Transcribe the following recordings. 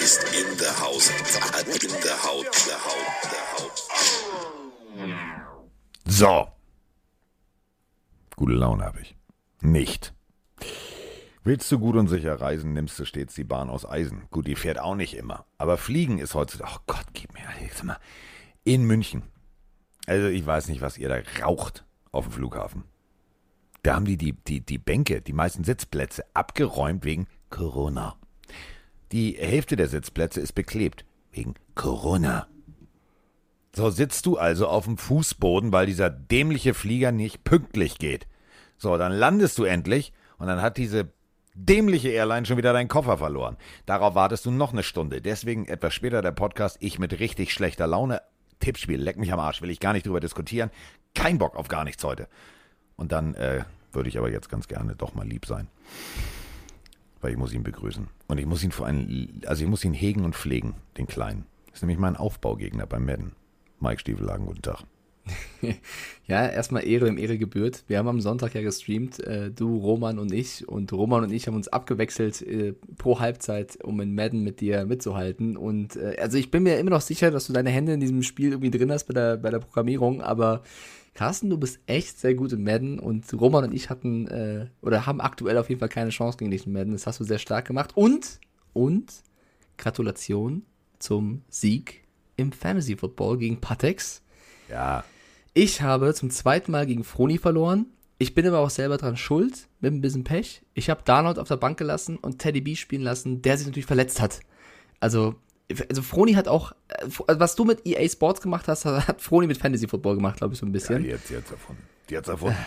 Ist in der Haus. In der Haut. Der Haut. Der Haut. So. Gute Laune habe ich. Nicht. Willst du gut und sicher reisen, nimmst du stets die Bahn aus Eisen. Gut, die fährt auch nicht immer. Aber Fliegen ist heutzutage. Oh Gott, gib mir jetzt mal. In München. Also ich weiß nicht, was ihr da raucht auf dem Flughafen. Da haben die die, die, die Bänke, die meisten Sitzplätze abgeräumt wegen Corona. Die Hälfte der Sitzplätze ist beklebt wegen Corona. So sitzt du also auf dem Fußboden, weil dieser dämliche Flieger nicht pünktlich geht. So, dann landest du endlich und dann hat diese dämliche Airline schon wieder deinen Koffer verloren. Darauf wartest du noch eine Stunde. Deswegen etwas später der Podcast, ich mit richtig schlechter Laune. Tippspiel, leck mich am Arsch, will ich gar nicht drüber diskutieren. Kein Bock auf gar nichts heute. Und dann äh, würde ich aber jetzt ganz gerne doch mal lieb sein. Weil ich muss ihn begrüßen. Und ich muss ihn vor allem, also ich muss ihn hegen und pflegen, den Kleinen. Das ist nämlich mein Aufbaugegner beim Madden. Mike Stiefelagen, guten Tag. Ja, erstmal Ehre im Ehre gebührt. Wir haben am Sonntag ja gestreamt, äh, du, Roman und ich. Und Roman und ich haben uns abgewechselt äh, pro Halbzeit, um in Madden mit dir mitzuhalten. Und äh, also ich bin mir immer noch sicher, dass du deine Hände in diesem Spiel irgendwie drin hast bei der, bei der Programmierung. Aber Carsten, du bist echt sehr gut in Madden. Und Roman und ich hatten äh, oder haben aktuell auf jeden Fall keine Chance gegen dich in Madden. Das hast du sehr stark gemacht. Und, und, Gratulation zum Sieg im Fantasy Football gegen Patex. Ja, Ich habe zum zweiten Mal gegen Froni verloren. Ich bin aber auch selber dran schuld, mit ein bisschen Pech. Ich habe Darnold auf der Bank gelassen und Teddy B spielen lassen, der sich natürlich verletzt hat. Also, also Froni hat auch, äh, was du mit EA Sports gemacht hast, hat Froni mit Fantasy Football gemacht, glaube ich, so ein ja bisschen. die hat's jetzt erfunden. Die hat's erfunden.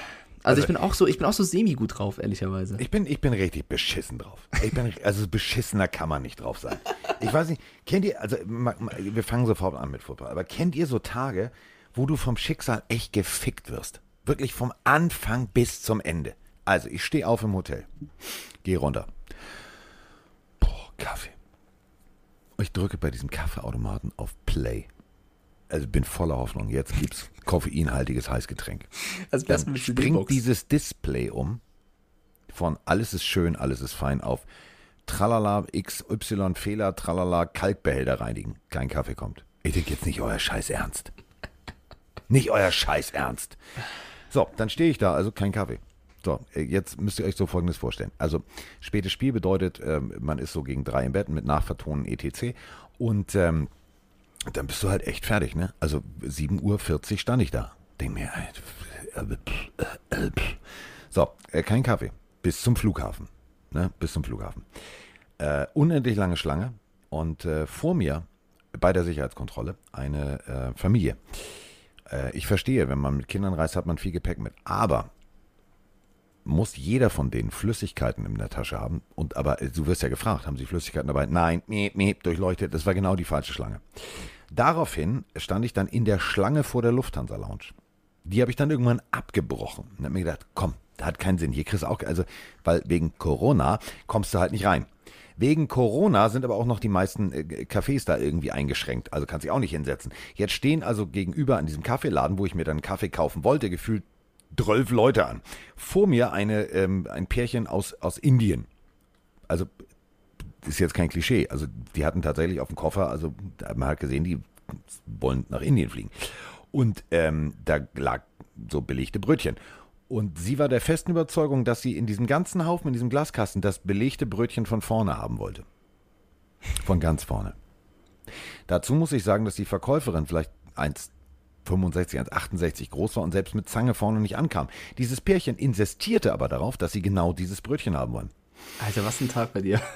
also ich bin auch so, ich bin auch so semi gut drauf, ehrlicherweise. Ich bin, ich bin richtig beschissen drauf. Ich bin, also beschissener kann man nicht drauf sein. Ich weiß nicht, kennt ihr, also wir fangen sofort an mit Football, aber kennt ihr so Tage, wo du vom Schicksal echt gefickt wirst? Wirklich vom Anfang bis zum Ende. Also ich stehe auf im Hotel, gehe runter. Boah, Kaffee. Ich drücke bei diesem Kaffeeautomaten auf Play. Also bin voller Hoffnung. Jetzt gibt's koffeinhaltiges Heißgetränk. Also wär's Dann springt dieses Display um von alles ist schön, alles ist fein auf Tralala, XY, Fehler, Tralala, Kalkbehälter reinigen. Kein Kaffee kommt. Ich denke jetzt nicht euer Scheiß Ernst. Nicht euer Scheiß Ernst. So, dann stehe ich da, also kein Kaffee. So, jetzt müsst ihr euch so Folgendes vorstellen. Also, spätes Spiel bedeutet, ähm, man ist so gegen drei im Bett mit Nachvertonen etc. Und ähm, dann bist du halt echt fertig, ne? Also 7.40 Uhr stand ich da. Denk mir, äh, äh, äh, äh, so, äh, kein Kaffee. Bis zum Flughafen. Ne? Bis zum Flughafen. Unendlich lange Schlange. Und vor mir, bei der Sicherheitskontrolle, eine Familie. Äh, ich verstehe, wenn man mit Kindern reist, hat man viel Gepäck mit. Aber muss jeder von denen Flüssigkeiten in der Tasche haben. Und aber äh, du wirst ja gefragt, haben sie Flüssigkeiten dabei? Nein, miep, miep, durchleuchtet. Das war genau die falsche Schlange. Daraufhin stand ich dann in der Schlange vor der Lufthansa Lounge. Die habe ich dann irgendwann abgebrochen und habe mir gedacht, komm, das hat keinen Sinn. Hier kriegst du auch, also, weil wegen Corona kommst du halt nicht rein. Wegen Corona sind aber auch noch die meisten äh, Cafés da irgendwie eingeschränkt. Also kannst dich auch nicht hinsetzen. Jetzt stehen also gegenüber an diesem Kaffeeladen, wo ich mir dann einen Kaffee kaufen wollte, gefühlt zwölf Leute an. Vor mir eine, ähm, ein Pärchen aus, aus Indien. Also, ist jetzt kein Klischee. Also, die hatten tatsächlich auf dem Koffer, also, man hat gesehen, die wollen nach Indien fliegen. Und ähm, da lag so belegte Brötchen. Und sie war der festen Überzeugung, dass sie in diesem ganzen Haufen, in diesem Glaskasten, das belegte Brötchen von vorne haben wollte. Von ganz vorne. Dazu muss ich sagen, dass die Verkäuferin vielleicht 1,65, 1,68 groß war und selbst mit Zange vorne nicht ankam. Dieses Pärchen insistierte aber darauf, dass sie genau dieses Brötchen haben wollen. Alter, was ein Tag bei dir.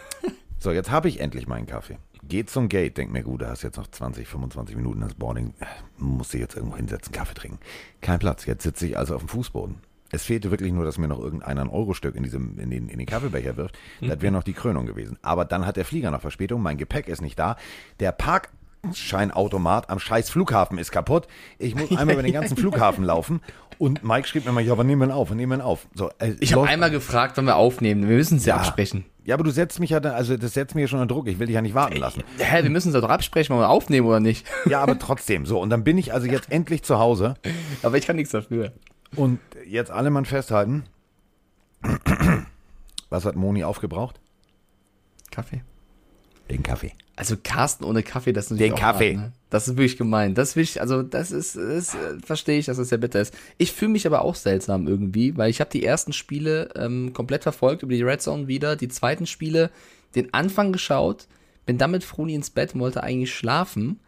So, jetzt habe ich endlich meinen Kaffee. Geh zum Gate, denk mir, gut, du hast jetzt noch 20, 25 Minuten das Boarding, äh, musst dich jetzt irgendwo hinsetzen, Kaffee trinken. Kein Platz, jetzt sitze ich also auf dem Fußboden. Es fehlte wirklich nur, dass mir noch irgendeiner ein Eurostück in, diesem, in, den, in den Kaffeebecher wirft. Das wäre noch die Krönung gewesen. Aber dann hat der Flieger noch Verspätung, mein Gepäck ist nicht da. Der Park Gutscheinautomat am scheiß Flughafen ist kaputt. Ich muss einmal über den ganzen Flughafen laufen. Und Mike schrieb mir mal, ja, aber nehmen wir ihn auf, nehmen wir ihn auf. So, äh, Ich habe einmal gefragt, wann wir aufnehmen. Wir müssen es ja, Ja. absprechen. Ja, aber du setzt mich ja, da, also das setzt mich ja schon unter Druck. Ich will dich ja nicht warten lassen. Hä, wir müssen es doch absprechen, ob wir aufnehmen oder nicht. Ja, aber trotzdem. So, und dann bin ich also jetzt endlich zu Hause. Aber ich kann nichts dafür. Und jetzt alle mal festhalten. Was hat Moni aufgebraucht? Kaffee. Den Kaffee. Also Carsten ohne Kaffee, das ist natürlich Den auch Kaffee. hart, ne? Das ist wirklich gemein. Das will ich, also das ist, das äh, verstehe ich, dass das sehr bitter ist. Ich fühle mich aber auch seltsam irgendwie, weil ich habe die ersten Spiele ähm, komplett verfolgt über die Red Zone wieder, die zweiten Spiele, den Anfang geschaut, bin dann mit Froni ins Bett und wollte eigentlich schlafen,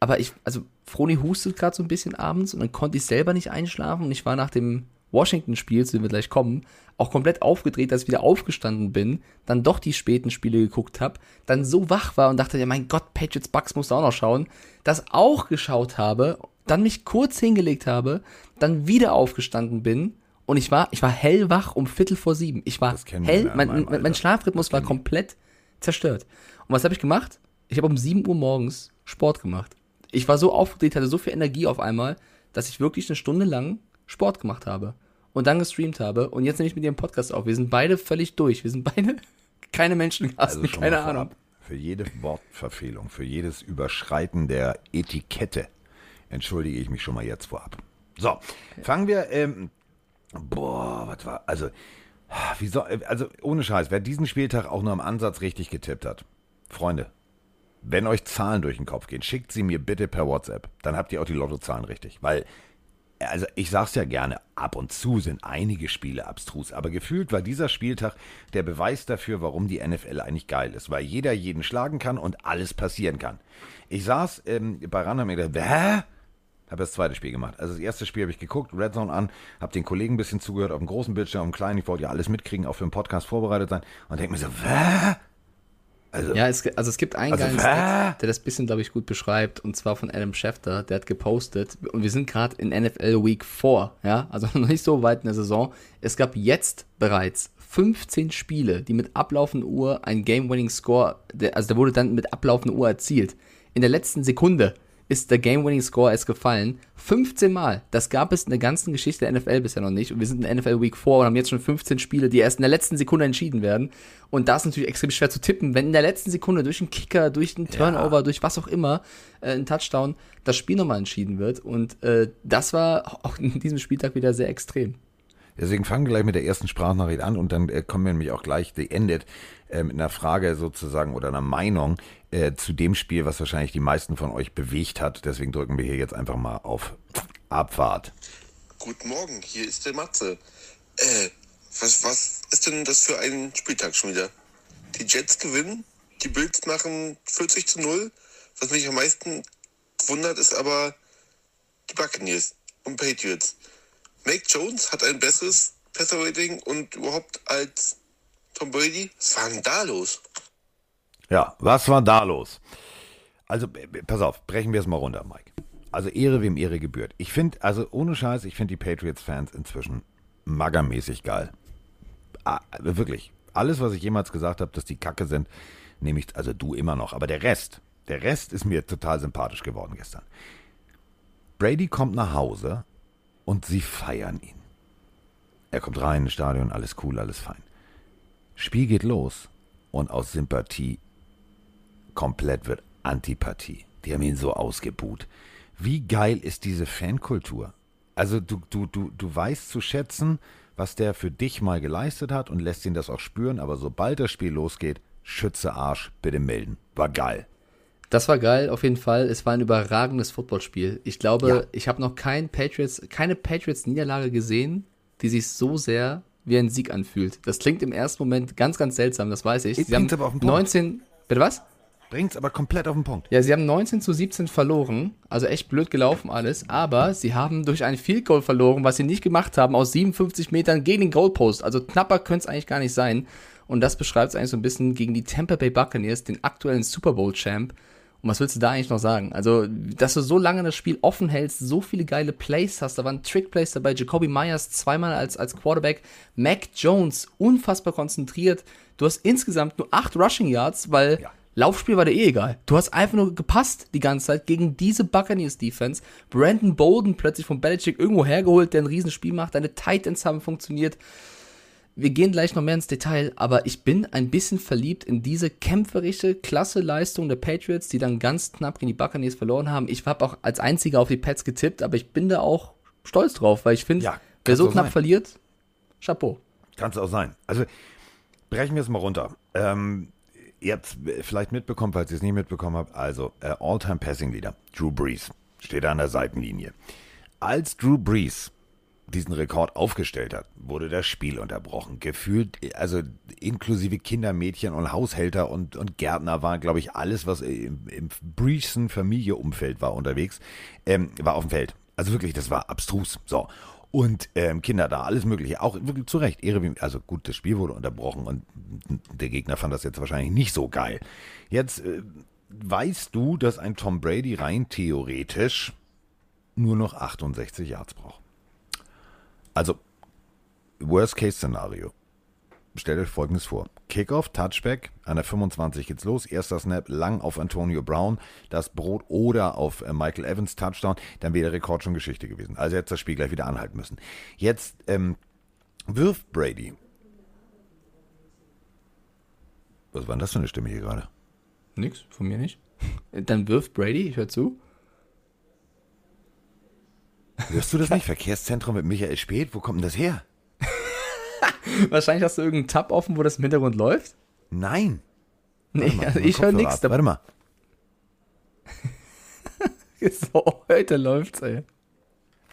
aber ich, also Froni hustet gerade so ein bisschen abends und dann konnte ich selber nicht einschlafen und ich war nach dem Washington-Spiel, zu dem wir gleich kommen, auch komplett aufgedreht, dass ich wieder aufgestanden bin, dann doch die späten Spiele geguckt habe, dann so wach war und dachte, ja mein Gott, Patriots Bucks musst du auch noch schauen, das auch geschaut habe, dann mich kurz hingelegt habe, dann wieder aufgestanden bin und ich war, ich war hellwach um Viertel vor sieben. Ich war hell, mein, mein, mein. Schlafrhythmus war komplett zerstört. Und was habe ich gemacht? Ich habe um 7 Uhr morgens Sport gemacht. Ich war so aufgedreht, hatte so viel Energie auf einmal, dass ich wirklich eine Stunde lang Sport gemacht habe und dann gestreamt habe. Und jetzt nehme ich mit dir einen Podcast auf. Wir sind beide völlig durch. Wir sind beide keine Menschen, Also keine Ahnung. Für jede Wortverfehlung, für jedes Überschreiten der Etikette entschuldige ich mich schon mal jetzt vorab. So, fangen wir. Ähm, boah, was war. Also, wie soll, also ohne Scheiß, wer diesen Spieltag auch nur am Ansatz richtig getippt hat, Freunde, wenn euch Zahlen durch den Kopf gehen, schickt sie mir bitte per WhatsApp. Dann habt ihr auch die Lottozahlen richtig. Weil, also ich sag's ja gerne, ab und zu sind einige Spiele abstrus, aber gefühlt war dieser Spieltag der Beweis dafür, warum die NFL eigentlich geil ist. Weil jeder jeden schlagen kann und alles passieren kann. Ich saß ähm, bei Rand und mir gedacht, hä? Habe das zweite Spiel gemacht. Also das erste Spiel habe ich geguckt, Red Zone an, habe den Kollegen ein bisschen zugehört auf dem großen Bildschirm, auf dem kleinen. Ich wollte ja alles mitkriegen, auch für den Podcast vorbereitet sein. Und denke mir so, hä? Also, Ja, es, also es gibt einen Also, geilen? Stat, der das bisschen, glaube ich, gut beschreibt, und zwar von Adam Schefter, der hat gepostet, und wir sind gerade in NFL Week 4, ja, also noch nicht so weit in der Saison. Es gab jetzt bereits 15 Spiele, die mit ablaufender Uhr ein Game-Winning-Score, also der wurde dann mit ablaufender Uhr erzielt. In der letzten Sekunde ist der Game-Winning-Score erst gefallen. 15 Mal. Das gab es in der ganzen Geschichte der NFL bisher noch nicht. Und wir sind in NFL Week 4 und haben jetzt schon 15 Spiele, die erst in der letzten Sekunde entschieden werden. Und da ist natürlich extrem schwer zu tippen, wenn in der letzten Sekunde durch einen Kicker, durch einen Turnover, durch was auch immer, äh, ein Touchdown, das Spiel nochmal entschieden wird. Und äh, das war auch in diesem Spieltag wieder sehr extrem. Deswegen fangen wir gleich mit der ersten Sprachnachricht an und dann äh, kommen wir nämlich auch gleich, die endet, äh, mit einer Frage sozusagen oder einer Meinung äh, zu dem Spiel, was wahrscheinlich die meisten von euch bewegt hat. Deswegen drücken wir hier jetzt einfach mal auf Abfahrt. Guten Morgen, hier ist der Matze. Äh, was, was ist denn das für ein Spieltag schon wieder? Die Jets gewinnen, die Bills machen 40 zu 0. Was mich am meisten wundert, ist aber die Buccaneers und Patriots. Mac Jones hat ein besseres Passer-Rating und überhaupt als Tom Brady. Was war denn da los? Ja, was war da los? Also, pass auf, brechen wir es mal runter, Mike. Also Ehre, wem Ehre gebührt. Ich finde, also ohne Scheiß, ich finde die Patriots-Fans inzwischen maggermäßig geil. Ah, wirklich. Alles, was ich jemals gesagt habe, dass die Kacke sind, nehme ich, also du immer noch. Aber der Rest, der Rest ist mir total sympathisch geworden gestern. Brady kommt nach Hause und sie feiern ihn. Er kommt rein ins Stadion, alles cool, alles fein. Spiel geht los und aus Sympathie komplett wird Antipathie. Die haben ihn so ausgebuht. Wie geil ist diese Fankultur? Also du, du, du, du weißt zu schätzen, was der für dich mal geleistet hat und lässt ihn das auch spüren, aber sobald das Spiel losgeht, Schütze Arsch, bitte melden. War geil. Das war geil, auf jeden Fall. Es war ein überragendes Footballspiel. Ich glaube, Ja. ich habe noch kein Patriots, keine Patriots-Niederlage gesehen, die sich so sehr wie ein Sieg anfühlt. Das klingt im ersten Moment ganz, ganz seltsam, das weiß ich. Ich Sie haben aber auf den Punkt. 19, bitte was? Bringt's aber komplett auf den Punkt. Ja, sie haben 19 zu 17 verloren, also echt blöd gelaufen alles, aber sie haben durch ein Field Goal verloren, was sie nicht gemacht haben, aus 57 Metern gegen den Goalpost. Also knapper könnte es eigentlich gar nicht sein. Und das beschreibt es eigentlich so ein bisschen gegen die Tampa Bay Buccaneers, den aktuellen Super Bowl Champ. Und was willst du da eigentlich noch sagen? Also, dass du so lange das Spiel offen hältst, so viele geile Plays hast, da waren Trick-Plays dabei, Jacoby Myers zweimal als, als Quarterback, Mac Jones unfassbar konzentriert. Du hast insgesamt nur acht Rushing Yards, weil Ja. Laufspiel war dir eh egal. Du hast einfach nur gepasst die ganze Zeit gegen diese Buccaneers Defense. Brandon Bolden plötzlich von Belichick irgendwo hergeholt, der ein Riesenspiel macht. Deine Titans haben funktioniert. Wir gehen gleich noch mehr ins Detail, aber ich bin ein bisschen verliebt in diese kämpferische, klasse Leistung der Patriots, die dann ganz knapp gegen die Buccaneers verloren haben. Ich habe auch als einziger auf die Pets getippt, aber ich bin da auch stolz drauf, weil ich finde, Ja, wer so knapp sein. verliert, Chapeau. Kann es auch sein. Also brechen wir es mal runter. Ähm, ihr habt es vielleicht mitbekommen, falls ihr es nicht mitbekommen habt. Also äh, All-Time Passing Leader, Drew Brees, steht an der Seitenlinie. Als Drew Brees diesen Rekord aufgestellt hat, wurde das Spiel unterbrochen. Gefühlt, also inklusive Kinder, Mädchen und Haushälter und, und Gärtner waren, glaube ich, alles, was im, im Breeson Familieumfeld war unterwegs, ähm, war auf dem Feld. Also wirklich, das war abstrus. So. Und ähm, Kinder da, alles Mögliche. Auch wirklich zu Recht. Also gut, das Spiel wurde unterbrochen und der Gegner fand das jetzt wahrscheinlich nicht so geil. Jetzt äh, weißt du, dass ein Tom Brady rein theoretisch nur noch 68 Yards braucht. Also, Worst-Case-Szenario. Stellt euch folgendes vor. Kickoff, Touchback, an der 25 geht's los. Erster Snap lang auf Antonio Brown, das Brot oder auf äh, Michael Evans Touchdown, dann wäre der Rekord schon Geschichte gewesen. Also jetzt das Spiel gleich wieder anhalten müssen. Jetzt ähm, wirft Brady. Was war denn das für eine Stimme hier gerade? Nix, von mir nicht. Dann wirft Brady, ich höre zu. Hörst du das nicht? Verkehrszentrum mit Michael Speth? Wo kommt denn das her? Wahrscheinlich hast du irgendeinen Tab offen, wo das im Hintergrund läuft. Nein. Nee, mal, also ich höre nichts. Warte mal. So, heute läuft's, ey.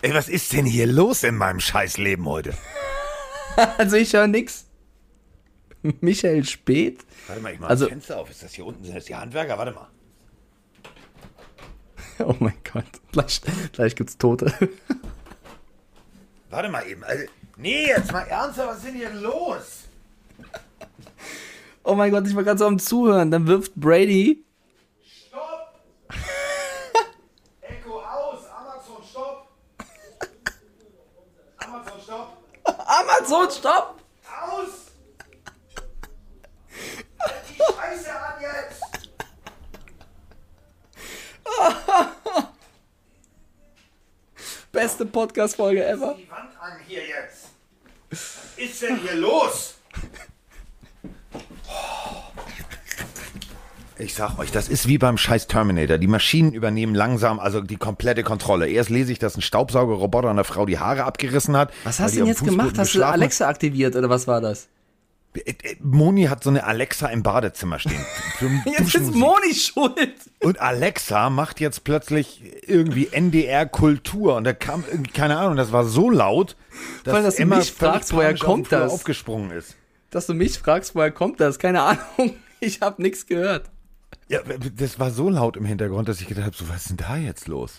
Ey, was ist denn hier los in meinem Scheißleben heute? Also ich höre nix. Michael Speth. Warte mal, ich mach Also- das Fenster auf. Ist das hier unten? Sind das die Handwerker? Warte mal. Oh mein Gott. Gleich, gleich gibt's Tote. Warte mal eben. Also, nee, jetzt mal ernsthaft, was ist denn hier los? Oh mein Gott, ich war gerade so am Zuhören. Dann wirft Brady. Stopp! Echo aus! Amazon, stopp! Amazon, stopp! Amazon, stopp! Aus! Halt die Scheiße an jetzt! Beste Podcast-Folge ever. Die Wand an hier jetzt! Was ist denn hier los? Ich sag euch, das ist wie beim scheiß Terminator. Die Maschinen übernehmen langsam also die komplette Kontrolle. Erst lese ich, dass ein Staubsaugerroboter einer Frau die Haare abgerissen hat. Was hast du denn jetzt Fußboden gemacht? Hast du. Alexa aktiviert oder was war das? Äh, äh, Moni hat so eine Alexa im Badezimmer stehen. Jetzt ist. Moni schuld. Und Alexa macht jetzt plötzlich irgendwie NDR Kultur und da kam keine Ahnung, das war so laut, dass, allem, dass du Emma mich völlig fragst, woher kommt das? aufgesprungen ist. Dass du mich fragst, woher kommt das? Keine Ahnung. Ich habe nichts gehört. Ja, das war so laut im Hintergrund, dass ich gedacht habe, so was ist denn da jetzt los?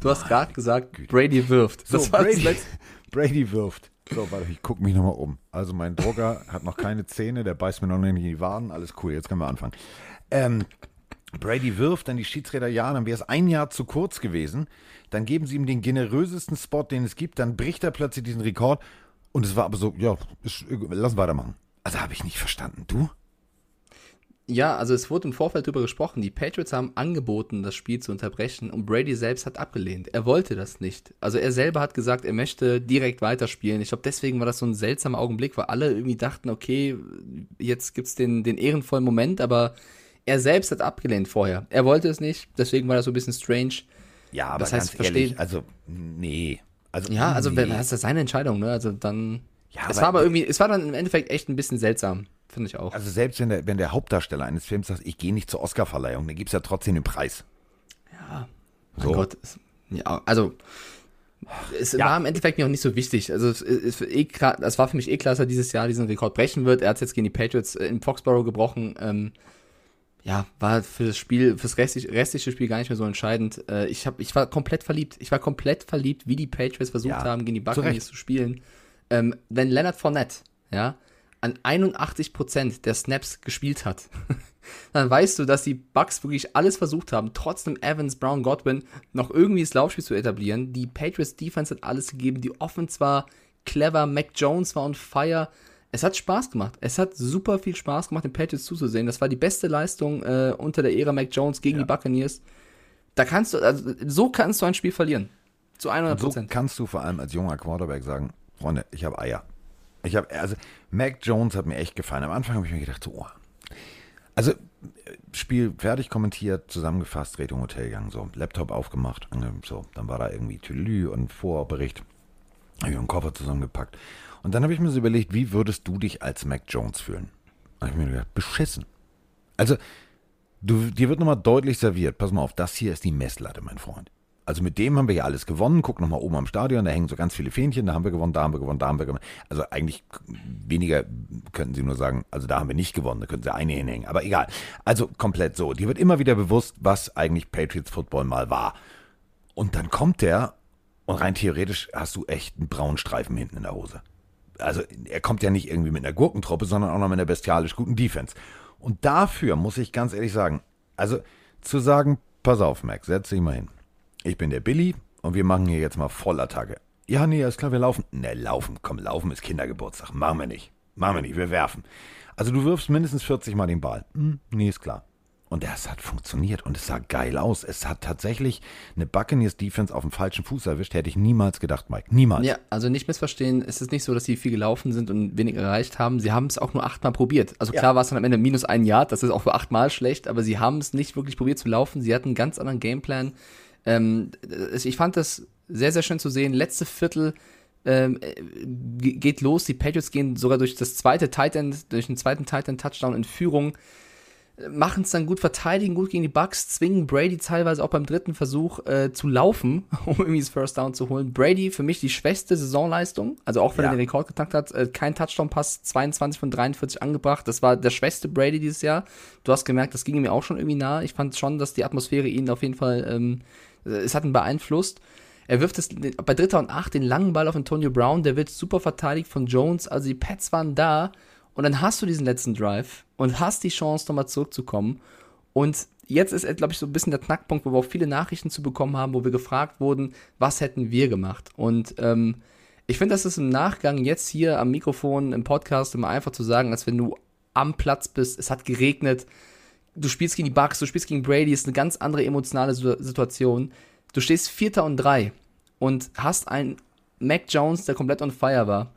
Du hast gerade gesagt, Brady wirft. So, Brady. Brady wirft. So, warte, ich gucke mich nochmal um. Also mein Drucker hat noch keine Zähne, der beißt mir noch nicht in die Waden. Alles cool, jetzt können wir anfangen. Ähm, Brady wirft, dann die Schiedsrichter, ja, dann wäre es ein Jahr zu kurz gewesen. Dann geben sie ihm den generösesten Spot, den es gibt. Dann bricht er plötzlich diesen Rekord. Und es war aber so, ja, ist, lass weitermachen. Also habe ich nicht verstanden. Du? Ja, also es wurde im Vorfeld darüber gesprochen. Die Patriots haben angeboten, das Spiel zu unterbrechen und Brady selbst hat abgelehnt. Er wollte das nicht. Also er selber hat gesagt, er möchte direkt weiterspielen. Ich glaube, deswegen war das so ein seltsamer Augenblick, weil alle irgendwie dachten, okay, jetzt gibt's den, den ehrenvollen Moment, aber er selbst hat abgelehnt vorher. Er wollte es nicht, deswegen war das so ein bisschen strange. Ja, aber Das heißt, ganz ehrlich, also, nee. Also, Ja, also nee. das ist seine Entscheidung, ne? Also dann. Ja, es war aber irgendwie, es war dann im Endeffekt echt ein bisschen seltsam, finde ich auch. Also selbst wenn der, wenn der Hauptdarsteller eines Films sagt, ich gehe nicht zur Oscarverleihung, dann gibt es ja trotzdem den Preis. Mein So. Gott. es- Ja, also. Es Ja. war im Endeffekt mir auch nicht so wichtig. Also es, es, eh es war für mich eh klar, dass er dieses Jahr diesen Rekord brechen wird. Er hat jetzt gegen die Patriots äh, in Foxborough gebrochen. Ähm, ja, war für das Spiel, fürs restliche, restliche Spiel gar nicht mehr so entscheidend. Äh, ich, hab, ich war komplett verliebt. Ich war komplett verliebt, wie die Patriots versucht Ja, haben, gegen die zu. Buccaneers zu spielen. Ähm, wenn Leonard Fournette, ja, an 81% der Snaps gespielt hat, dann weißt du, dass die Bucks wirklich alles versucht haben, trotzdem Evans, Brown, Godwin noch irgendwie das Laufspiel zu etablieren. Die Patriots Defense hat alles gegeben. Die Offense war clever. Mac Jones war on fire. es hat Spaß gemacht. Es hat super viel Spaß gemacht, den Patriots zuzusehen. Das war die beste Leistung äh, unter der Ära Mac Jones gegen Ja. die Buccaneers. Da kannst du, also so kannst du ein Spiel verlieren. Zu 100 Und so Prozent. kannst du vor allem als junger Quarterback sagen, Freunde, ich habe Eier. Ich habe, also Mac Jones hat mir echt gefallen. Am Anfang habe ich mir gedacht, so, oh. also Spiel fertig kommentiert, zusammengefasst, Richtung Hotel gegangen, so Laptop aufgemacht, so, dann war da irgendwie Tülü und Vorbericht, habe ich einen Koffer zusammengepackt. Und dann habe ich mir so überlegt, wie würdest du dich als Mac Jones fühlen? Habe ich mir gedacht, beschissen. Also, du, dir wird nochmal deutlich serviert. Pass mal auf, das hier ist die Messlatte, mein Freund. Also mit dem haben wir ja alles gewonnen. Guck nochmal oben am Stadion, da hängen so ganz viele Fähnchen, da haben wir gewonnen, da haben wir gewonnen, da haben wir gewonnen. Also eigentlich weniger könnten sie nur sagen, also da haben wir nicht gewonnen, da könnten sie eine hinhängen. Aber egal. Also komplett so. Dir wird immer wieder bewusst, was eigentlich Patriots Football mal war. Und dann kommt der und rein theoretisch hast du echt einen braunen Streifen hinten in der Hose. Also er kommt ja nicht irgendwie mit einer Gurkentruppe, sondern auch noch mit einer bestialisch guten Defense. Und dafür muss ich ganz ehrlich sagen, also zu sagen, pass auf, Max, setz dich mal hin. Ich bin der Billy und wir machen hier jetzt mal Vollattacke. Ja, nee, ist klar, wir laufen. Ne, laufen, komm, laufen ist Kindergeburtstag. Machen wir nicht. Machen wir nicht, wir werfen. Also du wirfst mindestens 40 Mal den Ball. Hm, nee, ist klar. Und das hat funktioniert und es sah geil aus. Es hat tatsächlich eine Buccaneers Defense auf dem falschen Fuß erwischt. Hätte ich niemals gedacht, Mike. Niemals. Ja, also nicht missverstehen, es ist nicht so, dass sie viel gelaufen sind und wenig erreicht haben. Sie haben es auch nur achtmal probiert. Also klar war es dann am Ende minus ein Yard, das ist auch für achtmal schlecht, aber sie haben es nicht wirklich probiert zu laufen. Sie hatten einen ganz anderen Gameplan. Ähm, ich fand das sehr, sehr schön zu sehen. Letzte Viertel ähm, äh, ge- geht los. Die Patriots gehen sogar durch das zweite Tight End, durch den zweiten Tight End Touchdown in Führung machen es dann gut, verteidigen gut gegen die Bucks, zwingen Brady teilweise auch beim dritten Versuch äh, zu laufen, um irgendwie das First Down zu holen. Brady für mich die schwächste Saisonleistung, also auch wenn Ja. er den Rekord geknackt hat, äh, kein Touchdown-Pass, 22 von 43 angebracht. Das war der schwächste Brady dieses Jahr. Du hast gemerkt, das ging mir auch schon irgendwie nahe. Ich fand schon, dass die Atmosphäre ihn auf jeden Fall, ähm, es hat ihn beeinflusst. Er wirft es bei dritter und acht den langen Ball auf Antonio Brown, der wird super verteidigt von Jones. Also die Pets waren da und dann hast du diesen letzten Drive und hast die Chance, nochmal zurückzukommen. Und jetzt ist, glaube ich, so ein bisschen der Knackpunkt, wo wir auch viele Nachrichten zu bekommen haben, wo wir gefragt wurden, was hätten wir gemacht? Und ähm, ich finde, das ist im Nachgang jetzt hier am Mikrofon, im Podcast immer einfach zu sagen, als wenn du am Platz bist, es hat geregnet, du spielst gegen die Bucks, du spielst gegen Brady, ist eine ganz andere emotionale Situ- Situation. Du stehst Vierter und drei und hast einen Mac Jones, der komplett on fire war.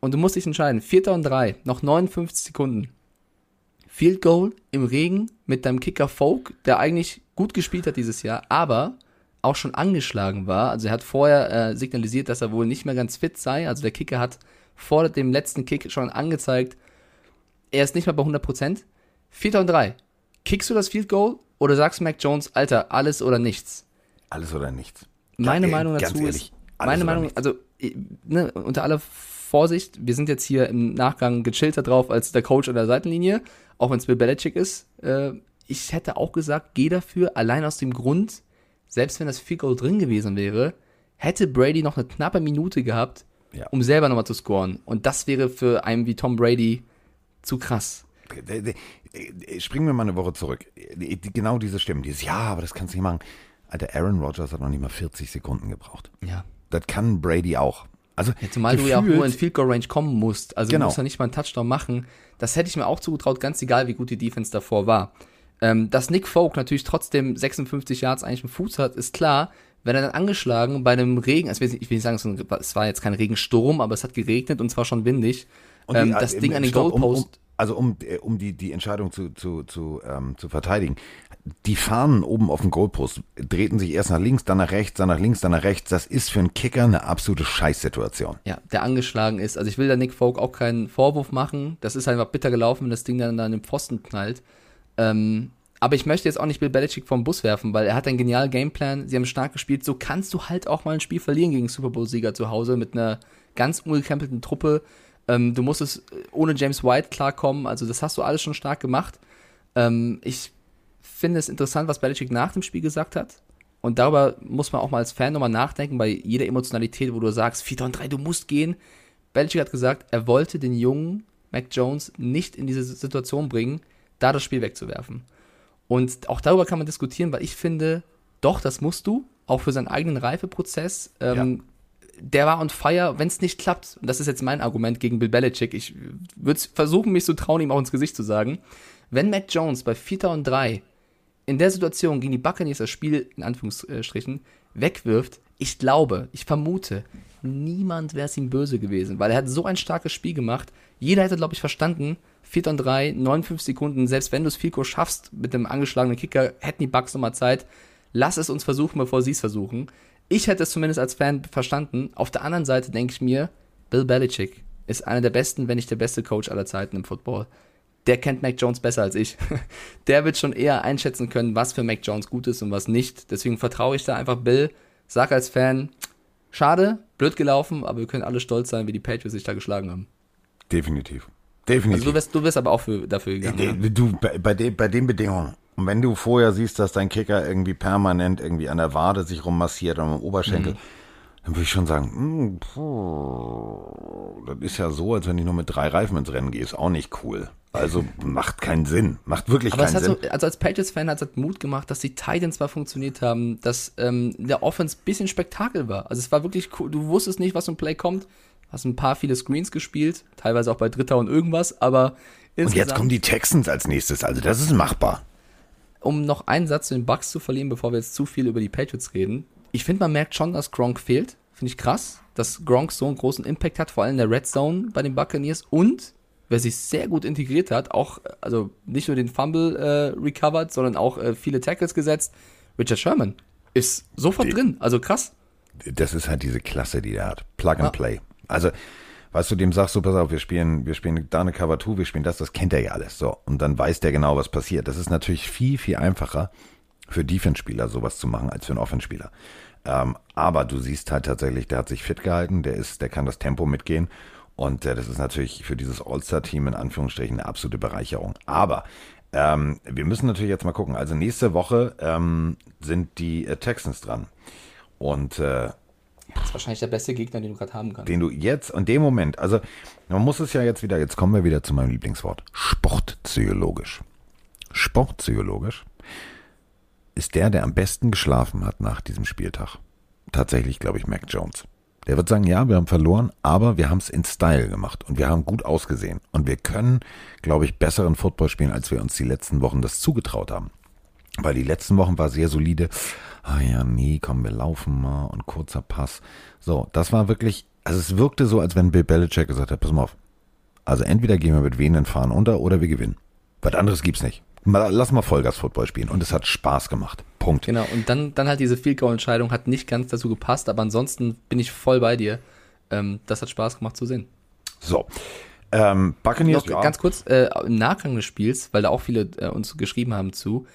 Und du musst dich entscheiden. Vierter und drei, noch 59 Sekunden. Field Goal im Regen mit deinem Kicker Folk, der eigentlich gut gespielt hat dieses Jahr, aber auch schon angeschlagen war. Also er hat vorher äh, signalisiert, dass er wohl nicht mehr ganz fit sei. Also der Kicker hat vor dem letzten Kick schon angezeigt, er ist nicht mehr bei 100%. Vierter und drei. Kickst du das Field Goal oder sagst du Mac Jones, Alter, alles oder nichts? Alles oder nichts. Meine Ja, Meinung dazu ehrlich, ist, meine Meinung, nichts. also ne, unter aller Vorsicht, wir sind jetzt hier im Nachgang gechillter drauf als der Coach an der Seitenlinie, auch wenn es Bill Belichick ist. Äh, ich hätte auch gesagt, geh dafür, allein aus dem Grund, selbst wenn das Field Goal drin gewesen wäre, hätte Brady noch eine knappe Minute gehabt, Ja. um selber nochmal zu scoren. Und das wäre für einen wie Tom Brady zu krass. Springen wir mal eine Woche zurück. Genau diese Stimmen. Dieses, ja, aber das kannst du nicht machen. Alter, Aaron Rodgers hat noch nicht mal 40 Sekunden gebraucht. Ja. Das kann Brady auch. Also, Ja, zumal du ja auch gefühlt- nur in Field Goal Range kommen musst. Also Genau. du musst ja nicht mal einen Touchdown machen. Das hätte ich mir auch zugetraut, ganz egal, wie gut die Defense davor war. Ähm, dass Nick Folk natürlich trotzdem 56 Yards eigentlich im Fuß hat, ist klar. Wenn er dann angeschlagen bei einem Regen, also ich will nicht- sagen, es war jetzt kein Regensturm, aber es hat geregnet und zwar schon windig. Und ähm, die- das äh, Ding an den stopp, um, um, Goalpost. Also um, äh, um die, die Entscheidung zu, zu, zu, ähm, zu verteidigen. Die Fahnen oben auf dem Goalpost drehten sich erst nach links, dann nach rechts, dann nach links, dann nach rechts. Das ist für einen Kicker eine absolute Scheißsituation. ja, der angeschlagen ist. Also ich will da Nick Folk auch keinen Vorwurf machen. Das ist einfach bitter gelaufen, wenn das Ding dann an den Pfosten knallt. Ähm, aber ich möchte jetzt auch nicht Bill Belichick vom Bus werfen, weil er hat einen genialen Gameplan. Sie haben stark gespielt. So kannst du halt auch mal ein Spiel verlieren gegen Super Bowl-Sieger zu Hause mit einer ganz ungekrempelten Truppe. Ähm, du musstest ohne James White klarkommen. Also das hast du alles schon stark gemacht. Ähm, ich finde es interessant, was Belichick nach dem Spiel gesagt hat. Und darüber muss man auch mal als Fan nochmal nachdenken, bei jeder Emotionalität, wo du sagst, 4 und 3, du musst gehen. Belichick hat gesagt, er wollte den jungen Mac Jones nicht in diese Situation bringen, da das Spiel wegzuwerfen. Und auch darüber kann man diskutieren, weil ich finde, doch, das musst du, auch für seinen eigenen Reifeprozess. Ähm, der war on fire, wenn es nicht klappt. Und das ist jetzt mein Argument gegen Bill Belichick. Ich würde versuchen, mich zu trauen, ihm auch ins Gesicht zu sagen. Wenn Mac Jones bei 4. und 3 in der Situation gegen die Buccaneers das Spiel, in Anführungsstrichen, wegwirft, ich glaube, ich vermute, niemand wäre es ihm böse gewesen, weil er hat so ein starkes Spiel gemacht. Jeder hätte, glaube ich, verstanden, 4 und 3, 59 Sekunden, selbst wenn du es Fico schaffst mit dem angeschlagenen Kicker, hätten die Bucks nochmal Zeit. Lass es uns versuchen, bevor sie es versuchen. Ich hätte es zumindest als Fan verstanden. Auf der anderen Seite denke ich mir, Bill Belichick ist einer der besten, wenn nicht der beste Coach aller Zeiten im Football. Der kennt Mac Jones besser als ich. Der wird schon eher einschätzen können, was für Mac Jones gut ist und was nicht. Deswegen vertraue ich da einfach Bill. Sag als Fan, schade, blöd gelaufen, aber wir können alle stolz sein, wie die Patriots sich da geschlagen haben. Definitiv. Definitiv. Also du wirst, du wirst aber auch für, dafür gegangen. Ne? Du, bei, bei, de, bei den Bedingungen. Und wenn du vorher siehst, dass dein Kicker irgendwie permanent irgendwie an der Wade sich rummassiert und am Oberschenkel, mhm. dann würde ich schon sagen, hm, puh, das ist ja so, als wenn du nur mit drei Reifen ins Rennen gehst. Auch nicht cool. Also macht keinen Sinn. Macht wirklich Aber keinen Sinn. So, also als Patriots-Fan hat es Mut gemacht, dass die Titans zwar funktioniert haben, dass ähm, der Offense ein bisschen Spektakel war. Also es war wirklich cool. Du wusstest nicht, was im Play kommt. Hast ein paar viele Screens gespielt, teilweise auch bei Dritter und irgendwas, aber Und jetzt kommen die Texans als nächstes, also das ist machbar. Um noch einen Satz zu den Bugs zu verlieren, bevor wir jetzt zu viel über die Patriots reden. Ich finde, man merkt schon, dass Gronk fehlt. Finde ich krass, dass Gronk so einen großen Impact hat, vor allem in der Red Zone bei den Buccaneers und wer sich sehr gut integriert hat, auch, also nicht nur den Fumble äh, recovered, sondern auch äh, viele Tackles gesetzt. Richard Sherman ist sofort die, drin, also krass. Das ist halt diese Klasse, die er hat. Plug and ah. Play. Also, weißt du, dem sagst du, pass auf, wir spielen, wir spielen da eine Cover 2, wir spielen das, das kennt er ja alles. So. Und dann weiß der genau, was passiert. Das ist natürlich viel, viel einfacher für Defense-Spieler sowas zu machen als für einen Offense-Spieler. Ähm, aber du siehst halt tatsächlich, der hat sich fit gehalten, der ist, der kann das Tempo mitgehen. Und äh, das ist natürlich für dieses All-Star-Team in Anführungsstrichen eine absolute Bereicherung. Aber ähm, wir müssen natürlich jetzt mal gucken. Also nächste Woche ähm, sind die äh, Texans dran. Und äh, das ist wahrscheinlich der beste Gegner, den du gerade haben kannst. Den du jetzt, in dem Moment, also man muss es ja jetzt wieder, jetzt kommen wir wieder zu meinem Lieblingswort, sportpsychologisch. Sportpsychologisch ist der, der am besten geschlafen hat nach diesem Spieltag. Tatsächlich, glaube ich, Mac Jones. Der wird sagen, ja, wir haben verloren, aber wir haben es in Style gemacht und wir haben gut ausgesehen. Und wir können, glaube ich, besseren Football spielen, als wir uns die letzten Wochen das zugetraut haben. Weil die letzten Wochen war sehr solide. Ah ja, nee, komm, wir laufen mal und kurzer Pass. So, das war wirklich, also es wirkte so, als wenn Bill Belichick gesagt hat, pass mal auf. Also entweder gehen wir mit wehenden Fahren unter oder wir gewinnen. Was anderes gibt's nicht. Lass mal Vollgas-Football spielen. Und es hat Spaß gemacht. Punkt. Genau, und dann, dann halt diese Field Goal-Entscheidung hat nicht ganz dazu gepasst, aber ansonsten bin ich voll bei dir. Ähm, das hat Spaß gemacht zu sehen. So. Ähm, Buccaneers, Noch ja. ganz kurz, äh, im Nachgang des Spiels, weil da auch viele äh, uns geschrieben haben zu,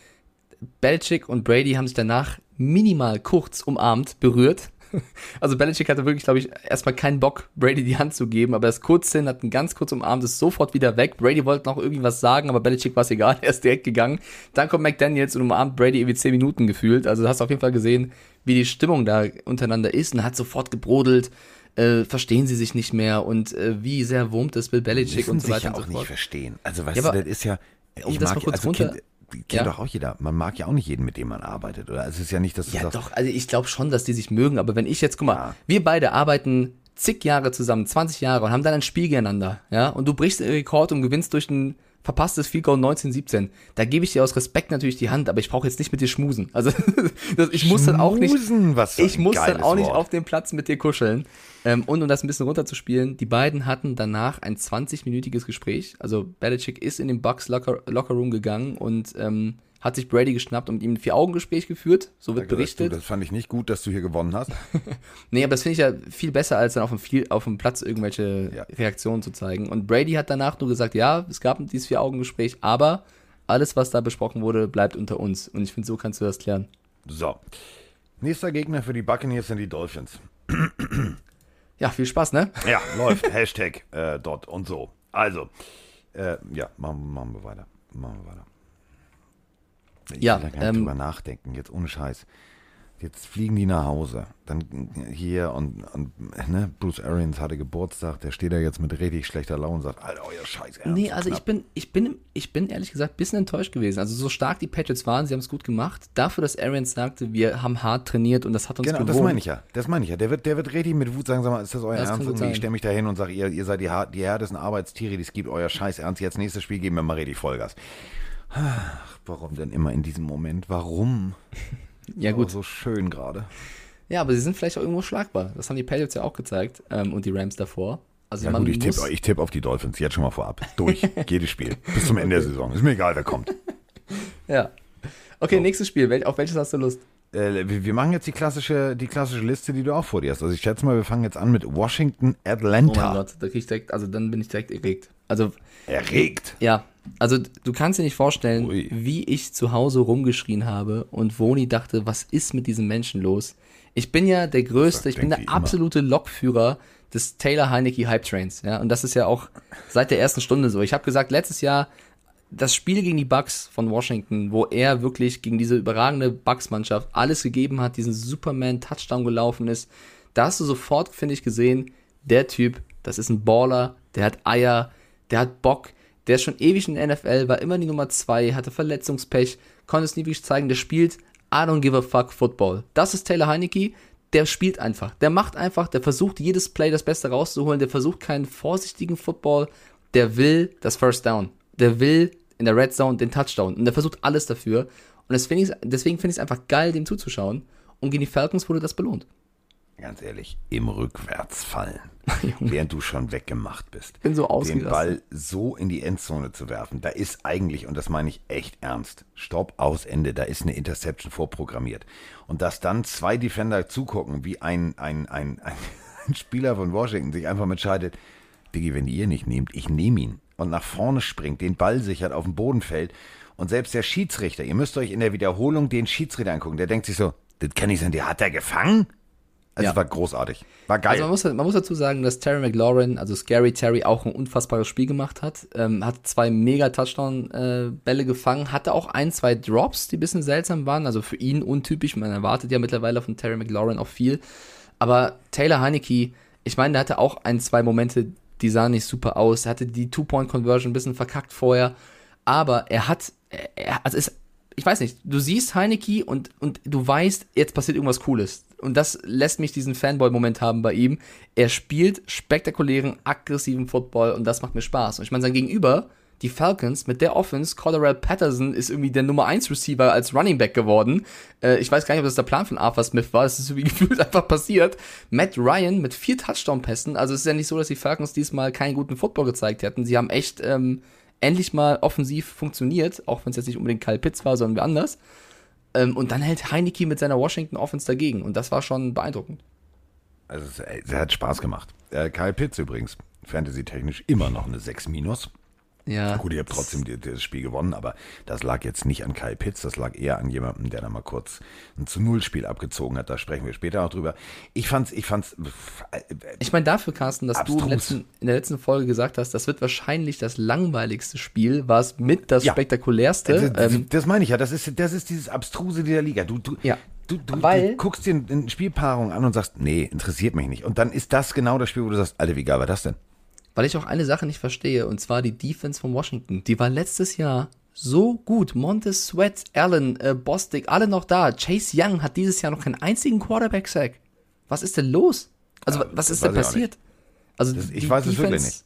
Belichick und Brady haben sich danach minimal kurz umarmt, berührt. Also Belichick hatte wirklich, glaube ich, erstmal keinen Bock, Brady die Hand zu geben, aber das kurz hin hat ihn ganz kurz umarmt, ist sofort wieder weg. Brady wollte noch irgendwie was sagen, aber Belichick war es egal, er ist direkt gegangen. Dann kommt McDaniels und umarmt Brady irgendwie 10 Minuten gefühlt. Also hast du auf jeden Fall gesehen, wie die Stimmung da untereinander ist und hat sofort gebrodelt. Äh, verstehen sie sich nicht mehr und äh, wie sehr wurmt es Bill Belichick und so weiter. ja auch so nicht verstehen. Also weißt ja, du, das ist ja, um das mag, mal kurz also runter, kind, kennt ja. doch auch jeder. Man mag ja auch nicht jeden, mit dem man arbeitet, oder? Es ist ja nicht, dass du Ja, sagst, doch. Also ich glaube schon, dass die sich mögen. Aber wenn ich jetzt, guck mal, ja. wir beide arbeiten zig Jahre zusammen, 20 Jahre und haben dann ein Spiel gegeneinander, ja, und du brichst den Rekord und gewinnst durch ein verpasstes Field Goal 1917. Da gebe ich dir aus Respekt natürlich die Hand, aber ich brauche jetzt nicht mit dir schmusen. Also das, ich muss dann auch nicht, was ich muss dann auch nicht auf dem Platz mit dir kuscheln. Ähm, und um das ein bisschen runterzuspielen, die beiden hatten danach ein 20-minütiges Gespräch. Also Belichick ist in den Bucks Locker, Locker Room gegangen und ähm, hat sich Brady geschnappt und mit ihm ein Vier-Augen-Gespräch geführt. So wird berichtet. Du, das fand ich nicht gut, dass du hier gewonnen hast. nee, aber das finde ich ja viel besser, als dann auf dem, viel, auf dem Platz irgendwelche ja. Reaktionen zu zeigen. Und Brady hat danach nur gesagt, ja, es gab dieses Vier-Augen-Gespräch, aber alles, was da besprochen wurde, bleibt unter uns. Und ich finde, so kannst du das klären. So. Nächster Gegner für die Buccaneers sind die Dolphins. Ja, viel Spaß, ne? Ja, läuft. Hashtag äh, dort und so. Also, äh, ja, machen, machen wir weiter. Machen wir weiter. Ich ja, will da gar nicht ähm, drüber nachdenken, jetzt ohne Scheiß. Jetzt fliegen die nach Hause. Dann hier und, und ne, Bruce Arians hatte Geburtstag, der steht da jetzt mit richtig schlechter Laune und sagt, Alter, euer Scheiß. Ernst, Nee, also ich bin, ich bin, ich bin ehrlich gesagt ein bisschen enttäuscht gewesen. Also so stark die Patriots waren, sie haben es gut gemacht. Dafür, dass Arians sagte, wir haben hart trainiert und das hat uns Genau, gewohnt. das meine ich ja. Das meine ich ja. Der wird, der wird richtig mit Wut sagen, sag mal, ist das euer Das Ernst? ich stelle mich da hin und sage, ihr, ihr seid die, die härtesten Arbeitstiere, die es gibt, euer Scheiß Ernst. Jetzt nächstes Spiel geben wir mal richtig Vollgas. Ach, warum denn immer in diesem Moment? Warum? Ja gut. so schön gerade. Ja, aber sie sind vielleicht auch irgendwo schlagbar. Das haben die Patriots ja auch gezeigt ähm, und die Rams davor. Also Ja gut, ich tippe tipp auf die Dolphins, jetzt schon mal vorab. Durch, jedes Spiel. Bis zum Ende der Saison. Ist mir egal, wer kommt. Ja. Okay, nächstes Spiel. Wel auf welches hast du Lust? Äh, wir machen jetzt die klassische, die klassische Liste, die du auch vor dir hast. Also ich schätze mal, wir fangen jetzt an mit Washington, Oh mein Atlanta. Gott, da krieg ich direkt, also dann bin ich direkt erregt. Also Erregt. Ja, also du kannst dir nicht vorstellen, Ui. wie ich zu Hause rumgeschrien habe und Woni dachte, was ist mit diesem Menschen los? Ich bin ja der Größte, ich bin der wie immer. absolute Lokführer des Taylor Heineke Hype Trains. Ja, und das ist ja auch seit der ersten Stunde so. Ich habe gesagt, letztes Jahr das Spiel gegen die Bucks von Washington, wo er wirklich gegen diese überragende Bucks-Mannschaft alles gegeben hat, diesen Superman-Touchdown gelaufen ist, da hast du sofort, finde ich, gesehen, der Typ, das ist ein Baller, der hat Eier, der hat Bock, der ist schon ewig in der NFL, war immer die Nummer zwei, hatte Verletzungspech, konnte es nie wirklich zeigen, der spielt I don't give a fuck Football. Das ist Taylor Heineke, der spielt einfach, der macht einfach, der versucht jedes Play das Beste rauszuholen, der versucht keinen vorsichtigen Football, der will das First Down, der will in der Red Zone den Touchdown. Und der versucht alles dafür. Und deswegen finde ich es einfach geil, dem zuzuschauen. Und gegen die Falcons wurde das belohnt. Ganz ehrlich, im Rückwärtsfallen, während du schon weggemacht bist. bin so Den ausgerastet. Ball so in die Endzone zu werfen, da ist eigentlich, und das meine ich echt ernst, Stopp, aus, Ende, da ist eine Interception vorprogrammiert. Und dass dann zwei Defender zugucken, wie ein, ein, ein, ein, ein Spieler von Washington sich einfach entscheidet, Diggi, wenn ihr nicht nehmt, ich nehme ihn. Und nach vorne springt, den Ball sichert, auf den Boden fällt. Und selbst der Schiedsrichter, ihr müsst euch in der Wiederholung den Schiedsrichter angucken, der denkt sich so, das kann nicht sein, der hat er gefangen? Also Ja. war großartig. War geil. Also man muss, man muss dazu sagen, dass Terry McLaurin, also Scary Terry, auch ein unfassbares Spiel gemacht hat. Ähm, hat zwei mega Touchdown-Bälle gefangen, hatte auch ein, zwei Drops, die ein bisschen seltsam waren. Also für ihn untypisch. Man erwartet ja mittlerweile von Terry McLaurin auch viel. Aber Taylor Heineke, ich meine, der hatte auch ein, zwei Momente, die sahen nicht super aus. Er hatte die Two-Point-Conversion ein bisschen verkackt vorher. Aber er hat, er, also es, ich weiß nicht, du siehst Heineke und, und du weißt, jetzt passiert irgendwas Cooles. Und das lässt mich diesen Fanboy-Moment haben bei ihm. Er spielt spektakulären, aggressiven Football und das macht mir Spaß. Und ich meine, sein Gegenüber, die Falcons, mit der Offense, Cordell Patterson ist irgendwie der Nummer 1 Receiver als Running Back geworden. Äh, ich weiß gar nicht, ob das der Plan von Arthur Smith war. Das ist irgendwie gefühlt einfach passiert. Matt Ryan mit vier Touchdown-Pässen. Also es ist ja nicht so, dass die Falcons diesmal keinen guten Football gezeigt hätten. Sie haben echt ähm, endlich mal offensiv funktioniert, auch wenn es jetzt nicht unbedingt Kyle Pitts war, sondern wer anders. Ähm, und dann hält Heineke mit seiner Washington Offense dagegen. Und das war schon beeindruckend. Also es, es hat Spaß gemacht. Äh, Kyle Pitts übrigens, fantasy-technisch immer noch eine 6 minus. Ja. Gut, ihr habt trotzdem das Spiel gewonnen, aber das lag jetzt nicht an Kyle Pitts, das lag eher an jemandem, der da mal kurz ein zu Null Spiel abgezogen hat. Da sprechen wir später noch drüber. Ich fand's, ich fand's. äh, Ich meine dafür, Carsten, dass du Abstrus. letzten, in der letzten Folge gesagt hast, das wird wahrscheinlich das langweiligste Spiel, war es mit das Ja. spektakulärste. das, ähm, das meine ich ja. Das ist, das ist dieses Abstruse dieser Liga. Du, du, Ja. du, du, Weil- du guckst dir eine Spielpaarung an und sagst, nee, interessiert mich nicht. Und dann ist das genau das Spiel, wo du sagst, Alter, wie geil war das denn? Weil ich auch eine Sache nicht verstehe, und zwar die Defense von Washington. Die war letztes Jahr so gut. Montez Sweat, Allen, äh, Bostic, alle noch da. Chase Young hat dieses Jahr noch keinen einzigen Quarterback-Sack. Was ist denn los? Also, Ja, was ist denn passiert? Also, Das- ich weiß es wirklich nicht.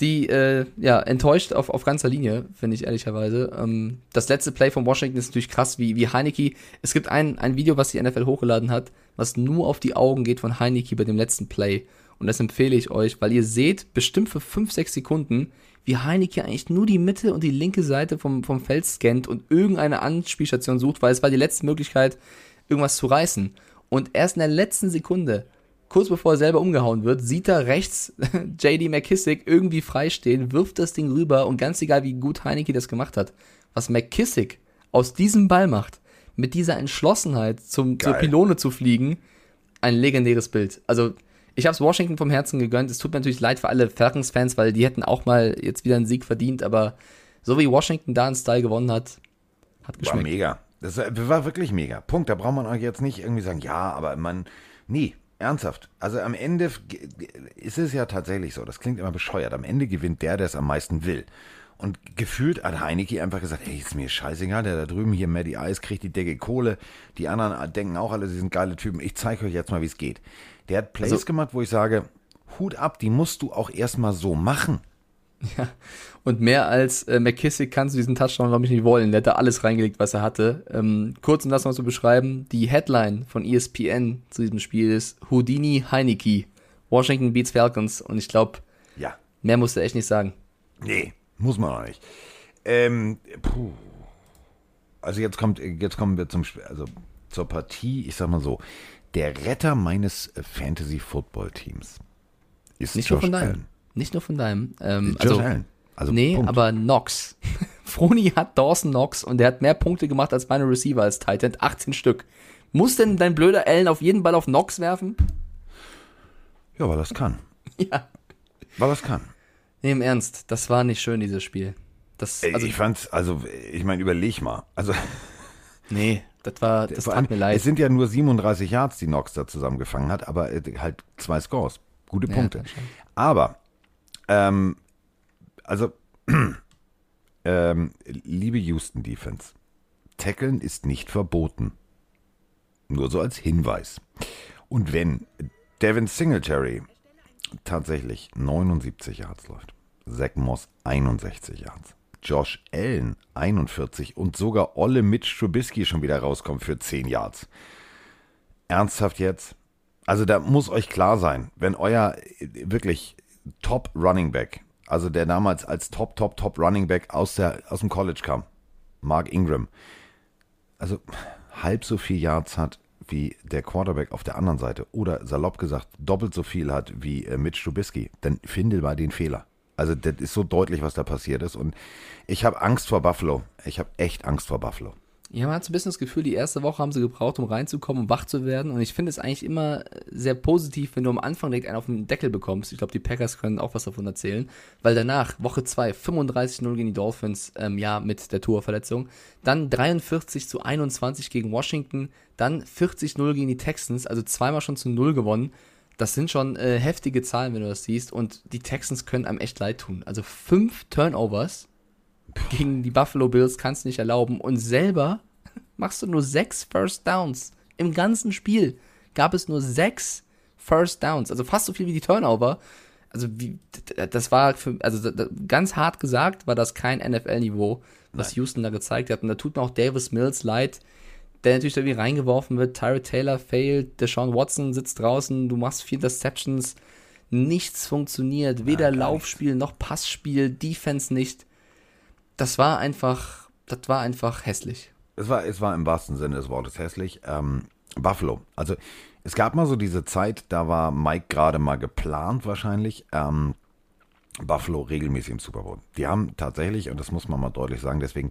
Die, äh, ja, enttäuscht auf, auf ganzer Linie, finde ich ehrlicherweise. Ähm, das letzte Play von Washington ist natürlich krass, wie, wie Heineke. Es gibt ein, ein Video, was die NFL hochgeladen hat, was nur auf die Augen geht von Heineke bei dem letzten Play. Und das empfehle ich euch, weil ihr seht bestimmt für 5, 6 Sekunden, wie Heineke eigentlich nur die Mitte und die linke Seite vom, vom Feld scannt und irgendeine Anspielstation sucht, weil es war die letzte Möglichkeit, irgendwas zu reißen. Und erst in der letzten Sekunde, kurz bevor er selber umgehauen wird, sieht er rechts JD McKissick irgendwie freistehen, wirft das Ding rüber und ganz egal, wie gut Heineke das gemacht hat, was McKissick aus diesem Ball macht, mit dieser Entschlossenheit zum, zur. Pylone zu fliegen, ein legendäres Bild. Also, ich habe es Washington vom Herzen gegönnt. Es tut mir natürlich leid für alle Falcons-Fans, weil die hätten auch mal jetzt wieder einen Sieg verdient, aber so wie Washington da einen Style gewonnen hat, hat War geschmeckt. mega. Das war wirklich mega. Punkt. Da braucht man euch jetzt nicht irgendwie sagen, ja, aber man, nee, ernsthaft. Also am Ende ist es ja tatsächlich so, das klingt immer bescheuert, am Ende gewinnt der, der es am meisten will. Und gefühlt hat Heineke einfach gesagt, ey, ist mir scheißegal, der da drüben hier Maddie Eis kriegt die Decke Kohle, die anderen denken auch alle, sie sind geile Typen, ich zeige euch jetzt mal, wie es geht. Der hat Plays also, gemacht, wo ich sage, Hut ab, die musst du auch erstmal so machen. Ja, und mehr als äh, McKissick kannst du diesen Touchdown, glaube ich, nicht wollen. Der hat da alles reingelegt, was er hatte. Ähm, kurz, um das mal zu beschreiben, die Headline von ESPN zu diesem Spiel ist Houdini Heineke, Washington beats Falcons. Und ich glaube, ja. mehr musste er echt nicht sagen. Nee, muss man auch nicht. Ähm, puh. Also jetzt kommt, jetzt kommen wir zum also zur Partie, ich sag mal so, der Retter meines Fantasy-Football-Teams ist nicht Josh nur von deinem. Allen. Nicht nur von deinem. Ähm, Josh also, Allen. Also nee, Punkt. aber Knox. Froni hat Dawson Knox und der hat mehr Punkte gemacht als meine Receiver als Titan, 18 Stück. Muss denn dein blöder Allen auf jeden Ball auf Knox werfen? Ja, weil das kann. Ja. Weil das kann. Nee, im Ernst, das war nicht schön, dieses Spiel. Das, also, ich fand's, also ich meine, überleg mal. Also nee, das war, das tat mir leid. es sind ja nur 37 Yards, die Knox da zusammengefangen hat, aber äh, halt zwei Scores. Gute Ja, Punkte. schon. aber, ähm, also, ähm, liebe Houston Defense, Tackeln ist nicht verboten. Nur so als Hinweis. Und wenn Devin Singletary tatsächlich 79 Yards läuft, Zach Moss 61 Yards, Josh Allen 41 und sogar Olle Mitch Trubisky schon wieder rauskommt für 10 Yards. Ernsthaft jetzt? Also da muss euch klar sein, wenn euer äh, wirklich Top Running Back, also der damals als Top, Top, Top Running Back aus, der, aus dem College kam, Mark Ingram, also halb so viel Yards hat wie der Quarterback auf der anderen Seite oder salopp gesagt doppelt so viel hat wie äh, Mitch Trubisky, dann finde mal den Fehler. Also das ist so deutlich, was da passiert ist und ich habe Angst vor Buffalo. Ich habe echt Angst vor Buffalo. Ja, man hat so ein bisschen das Gefühl, die erste Woche haben sie gebraucht, um reinzukommen, um wach zu werden. Und ich finde es eigentlich immer sehr positiv, wenn du am Anfang direkt einen auf den Deckel bekommst. Ich glaube, die Packers können auch was davon erzählen. Weil danach, Woche 2, 35-0 gegen die Dolphins, ähm, ja, mit der Tourverletzung. Dann 43 zu 21 gegen Washington. Dann 40-0 gegen die Texans, also zweimal schon zu 0 gewonnen. Das sind schon äh, heftige Zahlen, wenn du das siehst. Und die Texans können einem echt leid tun. Also fünf Turnovers gegen die Buffalo Bills kannst du nicht erlauben. Und selber machst du nur sechs First Downs. Im ganzen Spiel gab es nur sechs First Downs. Also fast so viel wie die Turnover. Also wie, das war für, also ganz hart gesagt, war das kein NFL-Niveau, was Nein. Houston da gezeigt hat. Und da tut mir auch Davis Mills leid, der natürlich da irgendwie reingeworfen wird. Tyrod Taylor failed, Deshaun Watson sitzt draußen, du machst vier Interceptions. Nichts funktioniert. Weder gar Laufspiel noch Passspiel, Defense nicht. Das war einfach, das war einfach hässlich. Es war, es war im wahrsten Sinne des Wortes hässlich. Ähm, Buffalo. Also es gab mal so diese Zeit, da war Mike gerade mal geplant wahrscheinlich. Ähm, Buffalo regelmäßig im Super Bowl. Die haben tatsächlich, und das muss man mal deutlich sagen, deswegen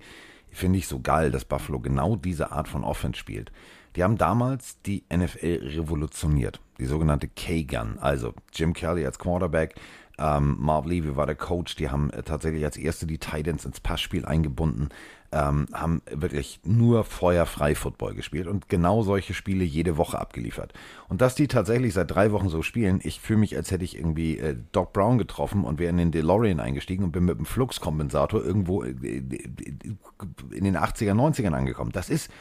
finde ich so geil, dass Buffalo genau diese Art von Offense spielt. Die haben damals die NFL revolutioniert, die sogenannte K-Gun. Also Jim Kelly als Quarterback, ähm, Marv Levy war der Coach, die haben äh, tatsächlich als erste die Titans ins Passspiel eingebunden, ähm, haben wirklich nur feuerfrei Football gespielt und genau solche Spiele jede Woche abgeliefert. Und dass die tatsächlich seit drei Wochen so spielen, ich fühle mich, als hätte ich irgendwie äh, Doc Brown getroffen und wäre in den DeLorean eingestiegen und bin mit dem Fluxkompensator irgendwo äh, in den 80er, 90ern angekommen. Das ist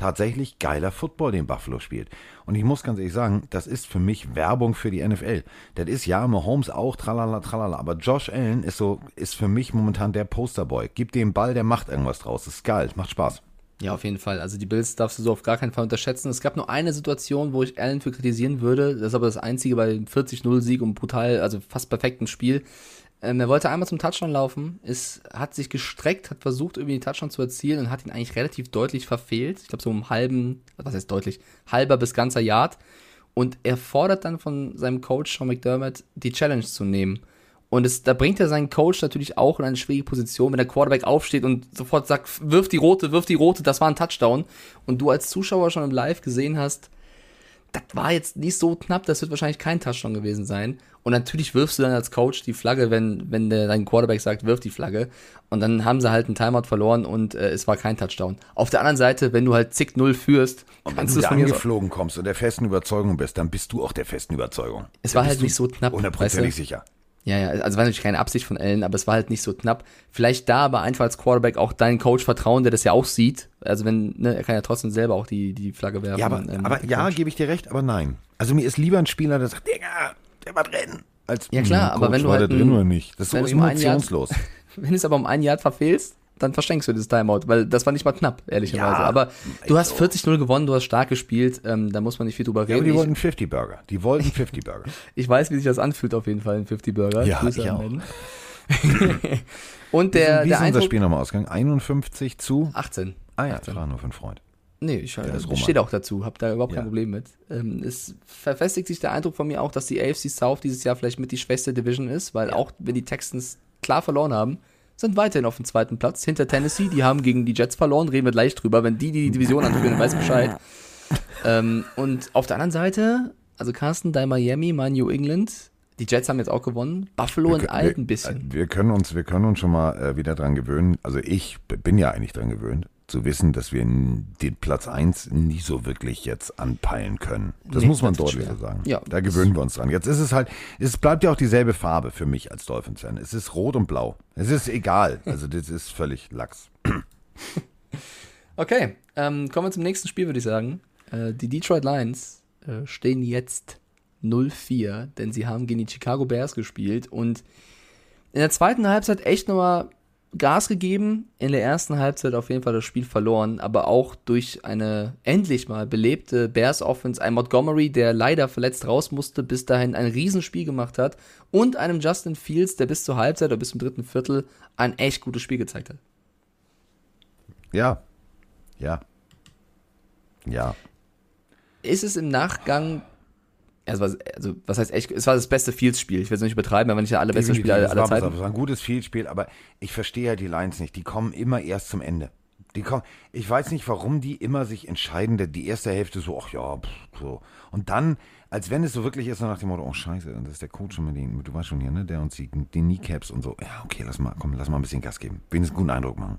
tatsächlich geiler Football, den Buffalo spielt. Und ich muss ganz ehrlich sagen, das ist für mich Werbung für die NFL. Das ist ja Mahomes auch, tralala, tralala. Aber Josh Allen ist so, ist für mich momentan der Posterboy. Gib dem Ball, der macht irgendwas draus. Das ist geil, das macht Spaß. Ja, auf jeden Fall. Also die Bills darfst du so auf gar keinen Fall unterschätzen. Es gab nur eine Situation, wo ich Allen für kritisieren würde. Das ist aber das einzige bei dem 40-0-Sieg und brutal, also fast perfektem Spiel. Ähm, er wollte einmal zum Touchdown laufen, ist, hat sich gestreckt, hat versucht, irgendwie den Touchdown zu erzielen und hat ihn eigentlich relativ deutlich verfehlt. Ich glaube, so um halben, was heißt deutlich, halber bis ganzer Yard. Und er fordert dann von seinem Coach Sean McDermott, die Challenge zu nehmen. Und es, da bringt er seinen Coach natürlich auch in eine schwierige Position, wenn der Quarterback aufsteht und sofort sagt, wirf die rote, wirf die rote, das war ein Touchdown. Und du als Zuschauer schon im Live gesehen hast, das war jetzt nicht so knapp, das wird wahrscheinlich kein Touchdown gewesen sein. Und natürlich wirfst du dann als Coach die Flagge, wenn, wenn der, dein Quarterback sagt, wirf die Flagge. Und dann haben sie halt einen Timeout verloren und äh, es war kein Touchdown. Auf der anderen Seite, wenn du halt zig Null führst, Und wenn kannst du du da mir so, angeflogen kommst und der festen Überzeugung bist, dann bist du auch der festen Überzeugung. Es Dann war halt nicht so knapp, Hundertprozentig weißt du? sicher. Ja, ja, also war natürlich keine Absicht von Allen, aber es war halt nicht so knapp. Vielleicht da aber einfach als Quarterback auch deinen Coach vertrauen, der das ja auch sieht. Also wenn, ne, er kann ja trotzdem selber auch die, die Flagge werfen. Ja, aber, ähm, aber ja, gebe ich dir recht, aber nein. Also mir ist lieber ein Spieler, der sagt, Digga, war drin. Als, Ja, klar, "Hm, aber Coach, wenn du halt drin oder nicht? Das ist so emotionslos. Wenn du es aber um ein Jahr verfehlst, dann verschenkst du dieses Timeout, weil das war nicht mal knapp, ehrlicherweise. Ja, aber du hast also. 40-0 gewonnen, du hast stark gespielt, ähm, da muss man nicht viel drüber Ja, aber reden. die ich, wollten 50 Burger. Die wollten 50 Burger. ich weiß, wie sich das anfühlt auf jeden Fall, ein 50 Burger. Ja, Grüße ich auch. Und der, wie der ist unser Eindruck, Spiel nochmal ausgegangen? 51 zu? 18. Ah ja, das war nur für einen Freund. Nee, ich äh, Roman. steht auch dazu, hab da überhaupt kein Ja. Problem mit. Ähm, es verfestigt sich der Eindruck von mir auch, dass die AFC South dieses Jahr vielleicht mit die schwächste Division ist, weil auch wenn die Texans klar verloren haben, sind weiterhin auf dem zweiten Platz hinter Tennessee. Die haben gegen die Jets verloren, reden wir gleich drüber. Wenn die die Division anführen, weiß Bescheid. Ähm, und auf der anderen Seite, also Carsten, dein Miami, mein New England, die Jets haben jetzt auch gewonnen. Buffalo Wir, wir, ein bisschen. wir können uns, wir können uns schon mal äh, wieder dran gewöhnen. Also ich bin ja eigentlich dran gewöhnt, zu wissen, dass wir den Platz 1 nie so wirklich jetzt anpeilen können. Das Nee, muss man das deutlich so sagen. Ja, da gewöhnen wir uns dran. Jetzt ist es halt, es bleibt ja auch dieselbe Farbe für mich als Dolphins-Fan. Es ist rot und blau. Es ist egal. Also das ist völlig Lachs. Okay, ähm, kommen wir zum nächsten Spiel, würde ich sagen. Äh, die Detroit Lions äh, stehen jetzt 0-4, denn sie haben gegen die Chicago Bears gespielt und in der zweiten Halbzeit echt nochmal Gas gegeben, in der ersten Halbzeit auf jeden Fall das Spiel verloren, aber auch durch eine endlich mal belebte Bears Offense, ein Montgomery, der leider verletzt raus musste, bis dahin ein Riesenspiel gemacht hat und einem Justin Fields, der bis zur Halbzeit oder bis zum dritten Viertel ein echt gutes Spiel gezeigt hat. Ja. Ja. Ja. ist es im Nachgang, also was, also was heißt echt, es war das beste Fields-Spiel. Ich will es nicht übertreiben, aber nicht der allerbeste Definitiv, Spiel aller, es aller war, Zeiten. Es war ein gutes Fehlspiel, aber ich verstehe ja die Lions nicht. Die kommen immer erst zum Ende. Die kommen, ich weiß nicht, warum die immer sich entscheiden, der- die erste Hälfte so, ach ja, pff, so. Und dann, als wenn es so wirklich ist, so nach dem Motto, oh scheiße, das ist der Coach schon mit den, du weißt schon hier, ne, der uns die, die Kneecaps und so. Ja, okay, lass mal, komm, lass mal ein bisschen Gas geben. Wenigstens einen guten Eindruck machen.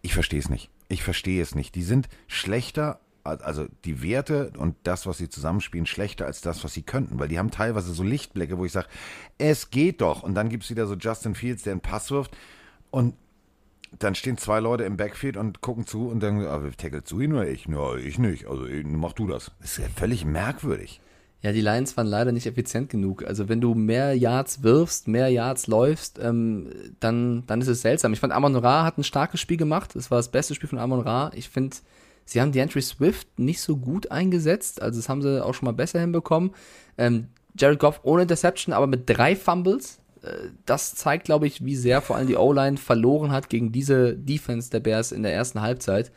Ich verstehe es nicht. Ich verstehe es nicht. Die sind schlechter, also die Werte und das, was sie zusammenspielen, schlechter als das, was sie könnten, weil die haben teilweise so Lichtblicke, wo ich sage, es geht doch. Und dann gibt es wieder so Justin Fields, der einen Pass wirft und dann stehen zwei Leute im Backfield und gucken zu und dann, ah, tackelt zu ihn oder ich? Ja, ich nicht. Also mach du das. Das ist ja völlig merkwürdig. Ja, die Lions waren leider nicht effizient genug. Also wenn du mehr Yards wirfst, mehr Yards läufst, ähm, dann, dann ist es seltsam. Ich fand Amon Ra hat ein starkes Spiel gemacht. Das war das beste Spiel von Amon Ra. Ich finde, sie haben DeAndre Swift nicht so gut eingesetzt. Also das haben sie auch schon mal besser hinbekommen. Ähm, Jared Goff ohne Interception, aber mit drei Fumbles. Äh, Das zeigt, glaube ich, wie sehr vor allem die O-Line verloren hat gegen diese Defense der Bears in der ersten Halbzeit.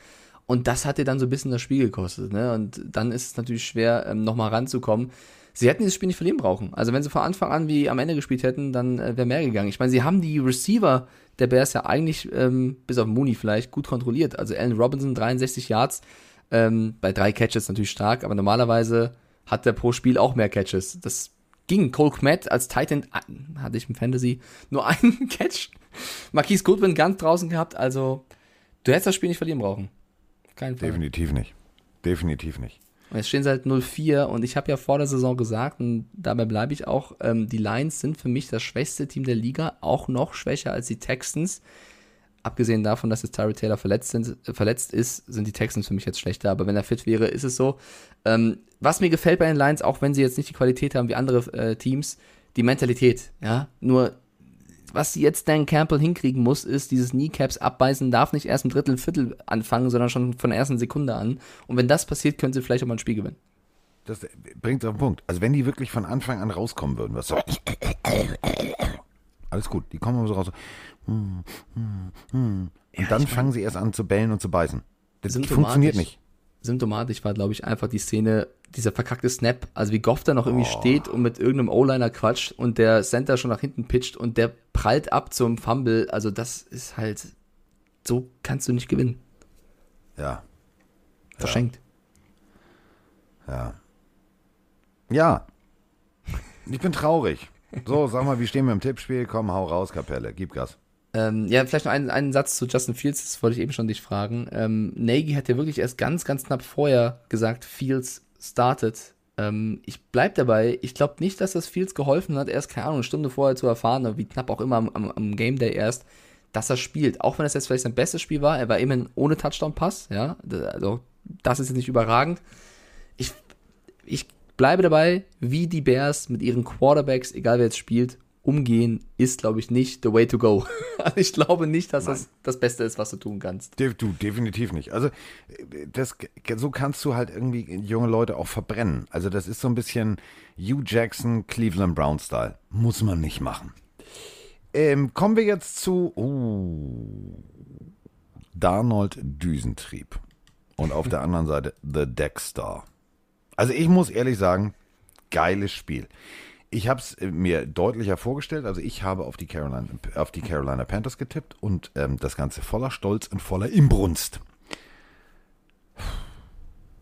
Und das hat dir dann so ein bisschen das Spiel gekostet. Ne? Und dann ist es natürlich schwer, ähm, nochmal ranzukommen. Sie hätten dieses Spiel nicht verlieren brauchen. Also wenn sie von Anfang an wie am Ende gespielt hätten, dann äh, wäre mehr gegangen. Ich meine, sie haben die Receiver der Bears ja eigentlich, ähm, bis auf Mooney vielleicht, gut kontrolliert. Also Allen Robinson, 63 Yards, ähm, bei drei Catches natürlich stark, aber normalerweise hat der pro Spiel auch mehr Catches. Das ging. Cole Kmet als Titan ah, hatte ich im Fantasy nur einen Catch. Marquise Goodwin ganz draußen gehabt, also du hättest das Spiel nicht verlieren brauchen. Kein Fall. Definitiv nicht. Definitiv nicht. Jetzt stehen sie halt 0-4 und ich habe ja vor der Saison gesagt, und dabei bleibe ich auch, ähm, die Lions sind für mich das schwächste Team der Liga, auch noch schwächer als die Texans. Abgesehen davon, dass jetzt Tyree Taylor verletzt, sind, äh, verletzt ist, sind die Texans für mich jetzt schlechter. Aber wenn er fit wäre, ist es so. Ähm, was mir gefällt bei den Lions, auch wenn sie jetzt nicht die Qualität haben wie andere äh, Teams, die Mentalität. Ja, nur was jetzt Dan Campbell hinkriegen muss, ist dieses Kneecaps abbeißen, darf nicht erst im Drittel, Viertel anfangen, sondern schon von der ersten Sekunde an. Und wenn das passiert, können sie vielleicht auch mal ein Spiel gewinnen. Das bringt auf den Punkt. Also wenn die wirklich von Anfang an rauskommen würden, was so. Alles gut, die kommen aber so raus. hm, hm, hm. Und dann fangen sie erst an zu bellen und zu beißen. Das funktioniert nicht. Symptomatisch war, glaube ich, einfach die Szene, dieser verkackte Snap, also wie Goff da noch irgendwie steht und mit irgendeinem O-Liner quatscht und der Center schon nach hinten pitcht und der prallt ab zum Fumble. Also das ist halt, so kannst du nicht gewinnen. Ja, Verschenkt. ja. Ja. Ich bin traurig. So, sag mal, wie stehen wir im Tippspiel? Komm, hau raus, Kapelle. Gib Gas. Ähm, ja, vielleicht noch einen, einen Satz zu Justin Fields, das wollte ich eben schon dich fragen. Ähm, Nagy hat ja wirklich erst ganz, ganz knapp vorher gesagt, Fields startet. Ähm, ich bleib dabei, ich glaube nicht, dass das Fields geholfen hat, erst, keine Ahnung, eine Stunde vorher zu erfahren, wie knapp auch immer am, am, am Game Day erst, dass er spielt. Auch wenn es jetzt vielleicht sein bestes Spiel war, er war immerhin ohne Touchdown-Pass, ja, also das ist jetzt nicht überragend. Ich, ich bleibe dabei, wie die Bears mit ihren Quarterbacks, egal wer jetzt spielt, umgehen, ist, glaube ich, nicht the way to go. Also ich glaube nicht, dass Nein. das das Beste ist, was du tun kannst. De du, definitiv nicht. Also das, so kannst du halt irgendwie junge Leute auch verbrennen. Also das ist so ein bisschen Hugh Jackson, Cleveland Brown Style. Muss man nicht machen. Ähm, kommen wir jetzt zu uh, Darnold Düsentrieb. Und auf der anderen Seite The Deckstar. Also ich muss ehrlich sagen, geiles Spiel. Ich habe es äh, mir deutlicher vorgestellt. Also ich habe auf die Carolina, auf die Carolina Panthers getippt und ähm, das Ganze voller Stolz und voller Imbrunst.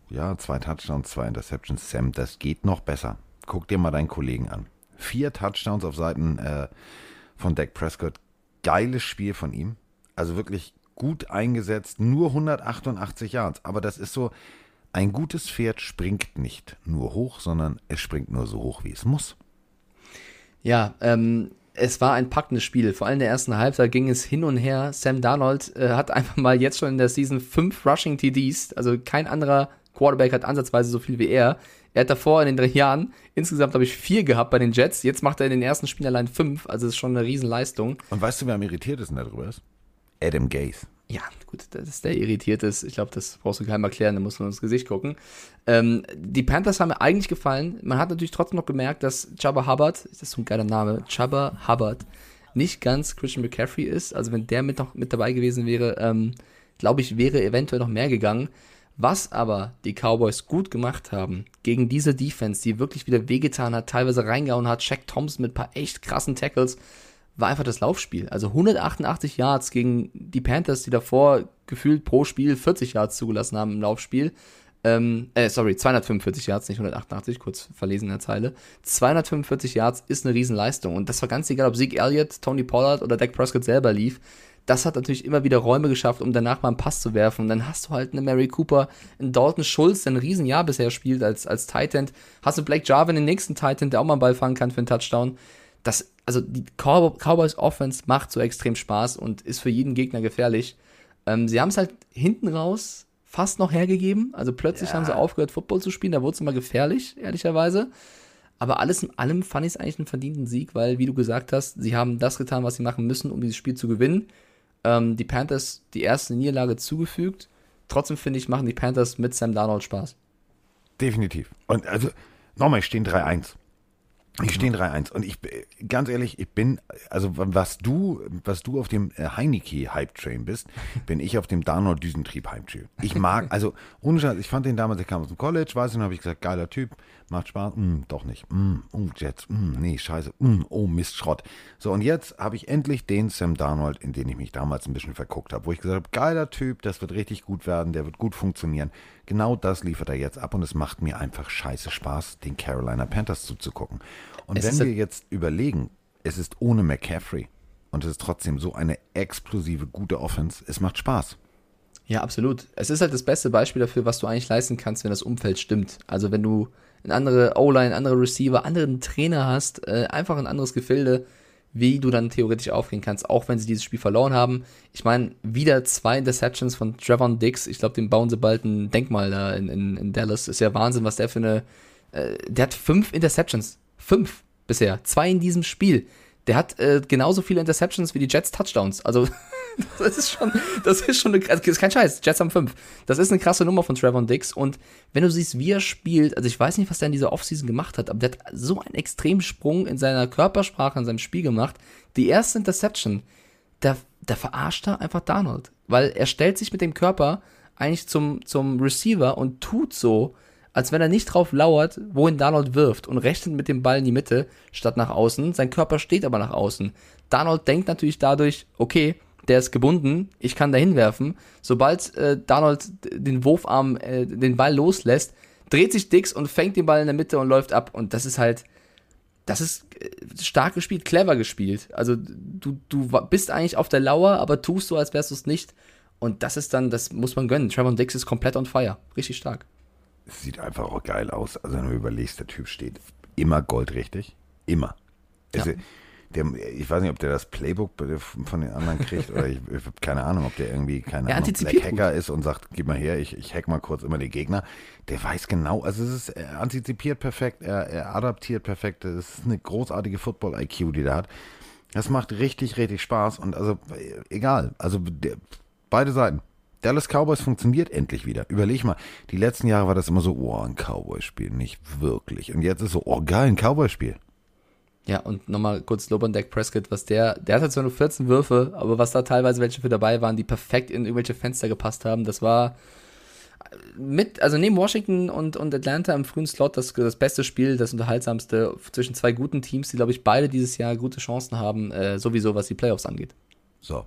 Ja, zwei Touchdowns, zwei Interceptions. Sam, das geht noch besser. Guck dir mal deinen Kollegen an. Vier Touchdowns auf Seiten äh, von Dak Prescott. Geiles Spiel von ihm. Also wirklich gut eingesetzt. Nur 188 Yards. Aber das ist so, ein gutes Pferd springt nicht nur hoch, sondern es springt nur so hoch, wie es muss. Ja, ähm, es war ein packendes Spiel. Vor allem in der ersten Halbzeit ging es hin und her. Sam Darnold äh, hat einfach mal jetzt schon in der Season fünf Rushing TDs. Also kein anderer Quarterback hat ansatzweise so viel wie er. Er hat davor in den drei Jahren insgesamt, habe ich, vier gehabt bei den Jets. Jetzt macht er in den ersten Spielen allein fünf. Also ist schon eine Riesenleistung. Und weißt du, wer am irritiertesten darüber ist? Adam Gaze. Ja, gut, dass der irritiert ist, ich glaube, das brauchst du keinem erklären, da muss man ins Gesicht gucken. Ähm, die Panthers haben mir eigentlich gefallen. Man hat natürlich trotzdem noch gemerkt, dass Chubba Hubbard, das ist so ein geiler Name, Chubba Hubbard, nicht ganz Christian McCaffrey ist. Also wenn der mit noch mit dabei gewesen wäre, ähm, glaube ich, wäre eventuell noch mehr gegangen. Was aber die Cowboys gut gemacht haben gegen diese Defense, die wirklich wieder wehgetan hat, teilweise reingehauen hat, Jack Thompson mit ein paar echt krassen Tackles, war einfach das Laufspiel. Also 188 Yards gegen die Panthers, die davor gefühlt pro Spiel 40 Yards zugelassen haben im Laufspiel. Ähm, äh, sorry, 245 Yards, nicht 188, kurz verlesen in der Zeile. 245 Yards ist eine Riesenleistung. Und das war ganz egal, ob Zeke Elliott, Tony Pollard oder Dak Prescott selber lief. Das hat natürlich immer wieder Räume geschafft, um danach mal einen Pass zu werfen. Und dann hast du halt eine Mary Cooper, einen Dalton Schulz, der ein Riesenjahr bisher spielt als, als Titan. Hast du Blake Jarvin, den nächsten Titan, der auch mal einen Ball fangen kann für einen Touchdown das, also die Cowboys Offense macht so extrem Spaß und ist für jeden Gegner gefährlich. Ähm, sie haben es halt hinten raus fast noch hergegeben. Also plötzlich ja. haben sie aufgehört, Football zu spielen. Da wurde es immer gefährlich, ehrlicherweise. Aber alles in allem fand ich es eigentlich einen verdienten Sieg, weil, wie du gesagt hast, sie haben das getan, was sie machen müssen, um dieses Spiel zu gewinnen. Ähm, die Panthers die erste Niederlage zugefügt. Trotzdem finde ich, machen die Panthers mit Sam Darnold Spaß. Definitiv. Und also, nochmal, ich stehen 3-1. Ich stehe 3-1 und ich ganz ehrlich, ich bin also was du was du auf dem äh, Heineke Hype Train bist, bin ich auf dem Darnold Düsentrieb Hype Train. Ich mag also ohne Scheiß, ich fand den damals, der kam aus dem College, weiß ich, und habe ich gesagt, geiler Typ, macht Spaß, mm, doch nicht. Mm, oh Jets, mm, nee, scheiße. Mm, oh Mist Schrott. So und jetzt habe ich endlich den Sam Darnold, in den ich mich damals ein bisschen verguckt habe, wo ich gesagt habe, geiler Typ, das wird richtig gut werden, der wird gut funktionieren. Genau das liefert er jetzt ab und es macht mir einfach scheiße Spaß, den Carolina Panthers zuzugucken. Und es wenn wir jetzt überlegen, es ist ohne McCaffrey und es ist trotzdem so eine explosive, gute Offense, es macht Spaß. Ja, absolut. Es ist halt das beste Beispiel dafür, was du eigentlich leisten kannst, wenn das Umfeld stimmt. Also wenn du eine andere O-Line, andere Receiver, anderen Trainer hast, äh, einfach ein anderes Gefilde, wie du dann theoretisch aufgehen kannst, auch wenn sie dieses Spiel verloren haben. Ich meine, wieder zwei Interceptions von Trevon Dix. Ich glaube, dem bauen sie bald ein Denkmal da in, in, in Dallas. Ist ja Wahnsinn, was der für eine. Äh, der hat fünf Interceptions. Fünf bisher. Zwei in diesem Spiel. Der hat äh, genauso viele Interceptions wie die Jets Touchdowns. Also, das ist schon, das ist schon eine, das ist kein Scheiß. Jets haben fünf. Das ist eine krasse Nummer von Trevon Dix. Und wenn du siehst, wie er spielt, also ich weiß nicht, was der in dieser Offseason gemacht hat, aber der hat so einen Extremsprung in seiner Körpersprache, in seinem Spiel gemacht. Die erste Interception, da, da verarscht er einfach Donald. Weil er stellt sich mit dem Körper eigentlich zum, zum Receiver und tut so, als wenn er nicht drauf lauert, wohin Darnold wirft und rechnet mit dem Ball in die Mitte statt nach außen. Sein Körper steht aber nach außen. Darnold denkt natürlich dadurch, okay, der ist gebunden, ich kann da hinwerfen. Sobald äh, Darnold den Wurfarm, äh, den Ball loslässt, dreht sich Dix und fängt den Ball in der Mitte und läuft ab. Und das ist halt, das ist äh, stark gespielt, clever gespielt. Also du, du bist eigentlich auf der Lauer, aber tust so, als wärst du es nicht. Und das ist dann, das muss man gönnen. Trevor Dix ist komplett on fire. Richtig stark. Sieht einfach auch geil aus. Also wenn du überlegst, der Typ steht immer goldrichtig. Immer. Also, ja. Der, ich weiß nicht, ob der das Playbook von den anderen kriegt oder ich, ich habe keine Ahnung, ob der irgendwie keine Ahnung, Black Hacker ist und sagt, gib mal her, ich, ich hack mal kurz immer die Gegner. Der weiß genau, also es ist, er antizipiert perfekt, er, er adaptiert perfekt. Das ist eine großartige Football-IQ, die der hat. Das macht richtig, richtig Spaß und also egal, also der, beide Seiten. Dallas Cowboys funktioniert endlich wieder. Überleg mal, die letzten Jahre war das immer so, oh, ein Cowboy-Spiel, nicht wirklich. Und jetzt ist so, oh, geil, ein Cowboy-Spiel. Ja, und nochmal kurz Lob an Dak Prescott, was der, der hatte zwar nur 14 Würfe, aber was da teilweise welche für dabei waren, die perfekt in irgendwelche Fenster gepasst haben, das war mit, also neben Washington und, und Atlanta im frühen Slot das, das beste Spiel, das unterhaltsamste zwischen zwei guten Teams, die, glaube ich, beide dieses Jahr gute Chancen haben, äh, sowieso was die Playoffs angeht. So.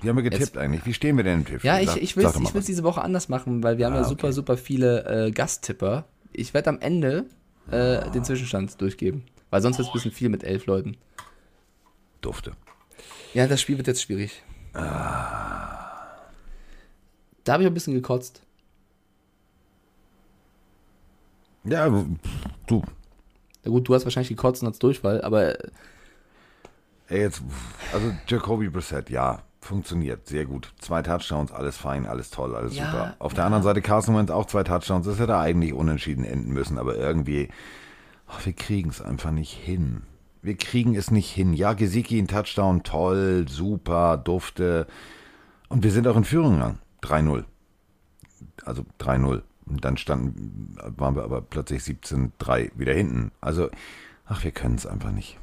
Wie haben wir getippt Jetzt, eigentlich? Wie stehen wir denn im Tipp? Ja, ich, ich will es diese Woche anders machen, weil wir ah, haben ja super, okay. super viele äh, Gasttipper. Ich werde am Ende äh, den Zwischenstand durchgeben. Weil sonst wird es ein bisschen viel mit elf Leuten. Dufte. Ja, das Spiel wird jetzt schwierig. Ah. Da habe ich ein bisschen gekotzt. Ja, du. Na gut, du hast wahrscheinlich gekotzt und hast Durchfall, aber. Ey, jetzt, also Jacoby Brissett, ja, funktioniert sehr gut. Zwei Touchdowns, alles fein, alles toll, alles ja, super. Auf ja. der anderen Seite Carson Wentz auch zwei Touchdowns. Das hätte eigentlich unentschieden enden müssen, aber irgendwie, oh, wir kriegen es einfach nicht hin. Wir kriegen es nicht hin. Ja, Gesicki ein Touchdown, toll, super, dufte. Und wir sind auch in Führung gegangen. 3-0. Also 3-0. Und dann standen, waren wir aber plötzlich 17-3 wieder hinten. Also, ach, wir können es einfach nicht.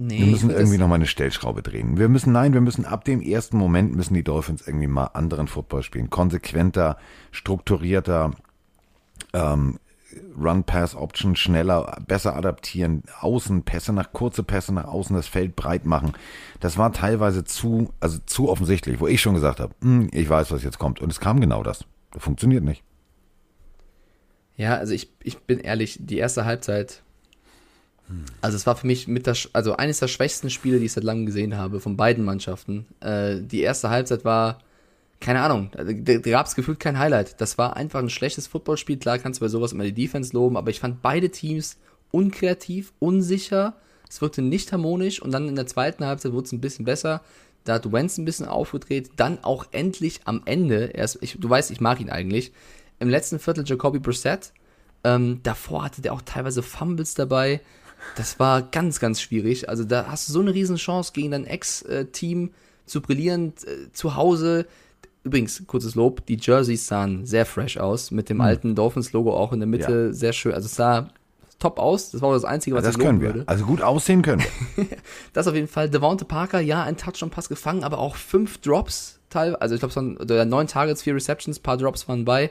Nee, wir müssen irgendwie noch mal eine Stellschraube drehen. Wir müssen, nein, wir müssen ab dem ersten Moment müssen die Dolphins irgendwie mal anderen Football spielen. Konsequenter, strukturierter, ähm, Run-Pass-Option schneller, besser adaptieren, Außenpässe nach, kurze Pässe nach außen, das Feld breit machen. Das war teilweise zu, also zu offensichtlich, wo ich schon gesagt habe, hm, ich weiß, was jetzt kommt. Und es kam genau das. Das funktioniert nicht. Ja, also ich, ich bin ehrlich, die erste Halbzeit also es war für mich mit das, also eines der schwächsten Spiele, die ich seit langem gesehen habe, von beiden Mannschaften. Äh, die erste Halbzeit war, keine Ahnung, da, da gab es gefühlt kein Highlight. Das war einfach ein schlechtes Footballspiel. Klar kannst du bei sowas immer die Defense loben, aber ich fand beide Teams unkreativ, unsicher. Es wirkte nicht harmonisch und dann in der zweiten Halbzeit wurde es ein bisschen besser. Da hat Wentz ein bisschen aufgedreht. Dann auch endlich am Ende, erst, ich, du weißt, ich mag ihn eigentlich, im letzten Viertel Jacoby Brissett. Ähm, davor hatte der auch teilweise Fumbles dabei. Das war ganz, ganz schwierig. Also da hast du so eine Riesenchance gegen dein Ex-Team zu brillieren äh, zu Hause. Übrigens, kurzes Lob, die Jerseys sahen sehr fresh aus, mit dem mhm. alten Dolphins-Logo auch in der Mitte, ja. sehr schön. Also es sah top aus, das war das Einzige, was also das ich können wir. Würde. Also gut aussehen können das auf jeden Fall. Devonta Parker, ja, ein Touchdown-Pass gefangen, aber auch fünf Drops teilweise. Also ich glaube, es waren neun Targets, vier Receptions, paar Drops waren bei.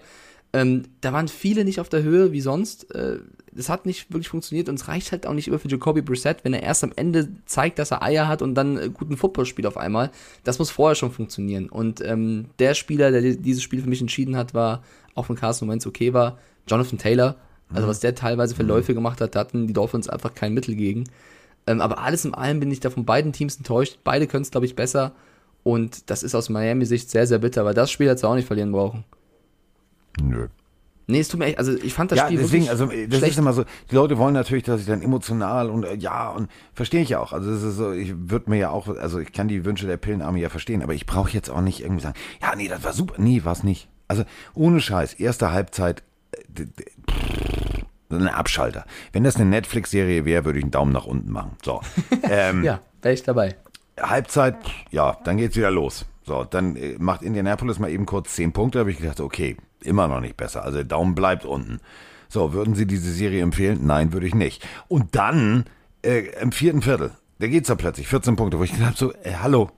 Ähm, da waren viele nicht auf der Höhe wie sonst. Äh, das hat nicht wirklich funktioniert und es reicht halt auch nicht immer für Jacoby Brissett, wenn er erst am Ende zeigt, dass er Eier hat und dann äh, guten Football spielt auf einmal. Das muss vorher schon funktionieren. Und ähm, der Spieler, der dieses Spiel für mich entschieden hat, war, auch von Carson Wentz okay war, Jonathan Taylor. Also mhm. was der teilweise für mhm. Läufe gemacht hat, da hatten die Dolphins einfach kein Mittel gegen. Ähm, aber alles in allem bin ich da von beiden Teams enttäuscht. Beide können es, glaube ich, besser. Und das ist aus Miami-Sicht sehr, sehr bitter, weil das Spiel hat es auch nicht verlieren brauchen. Nö. Nee, es tut mir echt, also ich fand das ja, Spiel deswegen, also das schlecht. ist immer so, die Leute wollen natürlich, dass ich dann emotional und äh, ja, und verstehe ich auch. Also das ist so, ich würde mir ja auch, also ich kann die Wünsche der Pillenarmee ja verstehen, aber ich brauche jetzt auch nicht irgendwie sagen, ja, nee, das war super. Nee, war es nicht. Also ohne Scheiß, erste Halbzeit, äh, ein Abschalter. Wenn das eine Netflix-Serie wäre, würde ich einen Daumen nach unten machen. So. Ähm, ja, wäre ich dabei. Halbzeit, ja, dann geht's wieder los. So, dann äh, macht Indianapolis mal eben kurz zehn Punkte. Da habe ich gedacht, okay, immer noch nicht besser. Also der Daumen bleibt unten. So, würden Sie diese Serie empfehlen? Nein, würde ich nicht. Und dann äh, im vierten Viertel, da geht's da plötzlich 14 Punkte, wo ich gedacht habe, so, äh, hallo,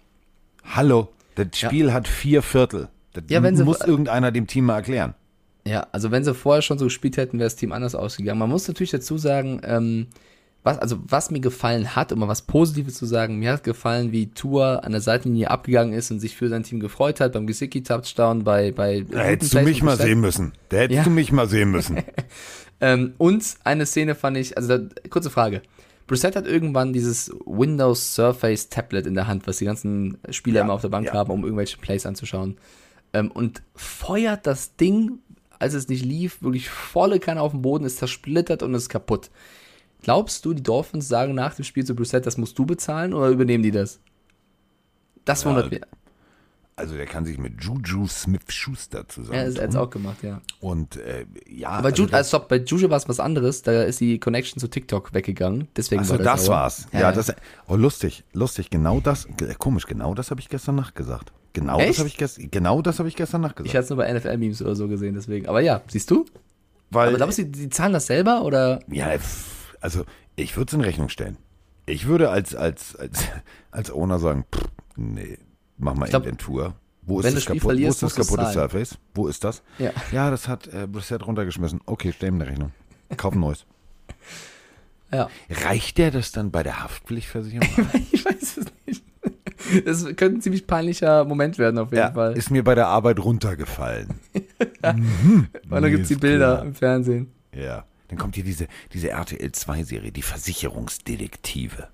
hallo, das Spiel ja. hat vier Viertel. Das ja, wenn muss irgendeiner dem Team mal erklären. Ja, also wenn sie vorher schon so gespielt hätten, wäre das Team anders ausgegangen. Man muss natürlich dazu sagen, ähm, was, also was mir gefallen hat, um mal was Positives zu sagen, mir hat gefallen, wie Tour an der Seitenlinie abgegangen ist und sich für sein Team gefreut hat, beim Gesicki-Touchdown, bei, bei Da hättest du mich mal sehen müssen. Da hättest Ja. du mich mal sehen müssen. Ähm, und eine Szene fand ich, also da, kurze Frage. Brissett hat irgendwann dieses Windows Surface Tablet in der Hand, was die ganzen Spieler Ja, immer auf der Bank ja. haben, um irgendwelche Plays anzuschauen. Ähm, und feuert das Ding, als es nicht lief, wirklich volle Kanne auf den Boden, ist zersplittert und ist kaputt. Glaubst du, die Dolphins sagen nach dem Spiel zu Brissett, das musst du bezahlen oder übernehmen die das? Das Ja, wundert mich. Also der kann sich mit Juju Smith-Schuster Ja, zusammen. ist jetzt auch gemacht, ja. Und äh, ja, Aber also Ju also, stopp, bei Juju war es was anderes, da ist die Connection zu TikTok weggegangen. Deswegen Achso, war das sauer. war's. Ja, Ja, das. Oh, lustig, lustig. Genau das. Komisch, genau das habe ich gestern Nacht gesagt. Genau Echt? das habe ich gestern. Genau das habe ich gestern Nacht Ich gesagt. hatte es nur bei NFL-Memes oder so gesehen, deswegen. Aber ja, siehst du? Weil, Aber glaubst du, die, die zahlen das selber oder? ja, pff, also ich würde es in Rechnung stellen. Ich würde als als als als Owner sagen, pff, nee, mach mal glaub, Inventur. Wo ist wenn das kaputt? Wo ist das kaputte. Surface? Wo ist das? Ja. Ja, das hat äh, Brissett runtergeschmissen. Okay, stell ihm eine Rechnung. Kauf ein neues. Ja. Reicht der das dann bei der Haftpflichtversicherung? Ich weiß es nicht. Das könnte ein ziemlich peinlicher Moment werden, auf jeden ja, Fall. ist mir bei der Arbeit runtergefallen. Weil dann Nee, gibt es die Bilder klar. im Fernsehen. Ja. Dann kommt hier diese, diese RTL 2-Serie, die Versicherungsdetektive.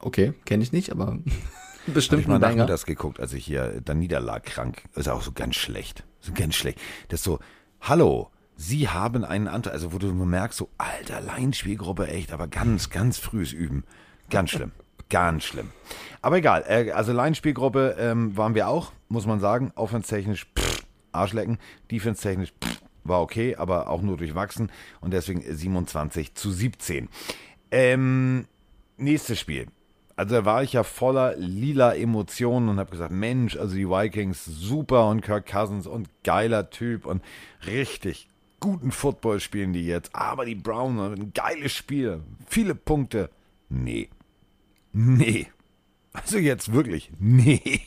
Okay, kenne ich nicht, aber bestimmt ich mal nachmittags geguckt, als ich hier dann niederlag, krank. Ist auch so ganz schlecht. So ganz schlecht. Das ist so, hallo, Sie haben einen Anteil, also wo du nur merkst, so, alter, Laienspielgruppe, echt, aber ganz, ganz frühes Üben. Ganz schlimm. ganz schlimm. Aber egal, äh, also Laienspielgruppe ähm, waren wir auch, muss man sagen. Offense-technisch, pff, Arschlecken. Defense-technisch, pff, war okay, aber auch nur durchwachsen. Und deswegen 27 zu 17. Ähm, nächstes Spiel. Also da war ich ja voller lila Emotionen und habe gesagt, Mensch, also die Vikings super und Kirk Cousins und geiler Typ und richtig guten Football spielen die jetzt. Aber die Browns haben ein geiles Spiel, viele Punkte. Nee. Nee. Also jetzt wirklich, nee.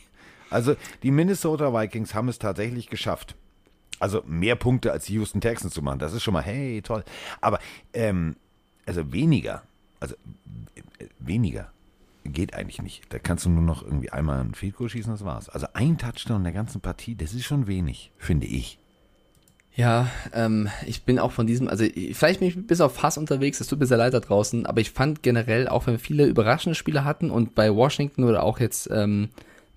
Also die Minnesota Vikings haben es tatsächlich geschafft. Also mehr Punkte als die Houston Texans zu machen. Das ist schon mal, hey, toll. Aber, ähm, also weniger, also äh, weniger geht eigentlich nicht. Da kannst du nur noch irgendwie einmal ein Field Goal schießen, das war's. Also ein Touchdown der ganzen Partie, das ist schon wenig, finde ich. Ja, ähm, ich bin auch von diesem, also ich- vielleicht bin ich bis auf Hass unterwegs, es tut mir sehr leid da draußen, aber ich fand generell, auch wenn wir viele überraschende Spiele hatten und bei Washington oder auch jetzt ähm,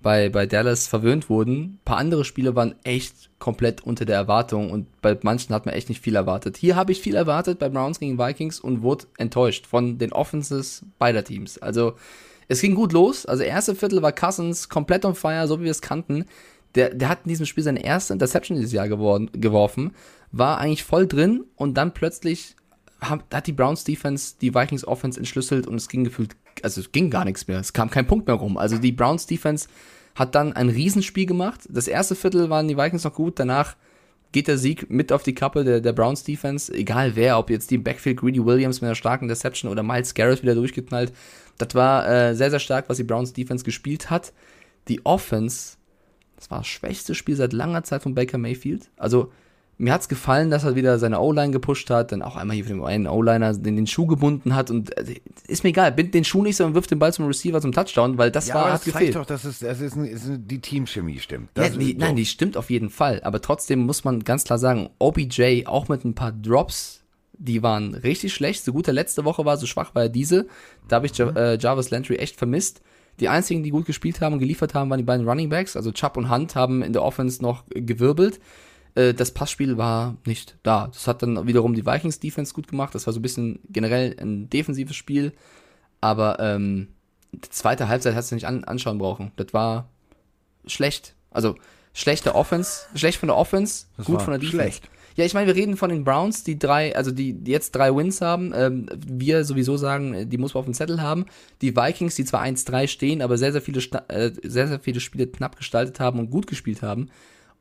bei, bei Dallas verwöhnt wurden, ein paar andere Spiele waren echt komplett unter der Erwartung und bei manchen hat man echt nicht viel erwartet. Hier habe ich viel erwartet bei Browns gegen Vikings und wurde enttäuscht von den Offenses beider Teams. Also es ging gut los, also erste Viertel war Cousins komplett on fire, so wie wir es kannten. Der, der hat in diesem Spiel seine erste Interception dieses Jahr geworden, geworfen, war eigentlich voll drin und dann plötzlich hat die Browns Defense die Vikings Offense entschlüsselt und es ging gefühlt, also es ging gar nichts mehr, es kam kein Punkt mehr rum. Also die Browns Defense hat dann ein Riesenspiel gemacht. Das erste Viertel waren die Vikings noch gut, danach geht der Sieg mit auf die Kappe der, der Browns Defense, egal wer, ob jetzt die Backfield Greedy Williams mit einer starken Deception oder Miles Garrett wieder durchgeknallt. Das war äh, sehr, sehr stark, was die Browns Defense gespielt hat. Die Offense, das war das schwächste Spiel seit langer Zeit von Baker Mayfield. Also mir hat's gefallen, dass er wieder seine O-Line gepusht hat, dann auch einmal hier für den einen O-Liner den, den Schuh gebunden hat und äh, ist mir egal, bind den Schuh nicht, sondern wirft den Ball zum Receiver zum Touchdown, weil das war, aber hat das gefehlt. zeigt doch, dass es, das ist, ein, ist ein, die Teamchemie stimmt. Ja, die, ist nein, so. die stimmt auf jeden Fall. Aber trotzdem muss man ganz klar sagen, OBJ auch mit ein paar Drops, die waren richtig schlecht. So gut der letzte Woche war, so schwach war er diese. Da habe ich ja, äh, Jarvis Landry echt vermisst. Die einzigen, die gut gespielt haben und geliefert haben, waren die beiden Running Backs. Also Chubb und Hunt haben in der Offense noch gewirbelt. Äh, das Passspiel war nicht da. Das hat dann wiederum die Vikings Defense gut gemacht. Das war so ein bisschen generell ein defensives Spiel. Aber ähm, die zweite Halbzeit hast du nicht an, anschauen brauchen. Das war schlecht. Also schlechte Offense, schlecht von der Offense, Das gut von der Defense. schlecht. Ja, ich meine, wir reden von den Browns, die drei, also die jetzt drei Wins haben. Ähm, wir sowieso sagen, die muss man auf dem Zettel haben. Die Vikings, die zwar 1-3 stehen, aber sehr, sehr viele, äh, sehr, sehr viele Spiele knapp gestaltet haben und gut gespielt haben.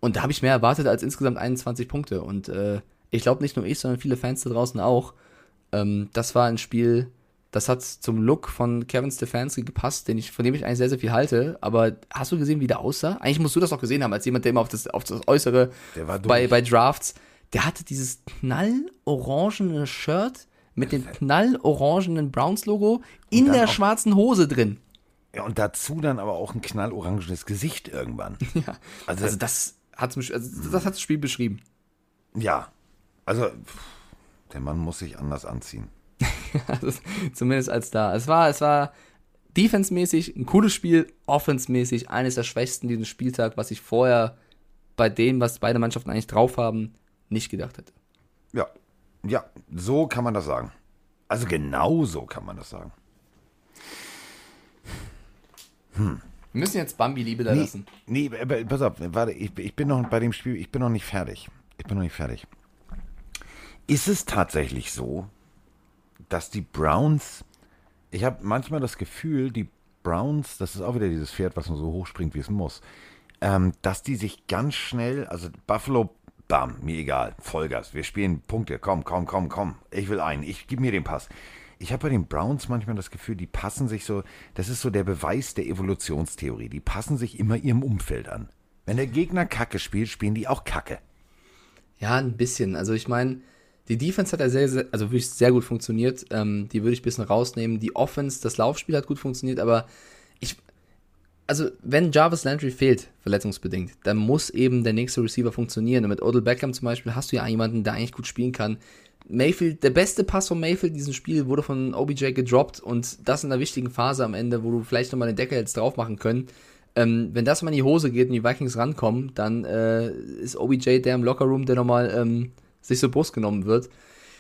Und da habe ich mehr erwartet als insgesamt 21 Punkte. Und äh, ich glaube nicht nur ich, sondern viele Fans da draußen auch. Ähm, das war ein Spiel, das hat zum Look von Kevin Stefanski gepasst, den ich, von dem ich eigentlich sehr, sehr viel halte. Aber hast du gesehen, wie der aussah? Eigentlich musst du das auch gesehen haben, als jemand, der immer auf das, auf das Äußere bei, bei Drafts. Der hatte dieses knallorangene Shirt mit dem knallorangenen Browns-Logo in der schwarzen Hose drin. Ja, und dazu dann aber auch ein knallorangenes Gesicht irgendwann. Ja. Also- Also, das hat's, also das hat das Spiel beschrieben. Ja, also der Mann muss sich anders anziehen. Zumindest als da. Es war, es war defensemäßig ein cooles Spiel, offensmäßig eines der schwächsten diesen Spieltag, was ich vorher bei dem, was beide Mannschaften eigentlich drauf haben, nicht gedacht hätte. Ja, ja, so kann man das sagen. Also genau so kann man das sagen. Wir müssen jetzt Bambi Liebe da Nee, lassen. nee, aber pass auf, warte, ich, ich bin noch bei dem Spiel, ich bin noch nicht fertig. Ich bin noch nicht fertig. Ist es tatsächlich so, dass die Browns, ich habe manchmal das Gefühl, die Browns, das ist auch wieder dieses Pferd, was nur so hoch springt, wie es muss, ähm, dass die sich ganz schnell, also Buffalo, bam, mir egal, Vollgas, wir spielen Punkte, komm, komm, komm, komm, ich will einen, ich gib mir den Pass. Ich habe bei den Browns manchmal das Gefühl, die passen sich so, das ist so der Beweis der Evolutionstheorie, die passen sich immer ihrem Umfeld an. Wenn der Gegner Kacke spielt, spielen die auch Kacke. Ja, ein bisschen. Also ich meine, die Defense hat ja sehr, sehr, also wirklich sehr gut funktioniert. Ähm, die würde ich ein bisschen rausnehmen. Die Offense, das Laufspiel hat gut funktioniert, aber ich, also wenn Jarvis Landry fehlt, verletzungsbedingt, dann muss eben der nächste Receiver funktionieren. Und mit Odell Beckham zum Beispiel hast du ja jemanden, der eigentlich gut spielen kann. Mayfield, der beste Pass von Mayfield in diesem Spiel wurde von OBJ gedroppt und das in einer wichtigen Phase am Ende, wo du vielleicht nochmal den Deckel jetzt drauf machen können. Ähm, wenn das mal in die Hose geht und die Vikings rankommen, dann äh, ist OBJ der im Lockerroom, der nochmal ähm, sich zur Brust genommen wird.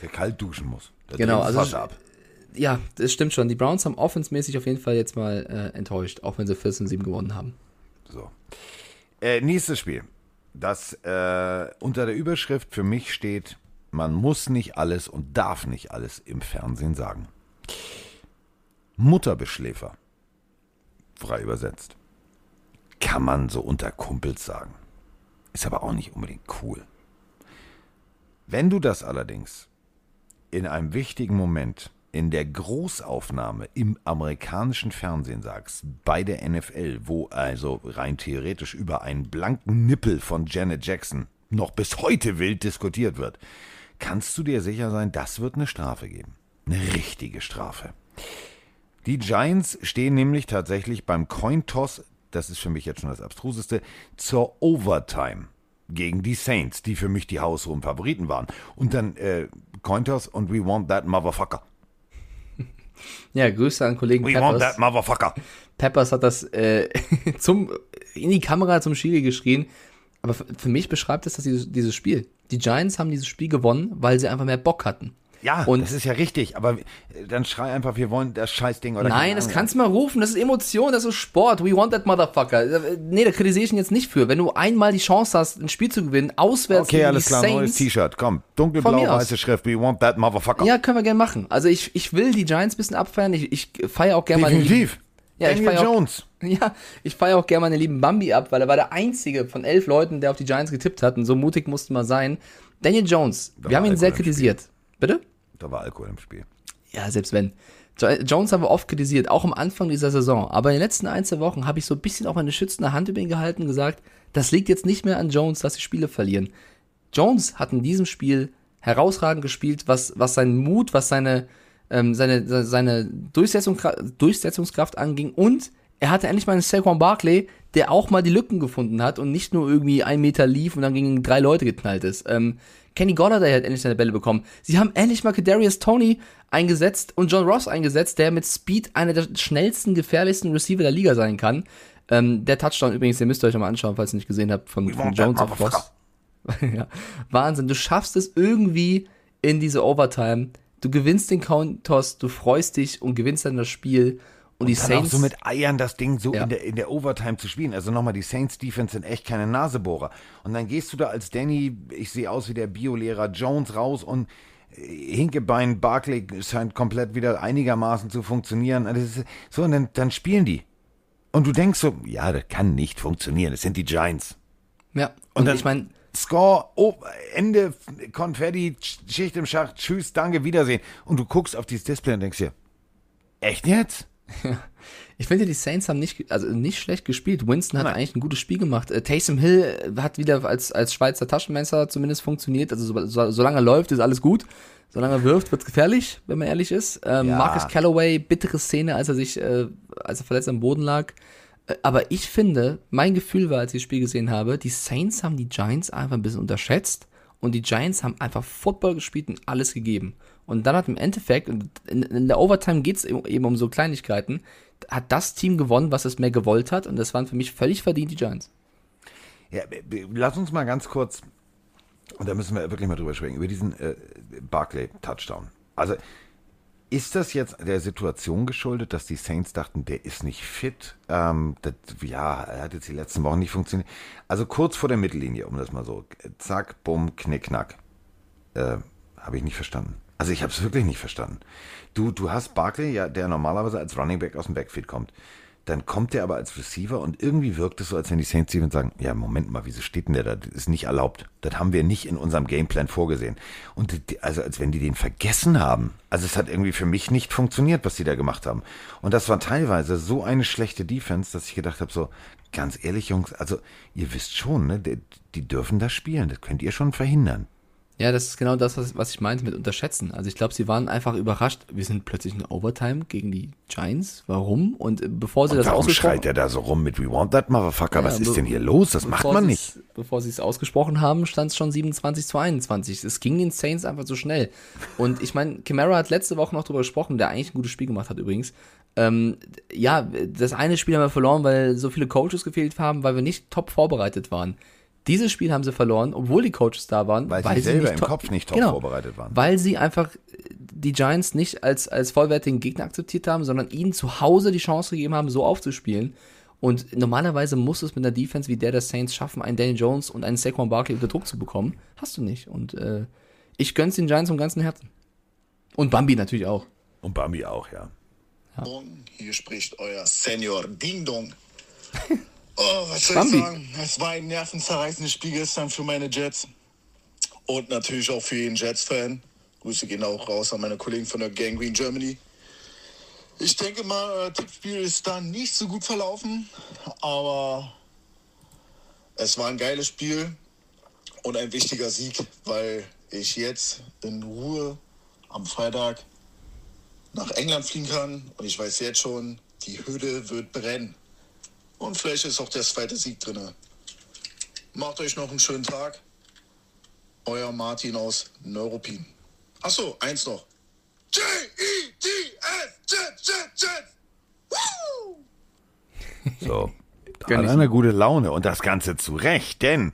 Der kalt duschen muss. Der Genau, also- Wasser ab. Ja, das stimmt schon. Die Browns haben offensmäßig auf jeden Fall jetzt mal äh, enttäuscht, auch wenn sie 14-7 gewonnen haben. So. Äh, nächstes Spiel. Das äh, unter der Überschrift für mich steht, man muss nicht alles und darf nicht alles im Fernsehen sagen. Mutterbeschläfer. Frei übersetzt. Kann man so unter Kumpels sagen. Ist aber auch nicht unbedingt cool. Wenn du das allerdings in einem wichtigen Moment in der Großaufnahme im amerikanischen Fernsehen sagst, bei der NFL, wo also rein theoretisch über einen blanken Nippel von Janet Jackson noch bis heute wild diskutiert wird, kannst du dir sicher sein, das wird eine Strafe geben. Eine richtige Strafe. Die Giants stehen nämlich tatsächlich beim Cointoss, das ist für mich jetzt schon das Abstruseste, zur Overtime gegen die Saints, die für mich die haushohen Favoriten waren. Und dann äh, Cointoss und we want that motherfucker. Ja, Grüße an Kollegen We want that Peppers. motherfucker. Peppers hat das äh, zum, in die Kamera zum Schiri geschrien. Aber für, für mich beschreibt es das dieses, dieses Spiel. Die Giants haben dieses Spiel gewonnen, weil sie einfach mehr Bock hatten. Ja, Und- das ist ja richtig, aber äh, dann schrei einfach, wir wollen das Scheißding oder Nein, das kannst du mal rufen. Das ist Emotion, das ist Sport. We want that motherfucker. Nee, da kritisiere ich ihn jetzt nicht für. Wenn du einmal die Chance hast, ein Spiel zu gewinnen, auswärts Okay, alles klar, neues Saints, T-Shirt, komm. Dunkelblau, aus. weiße Schrift, we want that motherfucker. Ja, können wir gerne machen. Also ich, ich will die Giants ein bisschen abfeiern. Ich, ich feiere auch gerne meine lieben, Ja, ich Daniel auch- Jones. ja, ich feiere auch gerne meine lieben Bambi ab, weil er war der einzige von elf Leuten, der auf die Giants getippt hat. Und so mutig musste man sein. Daniel Jones, wir war haben ihn Alkohol sehr im Spiel. kritisiert. Bitte? Da war Alkohol im Spiel. Ja, selbst wenn. Jo- Jones haben wir oft kritisiert, auch am Anfang dieser Saison. Aber in den letzten ein, zwei Wochen habe ich so ein bisschen auch meine schützende Hand über ihn gehalten und gesagt, das liegt jetzt nicht mehr an Jones, dass die Spiele verlieren. Jones hat in diesem Spiel herausragend gespielt, was, was seinen Mut, was seine, ähm, seine, seine Durchsetzungskraft, Durchsetzungskraft anging und er hatte endlich mal einen Saquon Barkley, der auch mal die Lücken gefunden hat und nicht nur irgendwie ein Meter lief und dann gegen drei Leute geknallt ist. Ähm, Kenny Golladay hat endlich seine Bälle bekommen. Sie haben endlich mal Kadarius Tony eingesetzt und John Ross eingesetzt, der mit Speed einer der schnellsten, gefährlichsten Receiver der Liga sein kann. Ähm, der Touchdown übrigens, den müsst ihr euch nochmal anschauen, falls ihr nicht gesehen habt, von, von Jones auf. Ross. ja, Wahnsinn. Du schaffst es irgendwie in diese Overtime. Du gewinnst den Coin-Toss, du freust dich und gewinnst dann das Spiel. Und, die Dann auch Saints. so mit Eiern das Ding so Ja. in, der, in der Overtime zu spielen. Also nochmal, die Saints Defense sind echt keine Nasebohrer. Und dann gehst du da als Danny, ich sehe aus wie der Biolehrer Jones raus und äh, Hinkebein Barkley scheint komplett wieder einigermaßen zu funktionieren. Ist, so, und dann, dann spielen die. Und du denkst so, ja, das kann nicht funktionieren. Das sind die Giants. ja, Und und, dann ich meine, Score, oh, Ende, Konfetti, Schicht im Schacht, tschüss, danke, Wiedersehen. Und du guckst auf dieses Display und denkst dir, echt jetzt? Ich finde, die Saints haben nicht, also nicht schlecht gespielt. Winston hat Nein. eigentlich ein gutes Spiel gemacht. Äh, Taysom Hill hat wieder als, als Schweizer Taschenmesser zumindest funktioniert. Also so, so, solange er läuft, ist alles gut. Solange er wirft, wird es gefährlich, wenn man ehrlich ist. Ähm, ja. Marcus Callaway, bittere Szene, als er sich, äh, als er verletzt am Boden lag. Aber ich finde, mein Gefühl war, als ich das Spiel gesehen habe, die Saints haben die Giants einfach ein bisschen unterschätzt und die Giants haben einfach Football gespielt und alles gegeben. Und dann hat im Endeffekt, in, in der Overtime geht es eben um so Kleinigkeiten, hat das Team gewonnen, was es mehr gewollt hat. Und das waren für mich völlig verdient die Giants. Ja, lass uns mal ganz kurz, und da müssen wir wirklich mal drüber sprechen, über diesen äh, Barclay-Touchdown. Also ist das jetzt der Situation geschuldet, dass die Saints dachten, der ist nicht fit? Ähm, das, ja, er hat jetzt die letzten Wochen nicht funktioniert. Also kurz vor der Mittellinie, um das mal so. Zack, bumm, knick, knack. Äh, Habe ich nicht verstanden. Also ich habe es wirklich nicht verstanden. Du, du hast Barkley, ja, der normalerweise als Running Back aus dem Backfield kommt. Dann kommt der aber als Receiver und irgendwie wirkt es so, als wenn die Saints Stevens sagen, ja, Moment mal, wieso steht denn der da? Das ist nicht erlaubt. Das haben wir nicht in unserem Gameplan vorgesehen. Und die, also als wenn die den vergessen haben. Also es hat irgendwie für mich nicht funktioniert, was die da gemacht haben. Und das war teilweise so eine schlechte Defense, dass ich gedacht habe, so, ganz ehrlich, Jungs, also ihr wisst schon, ne, die, die dürfen das spielen. Das könnt ihr schon verhindern. Ja, das ist genau das, was, was ich meinte mit unterschätzen. Also ich glaube, sie waren einfach überrascht. Wir sind plötzlich in Overtime gegen die Giants. Warum? Und äh, bevor sie Und das warum schreit er da so rum mit We want that motherfucker? Ja, was ist denn hier los? Das macht man nicht. Bevor sie es ausgesprochen haben, stand es schon 27 zu 21. Es ging den Saints einfach so schnell. Und ich meine, Camara hat letzte Woche noch drüber gesprochen, der eigentlich ein gutes Spiel gemacht hat übrigens. Ähm, ja, das eine Spiel haben wir verloren, weil so viele Coaches gefehlt haben, weil wir nicht top vorbereitet waren. Dieses Spiel haben sie verloren, obwohl die Coaches da waren. Weil, weil sie selber im Kopf nicht top genau, vorbereitet waren. Weil sie einfach die Giants nicht als, als vollwertigen Gegner akzeptiert haben, sondern ihnen zu Hause die Chance gegeben haben, so aufzuspielen. Und normalerweise muss es mit einer Defense wie der der Saints schaffen, einen Daniel Jones und einen Saquon Barkley unter Druck zu bekommen. Hast du nicht. Und äh, ich gönn's den Giants vom ganzen Herzen. Und Bambi natürlich auch. Und Bambi auch, ja. ja. Hier spricht euer Senior Ding Dong. Oh, was soll Bambi. ich sagen? Es war ein nervenzerreißendes Spiel gestern für meine Jets. Und natürlich auch für jeden Jets-Fan. Grüße gehen auch raus an meine Kollegen von der Gang Green Germany. Ich denke mal, Tippspiel ist da nicht so gut verlaufen, aber es war ein geiles Spiel und ein wichtiger Sieg, weil ich jetzt in Ruhe am Freitag nach England fliegen kann und ich weiß jetzt schon, die Hütte wird brennen. Und vielleicht ist auch der zweite Sieg drin. Macht euch noch einen schönen Tag. Euer Martin aus Neuropin. Achso, eins noch. J-E-T-S, Jet, Jet, Jet. So. Hat eine gute Laune und das Ganze zu Recht, denn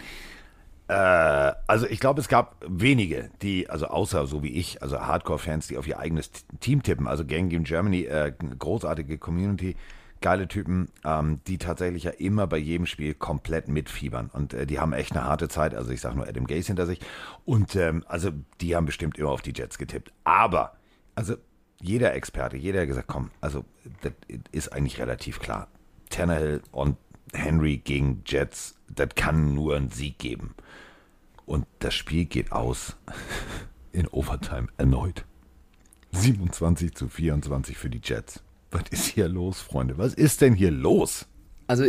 äh, also ich glaube, es gab wenige, die, also außer so wie ich, also Hardcore-Fans, die auf ihr eigenes Team tippen. Also Gang Game Germany, äh, großartige Community geile Typen, ähm, die tatsächlich ja immer bei jedem Spiel komplett mitfiebern. Und äh, die haben echt eine harte Zeit. Also ich sage nur Adam Gaze hinter sich. Und ähm, also die haben bestimmt immer auf die Jets getippt. Aber, also jeder Experte, jeder hat gesagt, komm, also das ist eigentlich relativ klar. Tannehill und Henry gegen Jets, das kann nur einen Sieg geben. Und das Spiel geht aus in Overtime erneut. 27 zu 24 für die Jets. Was ist hier los, Freunde? Was ist denn hier los? Also,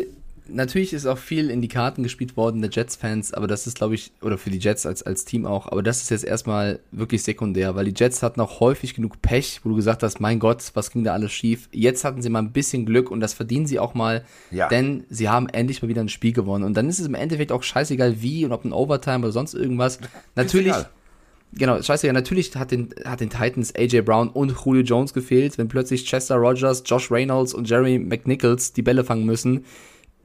natürlich ist auch viel in die Karten gespielt worden der Jets-Fans, aber das ist, glaube ich, oder für die Jets als, als Team auch, aber das ist jetzt erstmal wirklich sekundär, weil die Jets hatten auch häufig genug Pech, wo du gesagt hast, mein Gott, was ging da alles schief. Jetzt hatten sie mal ein bisschen Glück und das verdienen sie auch mal, ja. denn sie haben endlich mal wieder ein Spiel gewonnen. Und dann ist es im Endeffekt auch scheißegal wie und ob ein Overtime oder sonst irgendwas. Natürlich. Genau, scheiße, ja, natürlich hat den, hat den Titans AJ Brown und Julio Jones gefehlt, wenn plötzlich Chester Rogers, Josh Reynolds und Jeremy McNichols die Bälle fangen müssen,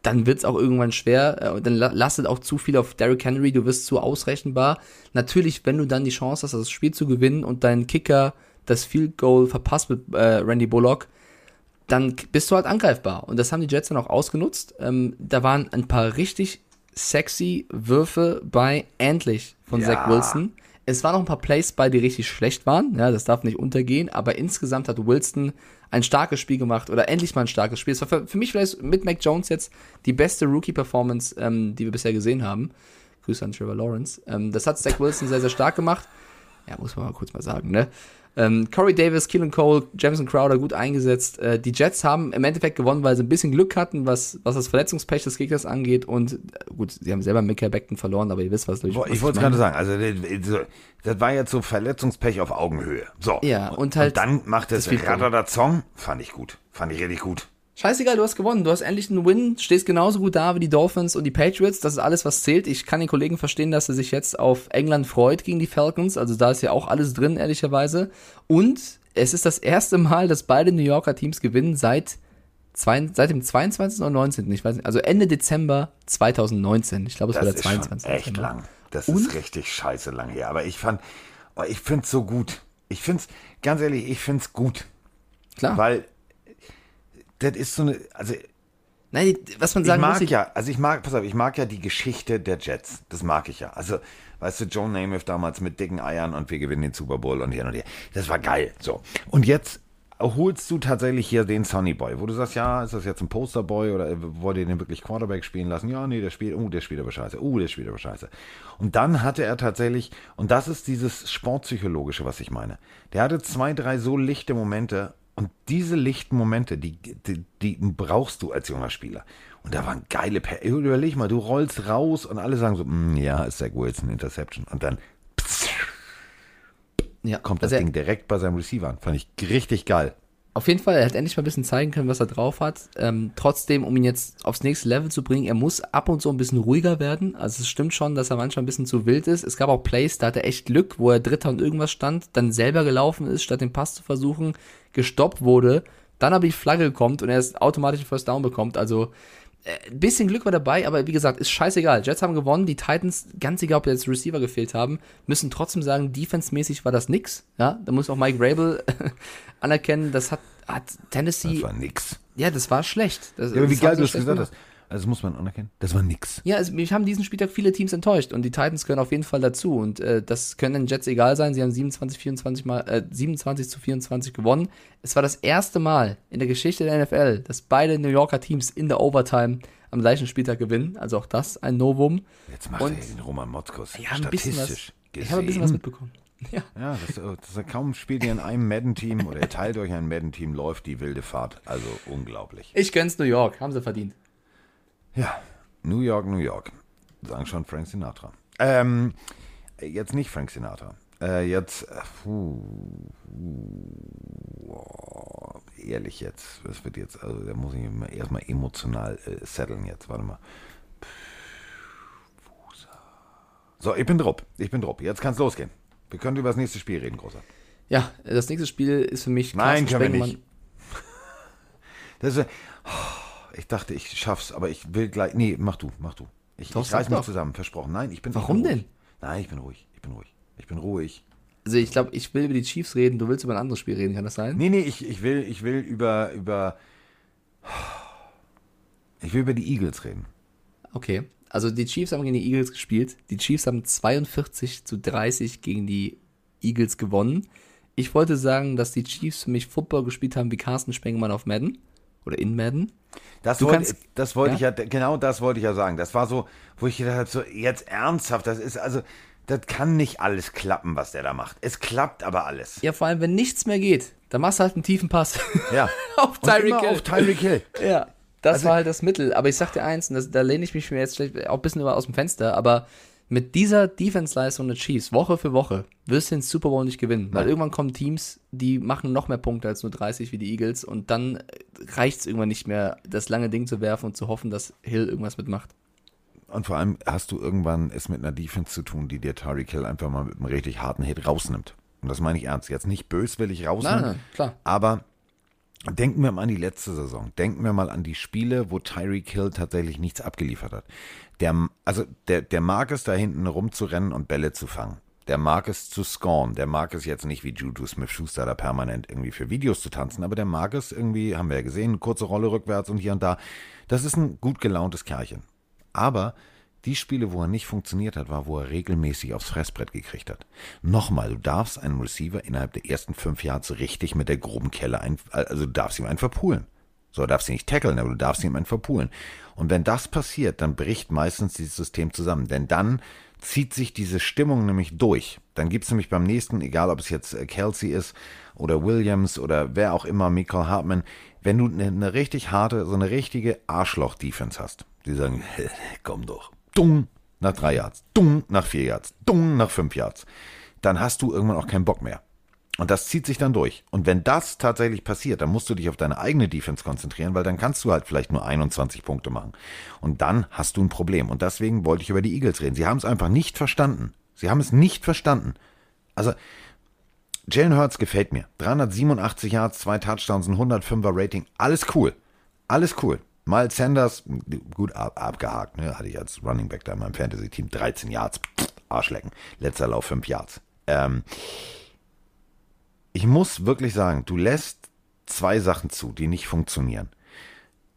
dann wird es auch irgendwann schwer, äh, dann lastet auch zu viel auf Derrick Henry, du wirst zu ausrechenbar. Natürlich, wenn du dann die Chance hast, das Spiel zu gewinnen und dein Kicker das Field Goal verpasst mit äh, Randy Bullock, dann bist du halt angreifbar. Und das haben die Jets dann auch ausgenutzt. Ähm, da waren ein paar richtig sexy Würfe bei Endlich von ja. Zach Wilson. Es waren noch ein paar Plays bei, die richtig schlecht waren. Ja, das darf nicht untergehen. Aber insgesamt hat Wilson ein starkes Spiel gemacht oder endlich mal ein starkes Spiel. Es war für, für mich vielleicht mit Mac Jones jetzt die beste Rookie-Performance, ähm, die wir bisher gesehen haben. Grüße an Trevor Lawrence. Ähm, das hat Zach Wilson sehr, sehr stark gemacht. Ja, muss man mal kurz mal sagen, ne? Ähm, Corey Davis, Keelan Cole, Jameson Crowder gut eingesetzt. Äh, die Jets haben im Endeffekt gewonnen, weil sie ein bisschen Glück hatten, was, was das Verletzungspech des Gegners angeht. Und äh, gut, sie haben selber Micah Beckton verloren, aber ihr wisst, was ich Ich, ich wollte gerade sagen, also das, das war jetzt so Verletzungspech auf Augenhöhe. So. Ja, und halt. Und dann macht es Radada Song, fand ich gut. Fand ich richtig gut. Scheißegal, du hast gewonnen. Du hast endlich einen Win, stehst genauso gut da wie die Dolphins und die Patriots. Das ist alles, was zählt. Ich kann den Kollegen verstehen, dass er sich jetzt auf England freut gegen die Falcons. Also da ist ja auch alles drin, ehrlicherweise. Und es ist das erste Mal, dass beide New Yorker Teams gewinnen seit, zwei, seit dem 22. oder 19. Ich weiß nicht, also Ende Dezember 2019. Ich glaube, es das war der 22. echt Dezember. lang. Das und? ist richtig scheiße lang her. Aber ich fand, oh, ich finde es so gut. Ich finde es, ganz ehrlich, ich finde es gut. Klar. Weil das ist so eine, also Nein, was man sagen ich mag muss, ich ja, also ich mag, pass auf, ich mag ja die Geschichte der Jets. Das mag ich ja. Also, weißt du, Joe Namath damals mit dicken Eiern und wir gewinnen den Super Bowl und hier und hier. Das war geil. So. Und jetzt holst du tatsächlich hier den Sonny Boy, wo du sagst, ja, ist das jetzt ein Posterboy oder wollt ihr den wirklich Quarterback spielen lassen? Ja, nee, der spielt, oh, der spielt aber scheiße, oh, der spielt aber scheiße. Und dann hatte er tatsächlich, und das ist dieses Sportpsychologische, was ich meine. Der hatte zwei, drei so lichte Momente und diese lichten Momente, die, die, die brauchst du als junger Spieler. Und da waren geile, per überleg mal, du rollst raus und alle sagen so, mm, ja, ist Zach Wilson Interception. Und dann ja, kommt das also Ding direkt bei seinem Receiver an. Fand ich richtig geil. Auf jeden Fall, er hat endlich mal ein bisschen zeigen können, was er drauf hat. Ähm, trotzdem, um ihn jetzt aufs nächste Level zu bringen, er muss ab und zu ein bisschen ruhiger werden. Also es stimmt schon, dass er manchmal ein bisschen zu wild ist. Es gab auch Plays, da hat er echt Glück, wo er Dritter und irgendwas stand, dann selber gelaufen ist, statt den Pass zu versuchen, gestoppt wurde, dann aber die Flagge kommt und er es automatisch First Down bekommt. Also äh, ein bisschen Glück war dabei, aber wie gesagt, ist scheißegal. Jets haben gewonnen, die Titans, ganz egal, ob jetzt Receiver gefehlt haben, müssen trotzdem sagen, defensemäßig war das nix. Ja, da muss auch Mike Rabel anerkennen, das hat, hat Tennessee. Das war nix. Ja, das war schlecht. Das, ja, aber wie geil du das gesagt hast. Also das muss man anerkennen. Das war nix. Ja, also mich haben diesen Spieltag viele Teams enttäuscht und die Titans gehören auf jeden Fall dazu und äh, das können den Jets egal sein. Sie haben 27, 24 mal, äh, 27 zu 24 gewonnen. Es war das erste Mal in der Geschichte der NFL, dass beide New Yorker Teams in der Overtime am gleichen Spieltag gewinnen. Also auch das ein Novum. Jetzt macht und, er den Roman Motzkos ja, ein bisschen was, Ich habe ein bisschen was mitbekommen. Ja, ja das, das, kaum spielt ihr in einem Madden-Team oder ihr teilt euch ein Madden-Team, läuft die wilde Fahrt. Also unglaublich. Ich gönn's New York, haben sie verdient. Ja, New York, New York. Sagen schon Frank Sinatra. Ähm, jetzt nicht Frank Sinatra. Äh, jetzt, puh, oh, ehrlich jetzt, das wird jetzt, also da muss ich erstmal emotional äh, setteln jetzt, warte mal. So, ich bin drauf, ich bin drauf. Jetzt kann es losgehen. Wir können über das nächste Spiel reden, Großer. Ja, das nächste Spiel ist für mich Nein, können wir nicht. Ist, oh, ich dachte, ich schaff's, aber ich will gleich. Nee, mach du, mach du. Ich, doch, ich reiß mich zusammen, versprochen. Nein, ich bin. Warum ich bin denn? Nein, ich bin ruhig. Ich bin ruhig. Ich bin ruhig. Also ich glaube, ich will über die Chiefs reden, du willst über ein anderes Spiel reden, kann das sein? Nee, nee, ich, ich will, ich will über, über. Ich will über die Eagles reden. Okay. Also die Chiefs haben gegen die Eagles gespielt. Die Chiefs haben 42 zu 30 gegen die Eagles gewonnen. Ich wollte sagen, dass die Chiefs für mich Football gespielt haben wie Carsten Spengemann auf Madden. Oder in Madden. Das, wollte, kannst, das wollte ja? ich ja, genau das wollte ich ja sagen. Das war so, wo ich gedacht habe, so jetzt ernsthaft, das ist also, das kann nicht alles klappen, was der da macht. Es klappt aber alles. Ja, vor allem, wenn nichts mehr geht, dann machst du halt einen tiefen Pass. Ja. auf Tyreek Hill. Auf Tyreek Hill. ja. Das also, war halt das Mittel. Aber ich sag dir eins, und das, da lehne ich mich mir jetzt auch ein bisschen aus dem Fenster, aber mit dieser Defense-Leistung der Chiefs Woche für Woche wirst du den Super Bowl nicht gewinnen, weil irgendwann kommen Teams, die machen noch mehr Punkte als nur 30 wie die Eagles und dann reicht es irgendwann nicht mehr, das lange Ding zu werfen und zu hoffen, dass Hill irgendwas mitmacht. Und vor allem hast du irgendwann es mit einer Defense zu tun, die dir Tyreek Hill einfach mal mit einem richtig harten Hit rausnimmt. Und das meine ich ernst. Jetzt nicht böswillig rausnehmen, nein, nein, klar. aber Denken wir mal an die letzte Saison. Denken wir mal an die Spiele, wo Tyreek Hill tatsächlich nichts abgeliefert hat. Der, also der, der mag es da hinten rumzurennen und Bälle zu fangen. Der mag es zu scoren. Der mag es jetzt nicht wie Juju Smith-Schuster da permanent irgendwie für Videos zu tanzen, aber der mag es irgendwie, haben wir ja gesehen, kurze Rolle rückwärts und hier und da. Das ist ein gut gelauntes Kerlchen. Aber die Spiele, wo er nicht funktioniert hat, war, wo er regelmäßig aufs Fressbrett gekriegt hat. Nochmal, du darfst einem Receiver innerhalb der ersten fünf so richtig mit der groben Kelle ein, also du darfst ihm einen verpulen. So, du darfst sie nicht tackeln, aber du darfst jemanden verpulen. Und wenn das passiert, dann bricht meistens dieses System zusammen. Denn dann zieht sich diese Stimmung nämlich durch. Dann gibt es nämlich beim nächsten, egal ob es jetzt äh, Kelsey ist oder Williams oder wer auch immer, Michael Hartman, wenn du eine, eine richtig harte, so eine richtige Arschloch-Defense hast. Die sagen, komm doch, dung, nach drei Yards, dung, nach vier Yards, dung, nach fünf Yards. Dann hast du irgendwann auch keinen Bock mehr. Und das zieht sich dann durch. Und wenn das tatsächlich passiert, dann musst du dich auf deine eigene Defense konzentrieren, weil dann kannst du halt vielleicht nur 21 Punkte machen. Und dann hast du ein Problem. Und deswegen wollte ich über die Eagles reden. Sie haben es einfach nicht verstanden. Sie haben es nicht verstanden. Also, Jalen Hurts gefällt mir. 387 Yards, zwei Touchdowns, ein 105er Rating. Alles cool. Alles cool. Miles Sanders, gut ab, abgehakt, ne? hatte ich als Running Back da in meinem Fantasy-Team. 13 Yards, Pff, Arschlecken. Letzter Lauf 5 Yards. Ähm, ich muss wirklich sagen, du lässt zwei Sachen zu, die nicht funktionieren.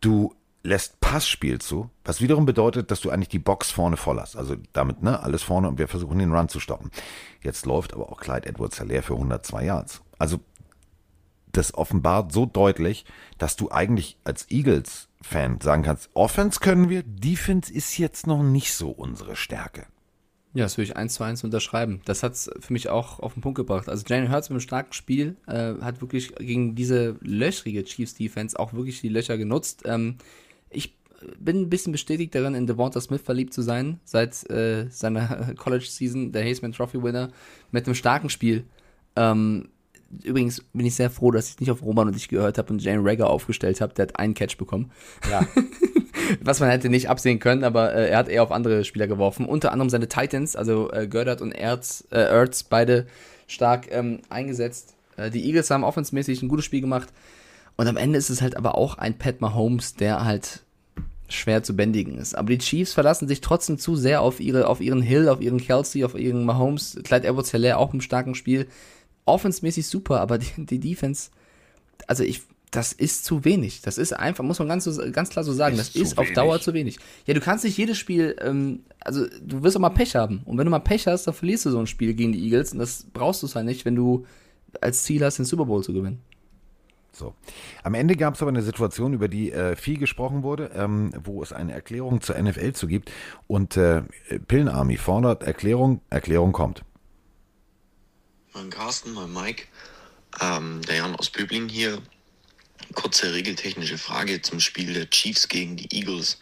Du lässt Passspiel zu, was wiederum bedeutet, dass du eigentlich die Box vorne voll hast. Also damit, ne, alles vorne und wir versuchen den Run zu stoppen. Jetzt läuft aber auch Clyde Edwards leer für 102 Yards. Also das offenbart so deutlich, dass du eigentlich als Eagles-Fan sagen kannst, Offense können wir, Defense ist jetzt noch nicht so unsere Stärke. Ja, das würde ich eins zu eins unterschreiben. Das hat es für mich auch auf den Punkt gebracht. Also Jalen Hurts mit einem starken Spiel äh, hat wirklich gegen diese löchrige Chiefs-Defense auch wirklich die Löcher genutzt. Ähm, ich bin ein bisschen bestätigt darin, in Devonta Smith verliebt zu sein, seit äh, seiner College-Season, der Haseman Trophy-Winner, mit einem starken Spiel. Ähm, übrigens bin ich sehr froh, dass ich nicht auf Roman und dich gehört habe und Jane Rager aufgestellt habe. Der hat einen Catch bekommen. Ja. Was man hätte nicht absehen können, aber äh, er hat eher auf andere Spieler geworfen. Unter anderem seine Titans, also äh, Gördert und Erz, äh, Ertz, beide stark ähm, eingesetzt. Äh, die Eagles haben offensmäßig ein gutes Spiel gemacht. Und am Ende ist es halt aber auch ein Pat Mahomes, der halt schwer zu bändigen ist. Aber die Chiefs verlassen sich trotzdem zu sehr auf ihre, auf ihren Hill, auf ihren Kelsey, auf ihren Mahomes. Clyde Edwards Hilaire auch im starken Spiel. Offensmäßig super, aber die, die Defense, also ich, das ist zu wenig. Das ist einfach, muss man ganz, ganz klar so sagen, Ist das ist auf wenig. Dauer zu wenig. Ja, du kannst nicht jedes Spiel, ähm, also du wirst auch mal Pech haben. Und wenn du mal Pech hast, dann verlierst du so ein Spiel gegen die Eagles. Und das brauchst du halt nicht, wenn du als Ziel hast, den Super Bowl zu gewinnen. So. Am Ende gab es aber eine Situation, über die äh, viel gesprochen wurde, ähm, wo es eine Erklärung zur NFL zu gibt. Und äh, Pillenarmy fordert Erklärung, Erklärung kommt. Mein Carsten, mein Mike, ähm, der Jan aus Böbling hier. Kurze regeltechnische Frage zum Spiel der Chiefs gegen die Eagles.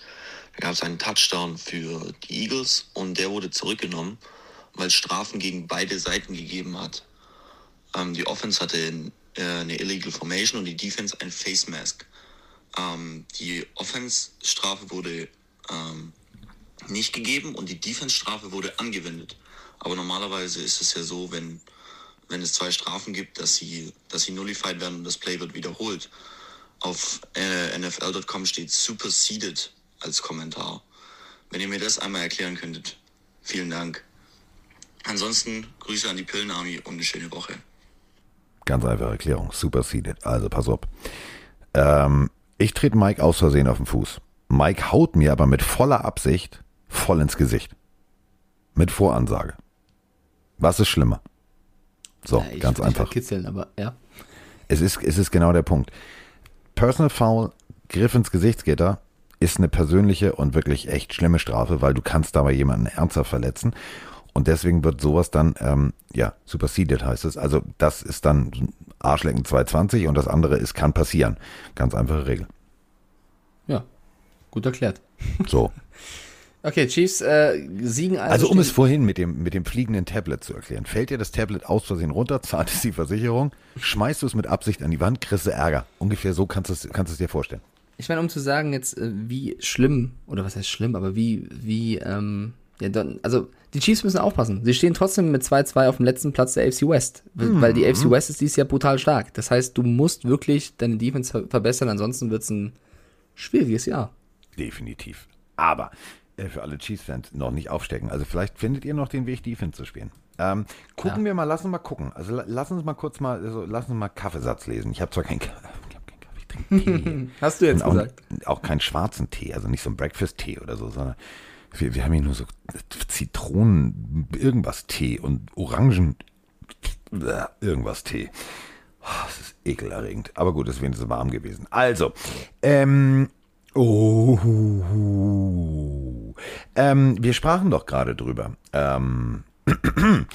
Da gab es einen Touchdown für die Eagles und der wurde zurückgenommen, weil es Strafen gegen beide Seiten gegeben hat. Ähm, die Offense hatte äh, eine Illegal Formation und die Defense ein Face Mask. Ähm, die Offense-Strafe wurde ähm, nicht gegeben und die Defense-Strafe wurde angewendet. Aber normalerweise ist es ja so, wenn, wenn es zwei Strafen gibt, dass sie, dass sie nullified werden und das Play wird wiederholt. Auf äh, NFL.com steht superseded als Kommentar. Wenn ihr mir das einmal erklären könntet, vielen Dank. Ansonsten Grüße an die Pillenarmy und eine schöne Woche. Ganz einfache Erklärung. Superseded. Also pass auf. Ähm, ich trete Mike aus Versehen auf den Fuß. Mike haut mir aber mit voller Absicht voll ins Gesicht. Mit Voransage. Was ist schlimmer? So, Ja, ganz einfach. kitzeln, aber ja. Es ist, es ist genau der Punkt. Personal Foul, Griff ins Gesichtsgitter, ist eine persönliche und wirklich echt schlimme Strafe, weil du kannst dabei jemanden ernsthaft verletzen. Und deswegen wird sowas dann, ähm, ja, superseded heißt es. Also das ist dann Arschlecken 220 und das andere ist, kann passieren. Ganz einfache Regel. Ja, gut erklärt. So. Okay, Chiefs äh, siegen also. Also um es vorhin mit dem, mit dem fliegenden Tablet zu erklären. Fällt dir das Tablet aus Versehen runter, zahlt es die Versicherung, schmeißt du es mit Absicht an die Wand, kriegst du Ärger. Ungefähr so kannst du es, kannst dir vorstellen. Ich meine, um zu sagen jetzt, äh, wie schlimm, oder was heißt schlimm, aber wie, wie, ähm, ja, dann, also die Chiefs müssen aufpassen. Sie stehen trotzdem mit 2-2 auf dem letzten Platz der AFC West, weil die AFC West ist dieses Jahr brutal stark. Das heißt, du musst wirklich deine Defense ver verbessern, ansonsten wird es ein schwieriges Jahr. Definitiv. Aber für alle Chiefs-Fans noch nicht aufstecken. Also vielleicht findet ihr noch den Weg, Defense zu spielen. Ähm, gucken Ja. wir mal, lassen wir mal gucken. Also la- lass uns mal kurz mal, also, lass uns mal Kaffeesatz lesen. Ich habe zwar keinen Kaffee, ich hab keinen Kaffee, ich trinke Tee. Hast du jetzt auch, gesagt? auch keinen schwarzen Tee, also nicht so ein Breakfast-Tee oder so, sondern wir, wir haben hier nur so Zitronen, irgendwas Tee und Orangen, irgendwas Tee. Das ist ekelerregend. Aber gut, es ist wenigstens warm gewesen. Also, ähm, oh, ähm, wir sprachen doch gerade drüber. Ähm,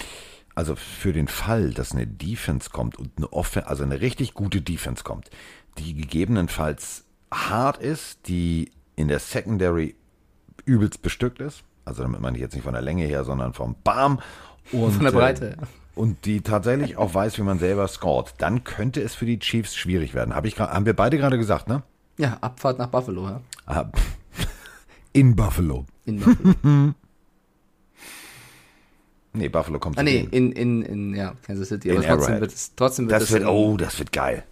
also für den Fall, dass eine Defense kommt und eine Offense, also eine richtig gute Defense kommt, die gegebenenfalls hart ist, die in der Secondary übelst bestückt ist. Also damit meine ich jetzt nicht von der Länge her, sondern vom Bam. Und, von der Breite. Äh, und die tatsächlich auch weiß, wie man selber scoret, dann könnte es für die Chiefs schwierig werden. Hab ich, haben wir beide gerade gesagt, ne? Ja, Abfahrt nach Buffalo, ja. Ah, in Buffalo. In Buffalo. nee, Buffalo kommt Ah, nee, in, in, in, ja, Kansas City. Aber In trotzdem Arrowhead. wird es, trotzdem wird Das wird, oh, das wird geil.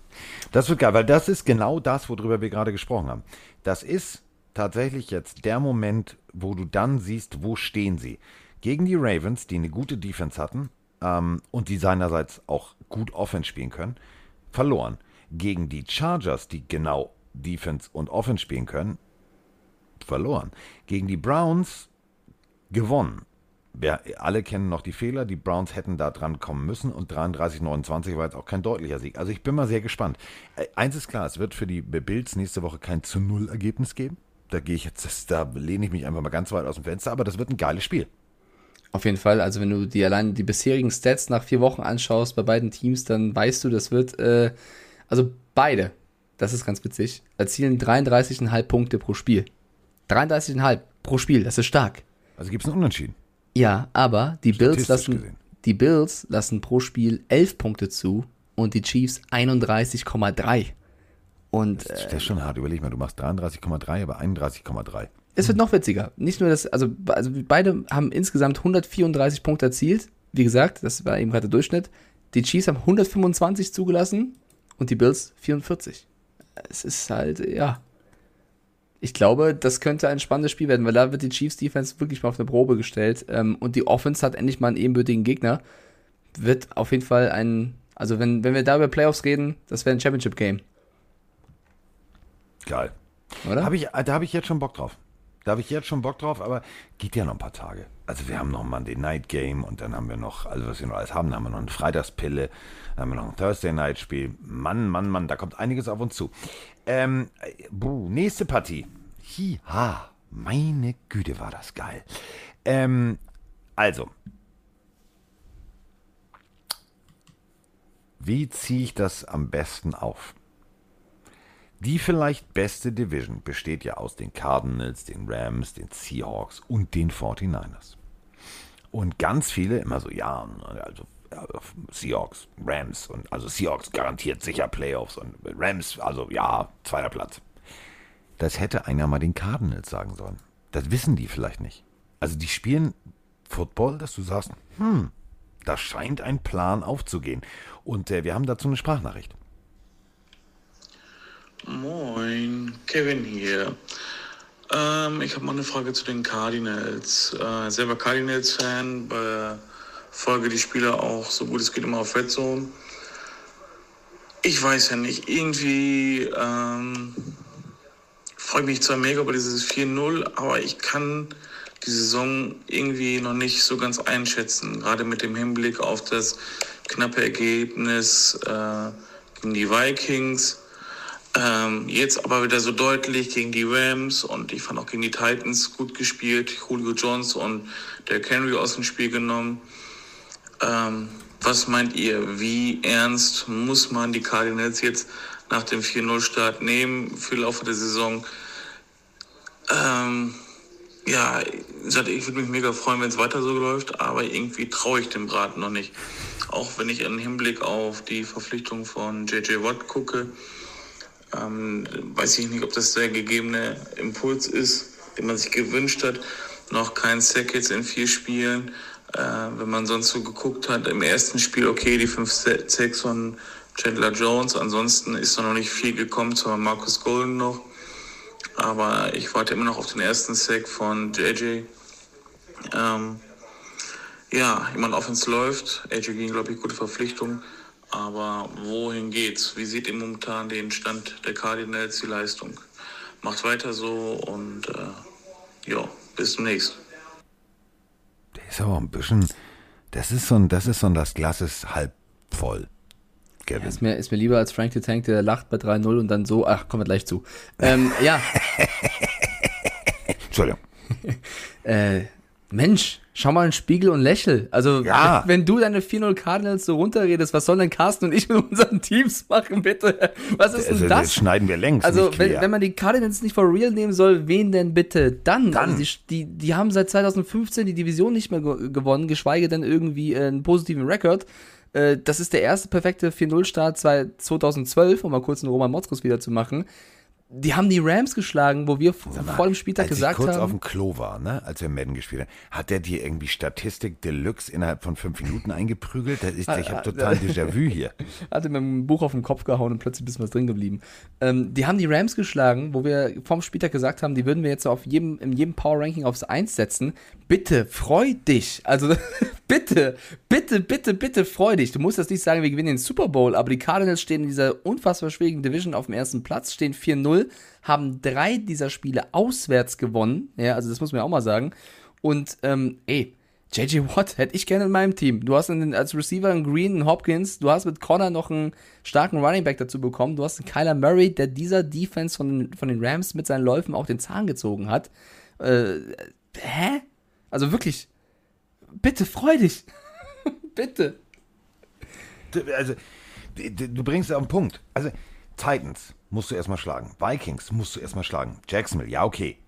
Das wird geil, weil das ist genau das, worüber wir gerade gesprochen haben. Das ist tatsächlich jetzt der Moment, wo du dann siehst, wo stehen sie. Gegen die Ravens, die eine gute Defense hatten ähm, und die seinerseits auch gut Offense spielen können, verloren. Gegen die Chargers, die genau Defense und Offense spielen können, verloren. Gegen die Browns gewonnen. Wir alle kennen noch die Fehler. Die Browns hätten da dran kommen müssen und 33-29 war jetzt auch kein deutlicher Sieg. Also ich bin mal sehr gespannt. Äh, Eins ist klar, es wird für die Bills nächste Woche kein zu Null Ergebnis geben. Da gehe ich jetzt, da lehne ich mich einfach mal ganz weit aus dem Fenster, aber das wird ein geiles Spiel. Auf jeden Fall, also wenn du die allein die bisherigen Stats nach vier Wochen anschaust bei beiden Teams, dann weißt du, das wird, äh, also beide, das ist ganz witzig, erzielen 33,5 Punkte pro Spiel. 33,5 pro Spiel, das ist stark. Also gibt es einen Unentschieden. Ja, aber die Bills lassen, gesehen. die Bills lassen pro Spiel 11 Punkte zu und die Chiefs 31,3. Und Das, äh, das ist schon hart. Überleg mal, du machst 33,3, aber 31,3. es wird noch witziger. Nicht nur das, also, also beide haben insgesamt 134 Punkte erzielt. Wie gesagt, das war eben gerade der Durchschnitt. Die Chiefs haben 125 zugelassen und die Bills 44. Es ist halt, ja. Ich glaube, das könnte ein spannendes Spiel werden, weil da wird die Chiefs Defense wirklich mal auf eine Probe gestellt. Ähm, und die Offense hat endlich mal einen ebenbürtigen Gegner. Wird auf jeden Fall ein, also wenn, wenn wir da über Playoffs reden, das wäre ein Championship Game, Geil. oder? Hab ich, da habe ich jetzt schon Bock drauf. Da habe ich jetzt schon Bock drauf, aber geht ja noch ein paar Tage. Also wir haben noch mal den Night Game und dann haben wir noch, also was wir noch alles haben, dann haben wir noch eine Freitagspille, dann haben wir noch ein Thursday Night Spiel. Mann, Mann, Mann, da kommt einiges auf uns zu. Ähm, äh, buh, nächste Partie. Hi, ha, meine Güte, war das geil. Ähm, also. Wie ziehe ich das am besten auf? Die vielleicht beste Division besteht ja aus den Cardinals, den Rams, den Seahawks und den 49ers. Und ganz viele immer so, ja, also ja, Seahawks, Rams und also Seahawks garantiert sicher Playoffs und Rams, also ja, zweiter Platz. Das hätte einer mal den Cardinals sagen sollen. Das wissen die vielleicht nicht. Also die spielen Football, dass du sagst, hm, da scheint ein Plan aufzugehen. Und äh, wir haben dazu eine Sprachnachricht. Moin, Kevin hier. Ähm, ich habe mal eine Frage zu den Cardinals. Äh, selber Cardinals-Fan, äh, folge die Spieler auch so gut es geht immer auf Red Zone. Ich weiß ja nicht, irgendwie ähm, freue mich zwar mega über dieses 4-0, aber ich kann die Saison irgendwie noch nicht so ganz einschätzen, gerade mit dem Hinblick auf das knappe Ergebnis äh, gegen die Vikings. Ähm, jetzt aber wieder so deutlich gegen die Rams und ich fand auch gegen die Titans gut gespielt. Julio Jones und der Henry aus dem Spiel genommen. Ähm, was meint ihr? Wie ernst muss man die Cardinals jetzt nach dem 4-0-Start nehmen für den Laufe der Saison? Ähm, ja, ich würde mich mega freuen, wenn es weiter so läuft, aber irgendwie traue ich dem Braten noch nicht. Auch wenn ich im Hinblick auf die Verpflichtung von JJ Watt gucke, ähm, weiß ich nicht, ob das der gegebene Impuls ist, den man sich gewünscht hat. Noch kein Sack jetzt in vier Spielen. Äh, wenn man sonst so geguckt hat, im ersten Spiel, okay, die fünf Sa- Sacks von Chandler Jones. Ansonsten ist da noch nicht viel gekommen, zwar Marcus Golden noch. Aber ich warte immer noch auf den ersten Sack von JJ. Ähm, ja, ich meine, Offense läuft. AJ ging, glaube ich, gute Verpflichtung. Aber wohin geht's? Wie seht ihr momentan den Stand der Cardinals, die Leistung? Macht weiter so und äh, ja, bis demnächst. Der ist aber ein bisschen, das ist so ein, das ist so ein, das Glas ist halb voll. Kevin. Ist mir, ist mir lieber als Frank the Tank, der lacht bei 3-0 und dann so, ach, kommen wir gleich zu. Ähm, ja, Entschuldigung. äh, Mensch, schau mal in den Spiegel und lächel. Also, Ja. wenn du deine 4-0 Cardinals so runterredest, was sollen denn Carsten und ich mit unseren Teams machen, bitte? Was ist Also, denn das das? schneiden wir längst Also, nicht wenn, wenn man die Cardinals nicht for real nehmen soll, wen denn bitte dann? Dann. Also die, die, haben seit 2015 die Division nicht mehr ge gewonnen, geschweige denn irgendwie äh, einen positiven Rekord. Äh, das ist der erste perfekte 4-0-Start seit 2012, um mal kurz einen Roman Motzkus wieder zu machen. Die haben die Rams geschlagen, wo wir mal, vor dem Spieltag als gesagt ich kurz auf haben. dem Klo war, ne, als wir Madden gespielt haben, hat der dir irgendwie Statistik Deluxe innerhalb von fünf Minuten eingeprügelt? Das ist, ich habe total Déjà-vu hier. hatte mir ein Buch auf den Kopf gehauen und plötzlich bisschen was drin geblieben. Ähm, die haben die Rams geschlagen, wo wir vorm Spieltag gesagt haben, die würden wir jetzt auf jedem, in jedem Power-Ranking aufs 1 setzen. Bitte, freu dich. Also, bitte, bitte, bitte, bitte, freu dich. Du musst jetzt nicht sagen, wir gewinnen den Super Bowl, aber die Cardinals stehen in dieser unfassbar schwierigen Division auf dem ersten Platz, stehen 4-0, haben drei dieser Spiele auswärts gewonnen. Ja, also das muss man ja auch mal sagen. Und, ähm, ey, JJ Watt hätte ich gerne in meinem Team. Du hast einen, als Receiver einen Green, einen Hopkins, du hast mit Connor noch einen starken Running Back dazu bekommen, du hast einen Kyler Murray, der dieser Defense von, den- von den Rams mit seinen Läufen auch den Zahn gezogen hat. Äh, hä? Also wirklich, bitte freu dich. bitte. Also, du bringst es auf den Punkt. Also, Titans musst du erstmal schlagen. Vikings musst du erstmal schlagen. Jacksonville, ja, okay.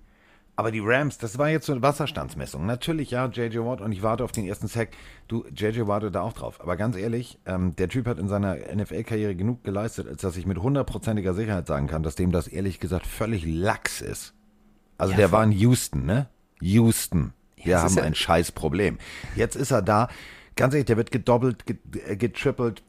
Aber die Rams, das war jetzt so eine Wasserstandsmessung. Natürlich, ja, JJ Watt und ich warte auf den ersten Sack. Du, JJ wartet da auch drauf. Aber ganz ehrlich, ähm, der Typ hat in seiner NFL-Karriere genug geleistet, als dass ich mit hundertprozentiger Sicherheit sagen kann, dass dem das ehrlich gesagt völlig lax ist. Also Ja, der war in Houston, ne? Houston. Wir haben ein scheiß Problem. Jetzt ist er da. Ganz ehrlich, der wird gedoppelt, äh, getrippelt.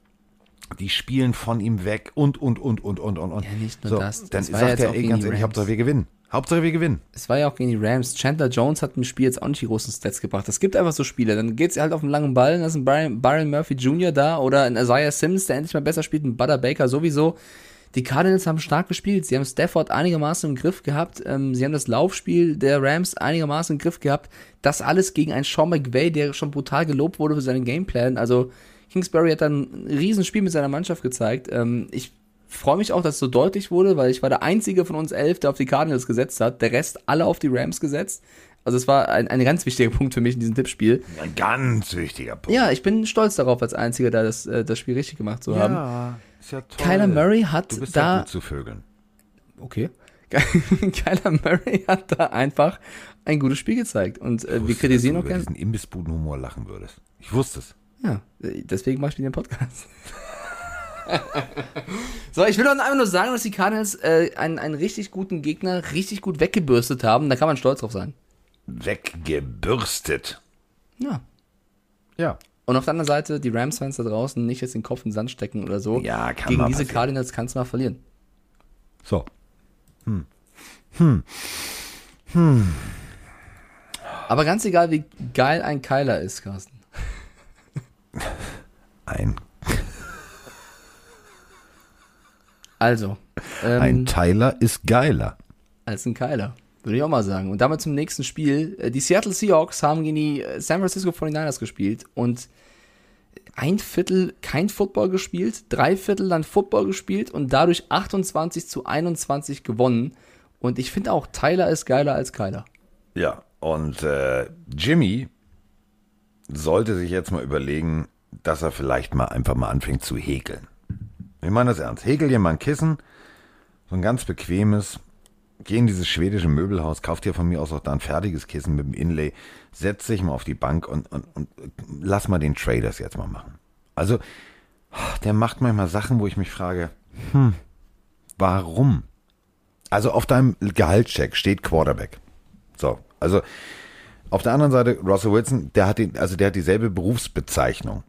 Die spielen von ihm weg und, und, und, und, und, und, und. Ja, nicht nur so, das. Dann Das sagt er, ey, ganz ehrlich. Hauptsache wir gewinnen. Hauptsache wir gewinnen. Es war ja auch gegen die Rams. Chandler Jones hat im Spiel jetzt auch nicht die großen Stats gebracht. Es gibt einfach so Spiele. Dann geht's halt auf einen langen Ball, dann ist ein Byron, Byron Murphy Jr. da oder ein Isaiah Sims, der endlich mal besser spielt, ein Butter Baker sowieso. Die Cardinals haben stark gespielt. Sie haben Stafford einigermaßen im Griff gehabt. Ähm, sie haben das Laufspiel der Rams einigermaßen im Griff gehabt. Das alles gegen einen Sean McVay, der schon brutal gelobt wurde für seinen Gameplan. Also Kingsbury hat dann ein Riesenspiel mit seiner Mannschaft gezeigt. Ähm, ich freue mich auch, dass es so deutlich wurde, weil ich war der einzige von uns elf, der auf die Cardinals gesetzt hat. Der Rest alle auf die Rams gesetzt. Also es war ein, ein ganz wichtiger Punkt für mich in diesem Tippspiel. Ein ganz wichtiger Punkt. Ja, ich bin stolz darauf, als einziger da das, äh, das Spiel richtig gemacht zu haben. Ja, ist ja toll. Kyler Murray hat du bist da- ja gut zu Vögeln. Okay. Kyler Murray hat da einfach ein gutes Spiel gezeigt. Und äh, wir kritisieren auch du über gerne. diesen Imbissbudenhumor lachen würdest. Ich wusste es. Ja, deswegen mache ich den Podcast. so, ich will doch einfach nur sagen, dass die Cardinals äh, einen, einen richtig guten Gegner richtig gut weggebürstet haben. Da kann man stolz drauf sein. Weggebürstet. Ja. Ja. Und auf der anderen Seite, die Rams-Fans da draußen nicht jetzt den Kopf in den Sand stecken oder so. Ja, kann Gegen diese passieren. Cardinals kannst du mal verlieren. So. Aber ganz egal, wie geil ein Kyler ist, Carsten. Ein, Also, ähm, ein Tyler ist geiler. als ein Kyler. Würde ich auch mal sagen. Und damit zum nächsten Spiel. Äh, Die Seattle Seahawks haben gegen die äh, San Francisco 49ers gespielt und ein Viertel kein Football gespielt, drei Viertel dann Football gespielt und dadurch 28 zu 21 gewonnen. Und ich finde auch, Tyler ist geiler als Kyler. Ja, und äh, Jimmy sollte sich jetzt mal überlegen, dass er vielleicht mal einfach mal anfängt zu häkeln. Ich meine das ernst. Häkel dir mal ein Kissen, so ein ganz bequemes. Geh in dieses schwedische Möbelhaus, kauf dir von mir aus auch da ein fertiges Kissen mit dem Inlay, setz dich mal auf die Bank und, und, und lass mal den Traders jetzt mal machen. Also, der macht manchmal Sachen, wo ich mich frage, hm, warum? Also auf deinem Gehaltscheck steht Quarterback. So, also auf der anderen Seite, Russell Wilson, der hat den, also der hat dieselbe Berufsbezeichnung.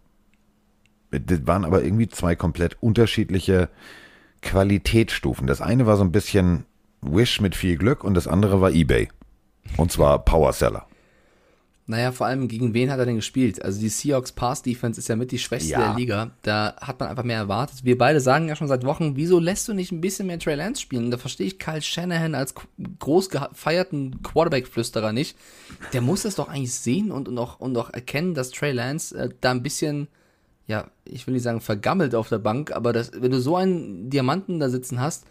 Das waren aber irgendwie zwei komplett unterschiedliche Qualitätsstufen. Das eine war so ein bisschen Wish mit viel Glück und das andere war eBay. Und zwar Power Seller. Naja, vor allem gegen wen hat er denn gespielt? Also die Seahawks Pass Defense ist ja mit die schwächste Ja. der Liga. Da hat man einfach mehr erwartet. Wir beide sagen ja schon seit Wochen, wieso lässt du nicht ein bisschen mehr Trey Lance spielen? Da verstehe ich Kyle Shanahan als groß gefeierten Quarterback-Flüsterer nicht. Der muss das doch eigentlich sehen und, und, auch, und auch erkennen, dass Trey Lance äh, da ein bisschen ja, ich will nicht sagen vergammelt auf der Bank, aber das, wenn du so einen Diamanten da sitzen hast,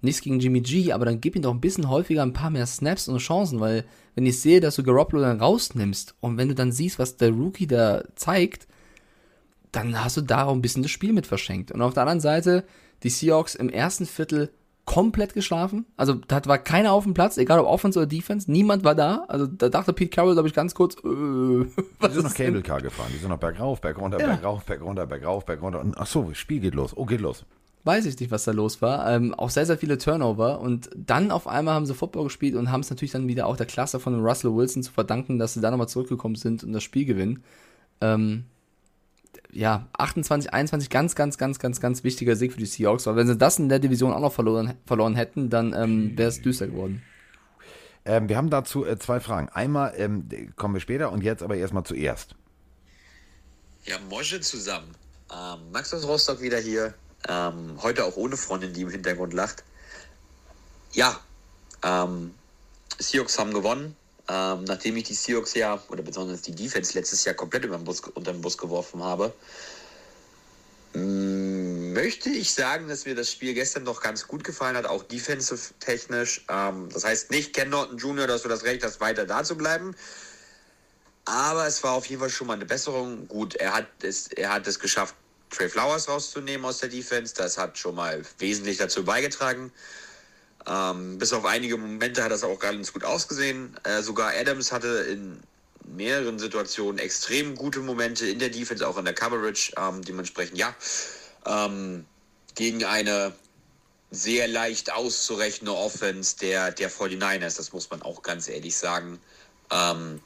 nichts gegen Jimmy G, aber dann gib ihm doch ein bisschen häufiger ein paar mehr Snaps und Chancen, weil wenn ich sehe, dass du Garoppolo dann rausnimmst und wenn du dann siehst, was der Rookie da zeigt, dann hast du da auch ein bisschen das Spiel mit verschenkt. Und auf der anderen Seite, die Seahawks im ersten Viertel komplett geschlafen. Also da war keiner auf dem Platz, egal ob Offense oder Defense. Niemand war da. Also da dachte Pete Carroll, glaube ich, ganz kurz, äh, was die sind noch Cable Car gefahren. Die sind noch bergauf, bergunter, ja. bergauf, bergunter, bergauf, bergunter. Und ach so, Spiel geht los. Oh, geht los. Weiß ich nicht, was da los war. Ähm, auch sehr, sehr viele Turnover. Und dann auf einmal haben sie Football gespielt und haben es natürlich dann wieder auch der Klasse von Russell Wilson zu verdanken, dass sie da nochmal zurückgekommen sind und das Spiel gewinnen. Ähm, ja, 28, 21, ganz, ganz, ganz, ganz, ganz wichtiger Sieg für die Seahawks, weil wenn sie das in der Division auch noch verloren, verloren hätten, dann ähm, wäre es düster geworden. Ähm, wir haben dazu äh, zwei Fragen. Einmal ähm, kommen wir später und jetzt aber erstmal zuerst. Ja, Mosche zusammen. Ähm, Max aus Rostock wieder hier. Ähm, heute auch ohne Freundin, die im Hintergrund lacht. Ja, ähm, Seahawks haben gewonnen. Ähm, nachdem ich die Seahawks ja, oder besonders die Defense letztes Jahr komplett über den Bus, unter den Bus geworfen habe, mm, möchte ich sagen, dass mir das Spiel gestern noch ganz gut gefallen hat, auch defensive-technisch. Ähm, das heißt nicht Ken Norton Jr., dass du das Recht hast, weiter da zu bleiben. Aber es war auf jeden Fall schon mal eine Besserung. Gut, er hat es, er hat es geschafft, Trey Flowers rauszunehmen aus der Defense. Das hat schon mal wesentlich dazu beigetragen. Ähm, bis auf einige Momente hat das auch ganz gut ausgesehen. Äh, sogar Adams hatte in mehreren Situationen extrem gute Momente in der Defense, auch in der Coverage. Ähm, dementsprechend, ja, ähm, gegen eine sehr leicht auszurechnen Offense der, der 49ers, das muss man auch ganz ehrlich sagen. Ähm,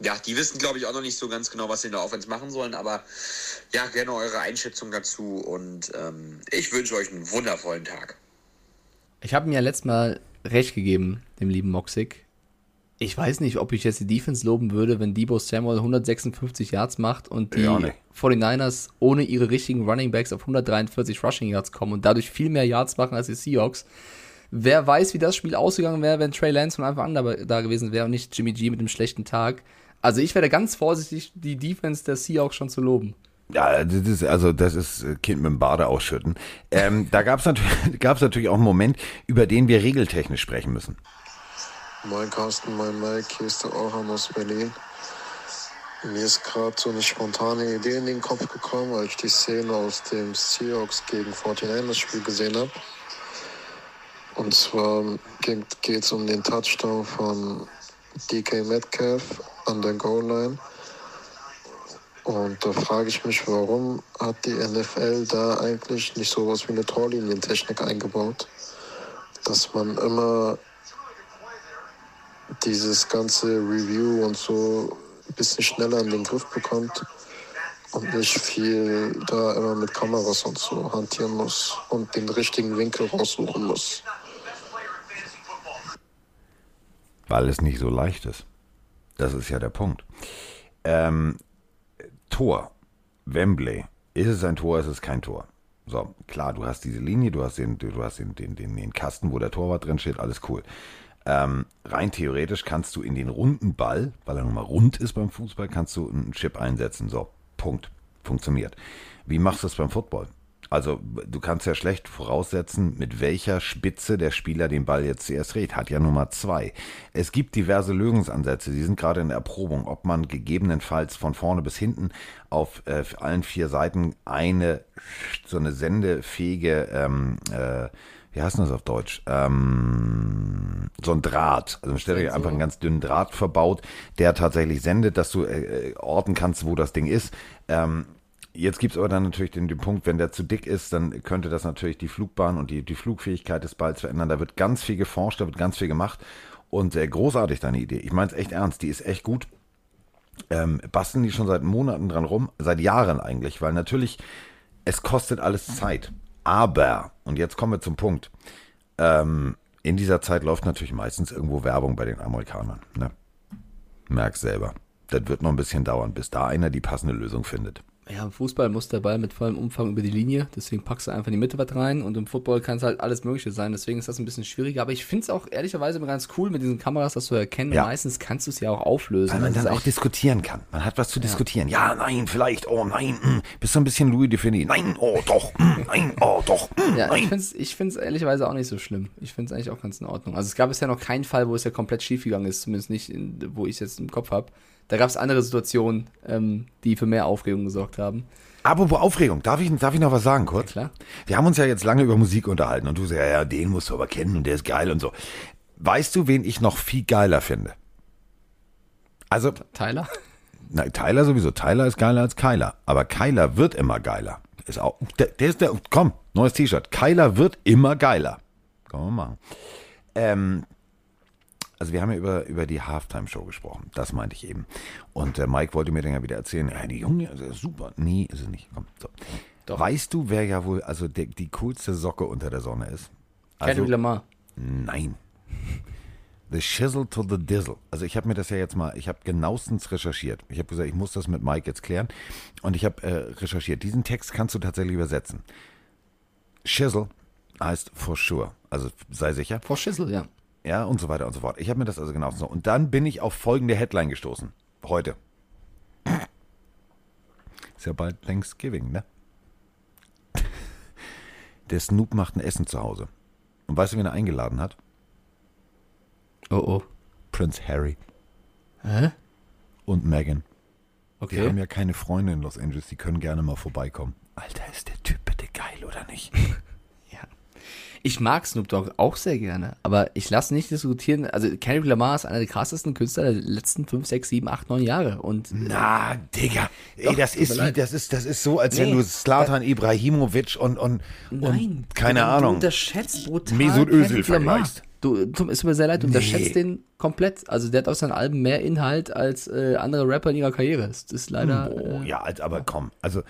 ja, die wissen, glaube ich, auch noch nicht so ganz genau, was sie in der Offense machen sollen, aber ja, gerne eure Einschätzung dazu und ähm, ich wünsche euch einen wundervollen Tag. Ich habe mir ja letztes Mal recht gegeben, dem lieben Moxig. Ich weiß nicht, ob ich jetzt die Defense loben würde, wenn Debo Samuel 156 Yards macht und die ja, 49ers ohne ihre richtigen Running Backs auf 143 Rushing Yards kommen und dadurch viel mehr Yards machen als die Seahawks. Wer weiß, wie das Spiel ausgegangen wäre, wenn Trey Lance von Anfang an da, da gewesen wäre und nicht Jimmy G mit dem schlechten Tag. Also ich werde ganz vorsichtig, die Defense der Seahawks schon zu loben. Ja, das ist, also das ist äh, Kind mit dem Bade ausschütten. Ähm, da gab es natürlich, gab's natürlich auch einen Moment, über den wir regeltechnisch sprechen müssen. Moin Carsten, mein Mike, hier ist der Orhan aus Berlin. Mir ist gerade so eine spontane Idee in den Kopf gekommen, als ich die Szene aus dem Seahawks gegen 49ers Spiel gesehen habe. Und zwar geht es um den Touchdown von DK Metcalf an der Goal Line. Und da frage ich mich, warum hat die NFL da eigentlich nicht sowas wie eine Torlinientechnik eingebaut? Dass man immer dieses ganze Review und so ein bisschen schneller in den Griff bekommt und nicht viel da immer mit Kameras und so hantieren muss und den richtigen Winkel raussuchen muss. Weil es nicht so leicht ist. Das ist ja der Punkt. Ähm, Tor, Wembley. Ist es ein Tor, ist es kein Tor? So, klar, du hast diese Linie, du hast den, du hast den, den, den, den Kasten, wo der Torwart drin steht, alles cool. Ähm, rein theoretisch kannst du in den runden Ball, weil er nun mal rund ist beim Fußball, kannst du einen Chip einsetzen. So, Punkt. Funktioniert. Wie machst du es beim Football? Also du kannst ja schlecht voraussetzen, mit welcher Spitze der Spieler den Ball jetzt zuerst dreht. Hat ja Nummer zwei. Es gibt diverse Lösungsansätze, die sind gerade in der Erprobung, ob man gegebenenfalls von vorne bis hinten auf äh, allen vier Seiten eine so eine sendefähige ähm, äh, wie heißt das auf Deutsch? Ähm, so ein Draht. Also stell dir einfach einen ganz dünnen Draht verbaut, der tatsächlich sendet, dass du äh, äh orten kannst, wo das Ding ist. Ähm, Jetzt gibt es aber dann natürlich den, den, Punkt, wenn der zu dick ist, dann könnte das natürlich die Flugbahn und die, die Flugfähigkeit des Balls verändern. Da wird ganz viel geforscht, da wird ganz viel gemacht. Und sehr großartig deine Idee. Ich meine es echt ernst, die ist echt gut. Ähm, basteln die schon seit Monaten dran rum, seit Jahren eigentlich, weil natürlich, es kostet alles Zeit. Aber, und jetzt kommen wir zum Punkt, ähm, in dieser Zeit läuft natürlich meistens irgendwo Werbung bei den Amerikanern. Ne? Merk's selber. Das wird noch ein bisschen dauern, bis da einer die passende Lösung findet. Ja, im Fußball muss der Ball mit vollem Umfang über die Linie, deswegen packst du einfach in die Mitte was rein und im Football kann es halt alles Mögliche sein, deswegen ist das ein bisschen schwieriger. Aber ich finde es auch ehrlicherweise immer ganz cool mit diesen Kameras, das zu erkennen. Ja. Meistens kannst du es ja auch auflösen. Weil man dann auch diskutieren kann. Man hat was zu diskutieren. Ja, nein, vielleicht, oh nein, mm. bist du ein bisschen Louis Defini? Nein, oh doch, mm, nein, oh doch, mm, Ja, ich nein. finde es ich find's ehrlicherweise auch nicht so schlimm. Ich finde es eigentlich auch ganz in Ordnung. Also es gab bisher noch keinen Fall, wo es ja komplett schief gegangen ist, zumindest nicht, in, wo ich es jetzt im Kopf habe. Da gab es andere Situationen, ähm, die für mehr Aufregung gesorgt haben. Apropos Aufregung, darf ich, darf ich noch was sagen kurz? klar. Wir haben uns ja jetzt lange über Musik unterhalten und du sagst, ja, ja, den musst du aber kennen und der ist geil und so. Weißt du, wen ich noch viel geiler finde? Also, Tyler? na, Tyler sowieso. Tyler ist geiler als Kyler. Aber Kyler wird immer geiler. Ist auch, der, der ist der, komm, neues T-Shirt. Kyler wird immer geiler. Kann man machen. Ähm, also wir haben ja über, über die Halftime-Show gesprochen. Das meinte ich eben. Und äh, Mike wollte mir dann ja wieder erzählen, ja, die Junge, also super. Nee, ist es nicht. Komm, so. Weißt du, wer ja wohl also der, die coolste Socke unter der Sonne ist? Also, Kendrick Lamar. Nein. The Shizzle to the Dizzle. Also ich habe mir das ja jetzt mal, ich habe genauestens recherchiert. Ich habe gesagt, ich muss das mit Mike jetzt klären. Und ich habe äh, recherchiert. Diesen Text kannst du tatsächlich übersetzen. Shizzle heißt for sure. Also sei sicher. Vor Schissel, ja. Ja, und so weiter und so fort. Ich habe mir das also genauestens so. Und dann bin ich auf folgende Headline gestoßen. Heute. Ist ja bald Thanksgiving, ne? Der Snoop macht ein Essen zu Hause. Und weißt du, wen er eingeladen hat? Oh oh. Prince Harry Hä? und Meghan. Die Okay. haben ja keine Freunde in Los Angeles, die können gerne mal vorbeikommen. Alter, ist der Typ bitte geil, oder nicht? Ich mag Snoop Dogg auch sehr gerne, aber ich lasse nicht diskutieren. Also Kendrick Lamar ist einer der krassesten Künstler der letzten 5, 6, 7, 8, 9 Jahre. Und Na, Digga. Ey, Doch, das tut ist wie, das ist, das ist so, als wenn Nee, du Slatan Ibrahimovic und, und, nein, und keine du, Ahnung. Du unterschätzt brutal Mesut Özil vergleichst. Du, du, es tut mir sehr leid, du unterschätzt den komplett. Also der hat auf seinen Alben mehr Inhalt als äh, andere Rapper in ihrer Karriere. Das ist leider. Oh, äh, ja, als, aber komm, also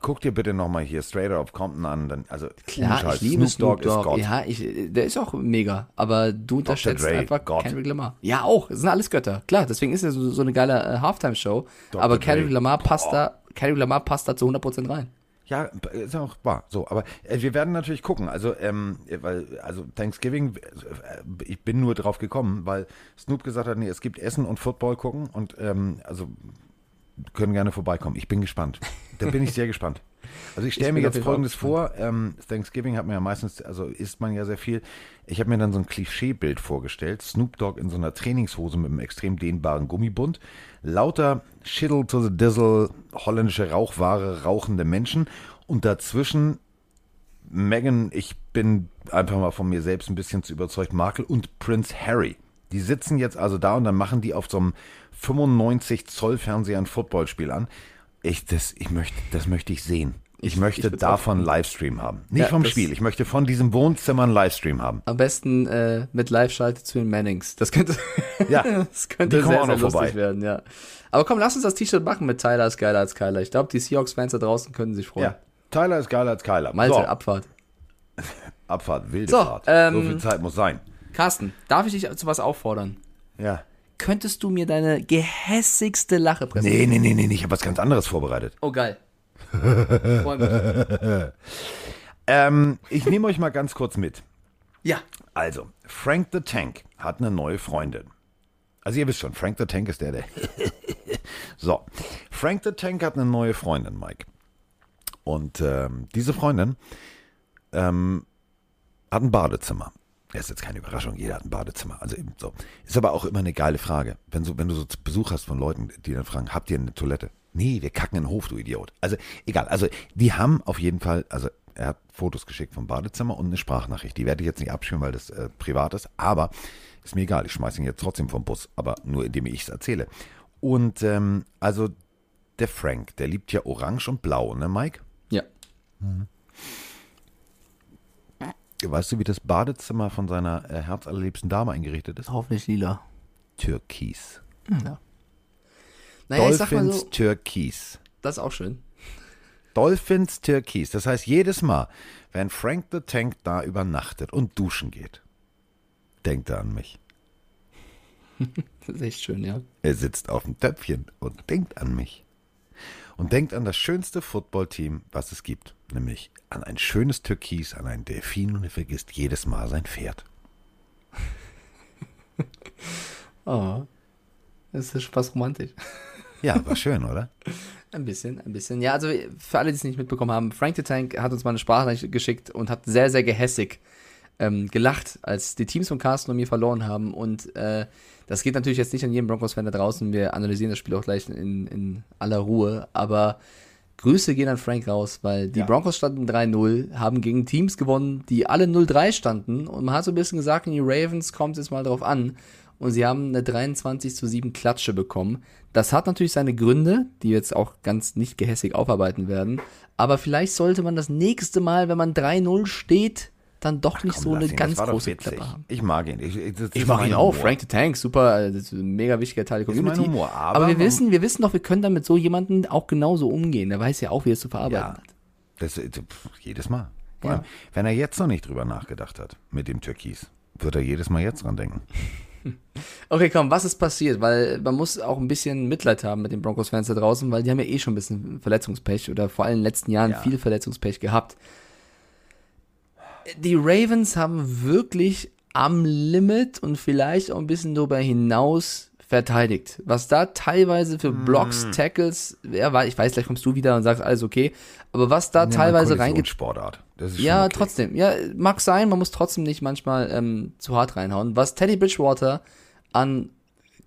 guck dir bitte nochmal hier Straight Out of Compton an. Dann, also Klar, ich liebe Snoop Dogg ist Gott. Ja, ich, der ist auch mega. Aber du unterschätzt Dre, einfach Gott. Kendrick Lamar. Ja, auch. Das sind alles Götter. Klar, deswegen ist er so, so eine geile äh, Halftime-Show. Aber. Kendrick Lamar passt da, Kendrick Lamar passt da zu 100% rein. Ja, ist auch wahr. So, aber äh, wir werden natürlich gucken. Also, ähm, weil, also Thanksgiving, äh, ich bin nur drauf gekommen, weil Snoop gesagt hat, nee, es gibt Essen und Football gucken und ähm, also können gerne vorbeikommen. Ich bin gespannt. Da bin ich sehr gespannt. Also ich stelle mir jetzt Folgendes vor. Ähm, Thanksgiving hat man ja meistens, also isst man ja sehr viel. Ich habe mir dann so ein Klischeebild vorgestellt. Snoop Dogg in so einer Trainingshose mit einem extrem dehnbaren Gummibund. Lauter Shiddle to the Dizzle, holländische Rauchware, rauchende Menschen. Und dazwischen Megan, ich bin einfach mal von mir selbst ein bisschen zu überzeugt, Markle und Prince Harry. Die sitzen jetzt also da und dann machen die auf so einem 95 Zoll Fernseher ein Footballspiel an. Ich, das, ich möchte, das möchte ich sehen. Ich, Ich- möchte ich davon einen Livestream haben. Nicht Ja, vom Spiel. Ich möchte von diesem Wohnzimmer einen Livestream haben. Am besten äh, mit Live-Schalte zu den Mannings. Das könnte, Ja, das könnte sehr, auch sehr noch lustig vorbei. werden, ja. Aber komm, lass uns das T-Shirt machen mit Tyler ist geiler als Kyler. Ich glaube, die Seahawks-Fans da draußen können sich freuen. Ja. Tyler ist geiler als Kyler. Malte, so, Abfahrt. Abfahrt, wilde So, Fahrt. ähm, so viel Zeit muss sein. Carsten, darf ich dich zu was auffordern? Ja. Könntest du mir deine gehässigste Lache präsentieren? Nee, nee, nee, nee, ich habe was ganz anderes vorbereitet. Oh, geil. Ähm, ich nehme euch mal ganz kurz mit. Ja. Also, Frank the Tank hat eine neue Freundin. Also ihr wisst schon, Frank the Tank ist der, der. so, Frank the Tank hat eine neue Freundin, Mike. Und ähm, diese Freundin ähm, hat ein Badezimmer. Das ist jetzt keine Überraschung, jeder hat ein Badezimmer. Also eben so. Ist aber auch immer eine geile Frage. Wenn, so, wenn du so Besuch hast von Leuten, die dann fragen, habt ihr eine Toilette? Nee, wir kacken in den Hof, du Idiot. Also egal, also die haben auf jeden Fall, also er hat Fotos geschickt vom Badezimmer und eine Sprachnachricht. Die werde ich jetzt nicht abspielen, weil das äh, privat ist, aber ist mir egal, ich schmeiße ihn jetzt trotzdem vom Bus, aber nur indem ich es erzähle. Und ähm, also der Frank, der liebt ja Orange und Blau, ne Mike? Ja. Weißt du, wie das Badezimmer von seiner äh, herzallerliebsten Dame eingerichtet ist? Hoffentlich lila. Türkis. Ja. Naja, Dolphins so, Türkis. das ist auch schön. Dolphins Türkis. Das heißt, jedes Mal, wenn Frank the Tank da übernachtet und duschen geht, denkt er an mich. Das ist echt schön, ja. Er sitzt auf dem Töpfchen und denkt an mich. und denkt an das schönste Footballteam, was es gibt, nämlich an ein schönes Türkis, an einen Delfin und er vergisst jedes Mal sein Pferd. oh, das ist fast romantisch. Ja, war schön, oder? Ein bisschen, ein bisschen. Ja, also für alle, die es nicht mitbekommen haben, Frank the Tank hat uns mal eine Sprachnachricht geschickt und hat sehr, sehr gehässig ähm, gelacht, als die Teams von Carsten und mir verloren haben. Und äh, das geht natürlich jetzt nicht an jedem Broncos-Fan da draußen. Wir analysieren das Spiel auch gleich in, in aller Ruhe. Aber Grüße gehen an Frank raus, weil die ja. Broncos standen 3-0, haben gegen Teams gewonnen, die alle 0-3 standen. Und man hat so ein bisschen gesagt, in die Ravens kommt es jetzt mal drauf an. Und sie haben eine 23 zu 7 Klatsche bekommen. Das hat natürlich seine Gründe, die jetzt auch ganz nicht gehässig aufarbeiten werden. Aber vielleicht sollte man das nächste Mal, wenn man 3-0 steht, dann doch nicht komm, so eine ganz große Klappe haben. Ich mag ihn. Ich, ich mag ihn auch. Humor. Frank the Tank, super, das ist ein mega wichtiger Teil der Community. Humor, aber, aber, wir wissen, wir wissen doch, wir können damit so jemanden auch genauso umgehen. Der weiß ja auch, wie er es zu verarbeiten ja, hat. Das, pff, jedes Mal. Ja. Allem, wenn er jetzt noch nicht drüber nachgedacht hat mit dem Türkis, wird er jedes Mal jetzt dran denken. Okay, komm, was ist passiert? Weil man muss auch ein bisschen Mitleid haben mit den Broncos-Fans da draußen, weil die haben ja eh schon ein bisschen Verletzungspech oder vor allem in den letzten Jahren ja. viel Verletzungspech gehabt die Ravens haben wirklich am Limit und vielleicht auch ein bisschen darüber hinaus verteidigt. Was da teilweise für Blocks, mm. Tackles, ja, ich weiß, gleich kommst du wieder und sagst alles okay, aber was da ja, teilweise reingeht. Sportart. ja, okay. trotzdem. Ja, mag sein, man muss trotzdem nicht manchmal ähm, zu hart reinhauen. Was Teddy Bridgewater an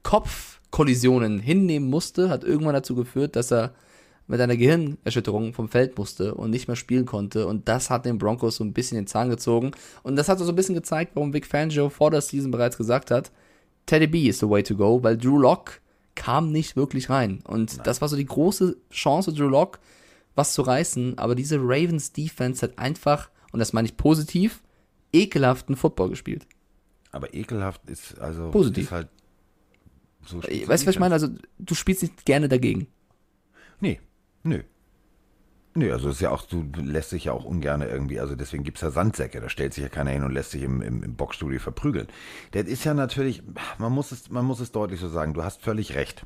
Kopfkollisionen hinnehmen musste, hat irgendwann dazu geführt, dass er mit einer Gehirnerschütterung vom Feld musste und nicht mehr spielen konnte. Und das hat den Broncos so ein bisschen den Zahn gezogen. Und das hat so ein bisschen gezeigt, warum Vic Fangio vor der Season bereits gesagt hat, Teddy B is the way to go, weil Drew Locke kam nicht wirklich rein. Und Nein. das war so die große Chance, Drew Locke was zu reißen. Aber diese Ravens Defense hat einfach, und das meine ich positiv, ekelhaften Football gespielt. Aber ekelhaft ist also positiv. Ist halt so weißt du, was ich meine? Also, du spielst nicht gerne dagegen. Nee, Nö. Nö, also ist ja auch, du lässt sich ja auch ungern irgendwie, also deswegen gibt es ja Sandsäcke, da stellt sich ja keiner hin und lässt sich im, im, im Boxstudio verprügeln. Das ist ja natürlich, man muss es, man muss es deutlich so sagen, du hast völlig recht.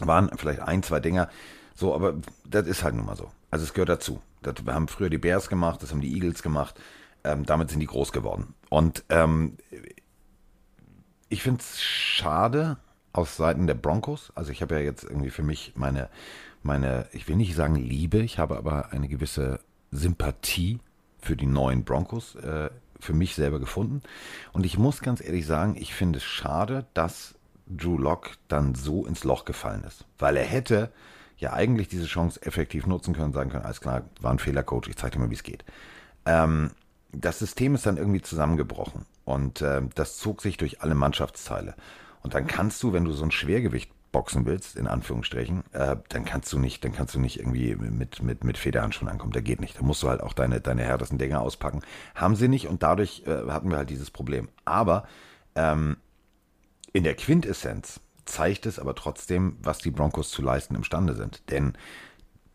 Waren vielleicht ein, zwei Dinger, so, aber das ist halt nun mal so. Also es gehört dazu. Das haben früher die Bears gemacht, das haben die Eagles gemacht, ähm, damit sind die groß geworden. Und ähm, ich finde es schade aus Seiten der Broncos, also ich habe ja jetzt irgendwie für mich meine meine, ich will nicht sagen Liebe, ich habe aber eine gewisse Sympathie für die neuen Broncos äh, für mich selber gefunden. Und ich muss ganz ehrlich sagen, ich finde es schade, dass Drew Locke dann so ins Loch gefallen ist. Weil er hätte ja eigentlich diese Chance effektiv nutzen können, sagen können, alles klar, war ein Fehler, Coach, ich zeige dir mal, wie es geht. Ähm, das System ist dann irgendwie zusammengebrochen und äh, das zog sich durch alle Mannschaftsteile. Und dann kannst du, wenn du so ein Schwergewicht boxen willst, in Anführungsstrichen, äh, dann kannst du nicht, dann kannst du nicht irgendwie mit, mit, mit Federhandschuhen ankommen. Der geht nicht. Da musst du halt auch deine, deine härtesten Dinge auspacken. Haben sie nicht und dadurch äh, hatten wir halt dieses Problem. Aber ähm, in der Quintessenz zeigt es aber trotzdem, was die Broncos zu leisten imstande sind. Denn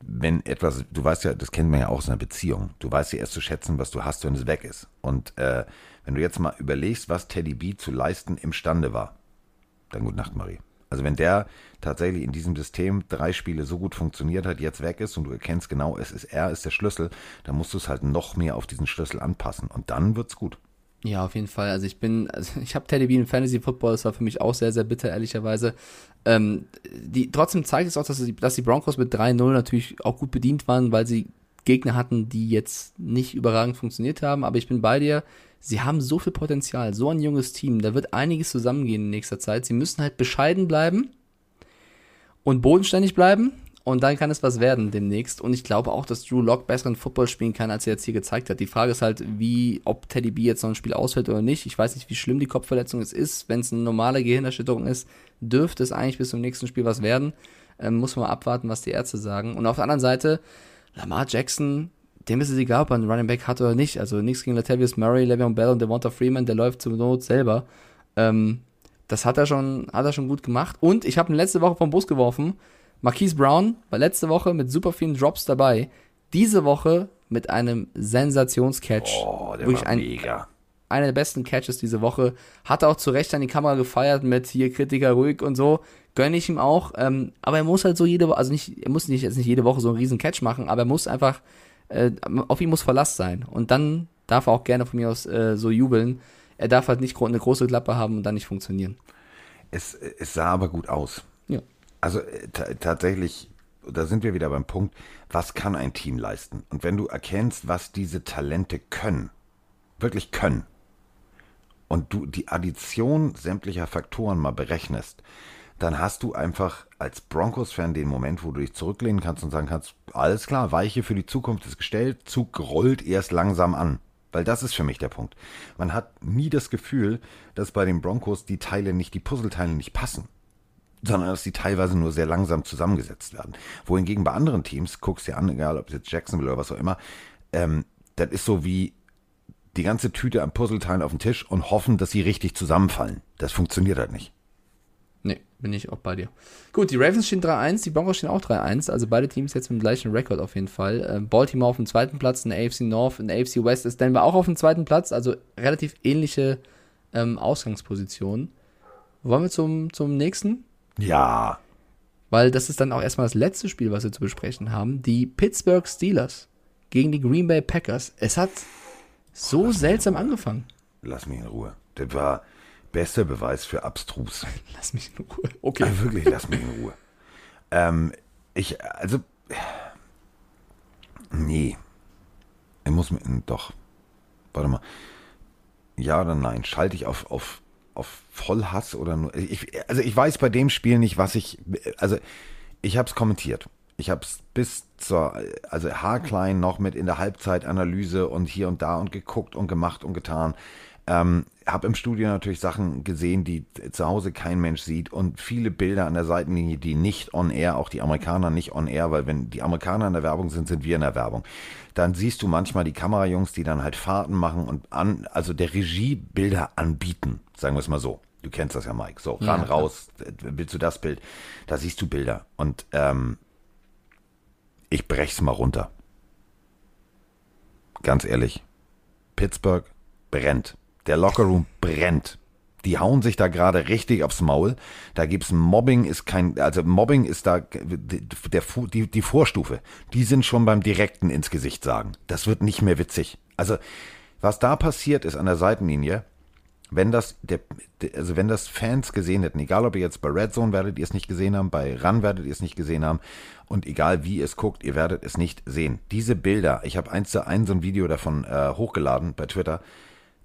wenn etwas, du weißt ja, das kennt man ja auch aus einer Beziehung, du weißt ja erst zu schätzen, was du hast, wenn es weg ist. Und äh, wenn du jetzt mal überlegst, was Teddy B zu leisten imstande war, dann gute Nacht, Marie. Also wenn der tatsächlich in diesem System drei Spiele so gut funktioniert hat, jetzt weg ist und du erkennst genau, es ist er, ist der Schlüssel, dann musst du es halt noch mehr auf diesen Schlüssel anpassen und dann wird's gut. Ja, auf jeden Fall. Also ich bin, also ich habe Teddy Bean im Fantasy Football, das war für mich auch sehr, sehr bitter, ehrlicherweise. Ähm, die, trotzdem zeigt es auch, dass, die, dass die Broncos mit 3-0 natürlich auch gut bedient waren, weil sie Gegner hatten, die jetzt nicht überragend funktioniert haben. Aber ich bin bei dir sie haben so viel Potenzial, so ein junges Team, da wird einiges zusammengehen in nächster Zeit. Sie müssen halt bescheiden bleiben und bodenständig bleiben und dann kann es was werden demnächst. Und ich glaube auch, dass Drew Lock besseren Football spielen kann, als er jetzt hier gezeigt hat. Die Frage ist halt, wie, ob Teddy B jetzt noch ein Spiel ausfällt oder nicht. Ich weiß nicht, wie schlimm die Kopfverletzung es ist. Wenn es eine normale Gehirnerschütterung ist, dürfte es eigentlich bis zum nächsten Spiel was werden. Ähm, muss man mal abwarten, was die Ärzte sagen. Und auf der anderen Seite, Lamar Jackson dem ist es egal, ob er einen Running Back hat oder nicht. Also nichts gegen Latavius Murray, Le'Veon Bell und Devonta Freeman, der läuft zur Not selber. Ähm, das hat er schon, hat er schon gut gemacht. Und ich habe ihn letzte Woche vom Bus geworfen. Marquise Brown war letzte Woche mit super vielen Drops dabei. Diese Woche mit einem Sensationscatch. Oh, der war ein, mega. Einer der besten Catches diese Woche. Hat auch zu Recht an die Kamera gefeiert mit hier Kritiker ruhig und so. Gönne ich ihm auch. Ähm, aber er muss halt so jede Woche, also nicht, er muss nicht jetzt nicht jede Woche so einen riesen Catch machen, aber er muss einfach, äh, auf ihn muss Verlass sein. Und dann darf er auch gerne von mir aus äh, so jubeln. Er darf halt nicht eine große Klappe haben und dann nicht funktionieren. Es, es sah aber gut aus. Ja. Also äh, tatsächlich, da sind wir wieder beim Punkt, was kann ein Team leisten? Und wenn du erkennst, was diese Talente können, wirklich können, und du die Addition sämtlicher Faktoren mal berechnest, dann hast du einfach als Broncos-Fan den Moment, wo du dich zurücklehnen kannst und sagen kannst, alles klar, Weiche für die Zukunft ist gestellt, Zug rollt erst langsam an. Weil das ist für mich der Punkt. Man hat nie das Gefühl, dass bei den Broncos die Teile nicht, die Puzzleteile nicht passen sondern dass die teilweise nur sehr langsam zusammengesetzt werden. Wohingegen bei anderen Teams, guckst dir an, egal ob es jetzt Jacksonville oder was auch immer, ähm, das ist so wie die ganze Tüte an Puzzleteilen auf den Tisch und hoffen, dass sie richtig zusammenfallen. Das funktioniert halt nicht. Nee, bin ich auch bei dir. Gut, die Ravens stehen 3-1, die Broncos stehen auch 3-1, also beide Teams jetzt mit dem gleichen Rekord auf jeden Fall. Ähm, Baltimore auf dem zweiten Platz in der AFC North, in der AFC West ist Denver auch auf dem zweiten Platz, also relativ ähnliche ähm, Ausgangspositionen. Wollen wir zum, zum nächsten? Ja. Weil das ist dann auch erstmal das letzte Spiel, was wir zu besprechen haben. Die Pittsburgh Steelers gegen die Green Bay Packers. Es hat so seltsam angefangen. Lass mich in Ruhe. Das war bester Beweis für abstrus. Lass mich in Ruhe. Okay. Also wirklich, lass mich in Ruhe. Ähm, ich, also, nee. Ich muss mir, doch. Warte mal. Ja oder nein? Schalte ich auf, auf auf Vollhass oder nur. Ich, also ich weiß bei dem Spiel nicht, was ich. Also ich habe es kommentiert. Ich habe es bis zur, also haarklein noch mit in der Halbzeitanalyse und hier und da und geguckt und gemacht und getan. Ähm, habe im Studio natürlich Sachen gesehen, die zu Hause kein Mensch sieht und viele Bilder an der Seitenlinie, die nicht on air, auch die Amerikaner nicht on air, weil wenn die Amerikaner in der Werbung sind, sind wir in der Werbung. Dann siehst du manchmal die Kamerajungs, die dann halt Fahrten machen und an, also der Regie Bilder anbieten, sagen wir es mal so. Du kennst das ja, Mike. So, ran, ja, raus, willst du das Bild? Da siehst du Bilder. Und ähm, ich brech's mal runter. Ganz ehrlich. Pittsburgh brennt. Der Lockerroom brennt. Die hauen sich da gerade richtig aufs Maul. Da gibt's Mobbing, ist kein, also Mobbing ist da der, die, die Vorstufe. Die sind schon beim direkten ins Gesicht sagen. Das wird nicht mehr witzig. Also, was da passiert ist an der Seitenlinie, wenn das, der, also wenn das Fans gesehen hätten, egal ob ihr jetzt bei Red Zone werdet ihr es nicht gesehen haben, bei Run werdet ihr es nicht gesehen haben und egal wie ihr es guckt, ihr werdet es nicht sehen. Diese Bilder, ich habe eins zu eins so ein Video davon äh, hochgeladen bei Twitter,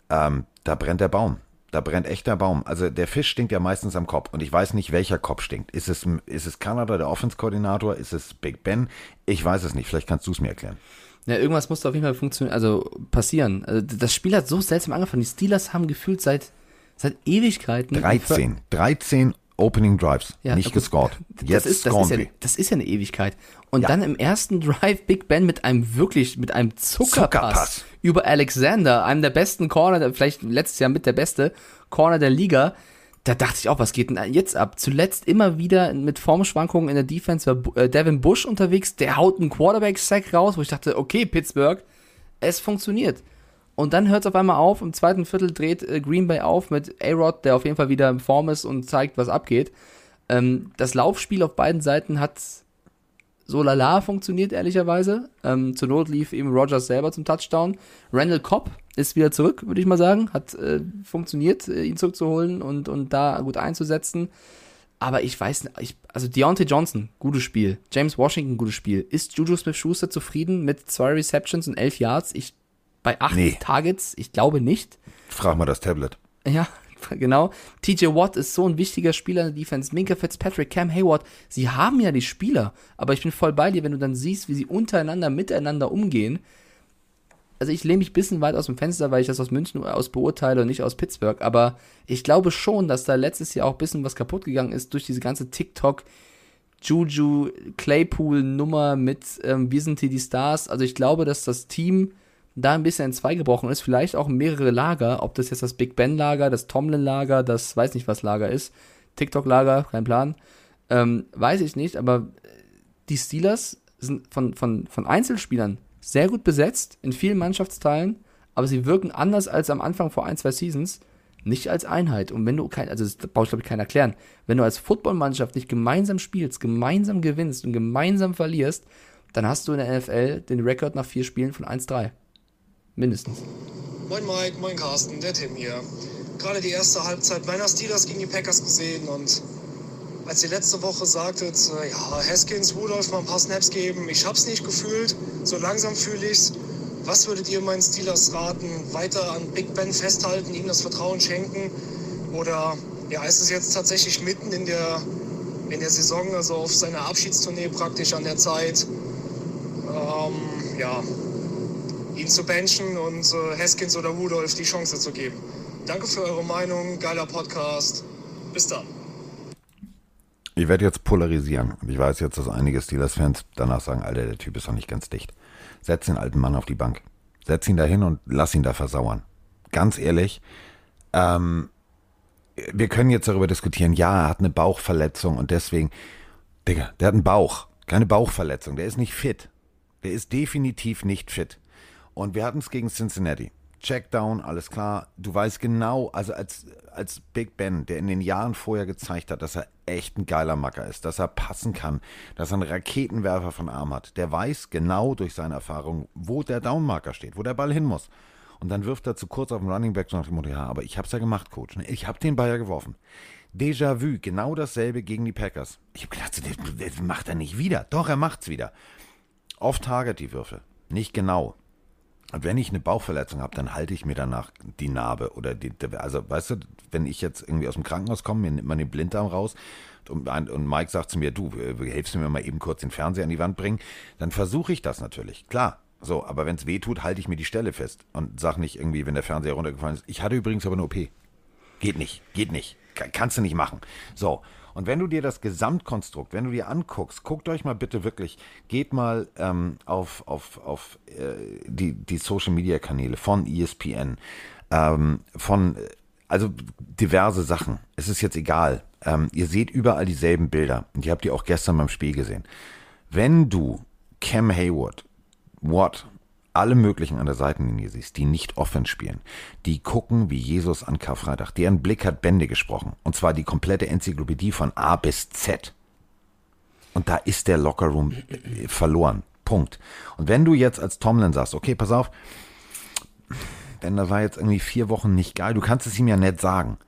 ähm, da brennt der Baum. Da brennt echt der Baum. Also der Fisch stinkt ja meistens am Kopf und ich weiß nicht, welcher Kopf stinkt. Ist es, ist es Kanada, der Offense-Koordinator? Ist es Big Ben? Ich weiß es nicht. Vielleicht kannst du es mir erklären. Ja, irgendwas musste auf jeden Fall funktionieren, also passieren. Also das Spiel hat so seltsam angefangen. Die Steelers haben gefühlt seit, seit Ewigkeiten. 13. 13 Opening Drives. Ja, nicht gescored. Jetzt das ist, das, ist ja, das ist ja eine Ewigkeit. Und ja. dann im ersten Drive Big Ben mit einem wirklich, mit einem Zuckerpass, Zuckerpass, über Alexander, einem der besten Corner, vielleicht letztes Jahr mit der beste Corner der Liga. Da dachte ich auch, was geht denn jetzt ab? Zuletzt immer wieder mit Formschwankungen in der Defense war äh, Devin Bush unterwegs, der haut einen Quarterback-Sack raus, wo ich dachte, okay, Pittsburgh, es funktioniert. Und dann hört es auf einmal auf. Im zweiten Viertel dreht äh, Green Bay auf mit A-Rod, der auf jeden Fall wieder in Form ist und zeigt, was abgeht. Ähm, das Laufspiel auf beiden Seiten hat so lala funktioniert, ehrlicherweise. Ähm, zur Not lief eben Rogers selber zum Touchdown. Randall Cobb ist wieder zurück, würde ich mal sagen. Hat äh, funktioniert, äh, ihn zurückzuholen und, und da gut einzusetzen. Aber ich weiß nicht, ich, also Deontay Johnson, gutes Spiel. James Washington, gutes Spiel. Ist Juju Smith-Schuster zufrieden mit zwei Receptions und elf Yards? Ich, bei acht nee. Targets? Ich glaube nicht. Frag mal das Tablet. Ja, genau. TJ Watt ist so ein wichtiger Spieler in der Defense. Minka Fitzpatrick, Cam Hayward, sie haben ja die Spieler. Aber ich bin voll bei dir, wenn du dann siehst, wie sie untereinander, miteinander umgehen. Also ich lehne mich ein bisschen weit aus dem Fenster, weil ich das aus München aus beurteile und nicht aus Pittsburgh. Aber ich glaube schon, dass da letztes Jahr auch ein bisschen was kaputt gegangen ist durch diese ganze TikTok- Juju Claypool-Nummer mit ähm, Wir sind hier die Stars. Also ich glaube, dass das Team da ein bisschen in zwei gebrochen ist, vielleicht auch mehrere Lager, ob das jetzt das Big Ben Lager, das Tomlin Lager, das weiß nicht was Lager ist, TikTok Lager, kein Plan, ähm, weiß ich nicht, aber die Steelers sind von, von, von Einzelspielern sehr gut besetzt, in vielen Mannschaftsteilen, aber sie wirken anders als am Anfang vor ein, zwei Seasons, nicht als Einheit. Und wenn du kein, also das brauche ich glaube ich keinen erklären, wenn du als Footballmannschaft nicht gemeinsam spielst, gemeinsam gewinnst und gemeinsam verlierst, dann hast du in der NFL den Rekord nach vier Spielen von 1-3. Mindestens. Moin Mike, moin Carsten, der Tim hier. Gerade die erste Halbzeit meiner Steelers gegen die Packers gesehen und als ihr letzte Woche sagtet, ja, Haskins, Rudolph mal ein paar Snaps geben, ich hab's nicht gefühlt, so langsam fühle ich's. Was würdet ihr meinen Steelers raten? Weiter an Big Ben festhalten, ihm das Vertrauen schenken? Oder ja, ist es jetzt tatsächlich mitten in der, in der Saison, also auf seiner Abschiedstournee praktisch an der Zeit, ähm, ja, ihn zu benchen und äh, Haskins oder Rudolph die Chance zu geben? Danke für eure Meinung, geiler Podcast. Bis dann. Ich werde jetzt polarisieren. Ich weiß jetzt, dass einige Steelers-Fans danach sagen, Alter, der Typ ist doch nicht ganz dicht. Setz den alten Mann auf die Bank. Setz ihn da hin und lass ihn da versauern. Ganz ehrlich, ähm, wir können jetzt darüber diskutieren, ja, er hat eine Bauchverletzung und deswegen, Digga, der hat einen Bauch, keine Bauchverletzung, der ist nicht fit. Der ist definitiv nicht fit. Und wir hatten es gegen Cincinnati. Checkdown, alles klar. Du weißt genau, also als, als Big Ben, der in den Jahren vorher gezeigt hat, dass er echt ein geiler Macker ist, dass er passen kann, dass er einen Raketenwerfer von Arm hat, der weiß genau durch seine Erfahrung, wo der Downmarker steht, wo der Ball hin muss. Und dann wirft er zu kurz auf den Running Back nach dem Motto, ja, aber ich hab's ja gemacht, Coach. Ich hab den Ball ja geworfen. Déjà-vu, genau dasselbe gegen die Packers. Ich hab gedacht, das, das macht er nicht wieder. Doch, er macht's wieder. Off-Target die Würfe. Nicht genau. Und wenn ich eine Bauchverletzung habe, dann halte ich mir danach die Narbe oder die, also weißt du, wenn ich jetzt irgendwie aus dem Krankenhaus komme, mir nimmt man den Blinddarm raus und, und Mike sagt zu mir, du, äh, hilfst du mir mal eben kurz den Fernseher an die Wand bringen, dann versuche ich das natürlich, klar. So, aber wenn es weh tut, halte ich mir die Stelle fest und sag nicht irgendwie, wenn der Fernseher runtergefallen ist, ich hatte übrigens aber eine OP. Geht nicht, geht nicht, kannst du nicht machen. So, und wenn du dir das Gesamtkonstrukt, wenn du dir anguckst, guckt euch mal bitte wirklich, geht mal ähm, auf, auf, auf äh, die, die Social Media Kanäle von ESPN, ähm, von, also diverse Sachen. Es ist jetzt egal. Ähm, ihr seht überall dieselben Bilder. Und ihr habt die auch gestern beim Spiel gesehen. Wenn du Cam Hayward, Watt, alle möglichen an der Seitenlinie siehst, die nicht offen spielen, die gucken wie Jesus an Karfreitag. Deren Blick hat Bände gesprochen. Und zwar die komplette Enzyklopädie von A bis Z. Und da ist der Lockerroom äh, verloren. Punkt. Und wenn du jetzt als Tomlin sagst, okay, pass auf, denn da war jetzt irgendwie vier Wochen nicht geil, du kannst es ihm ja nett sagen.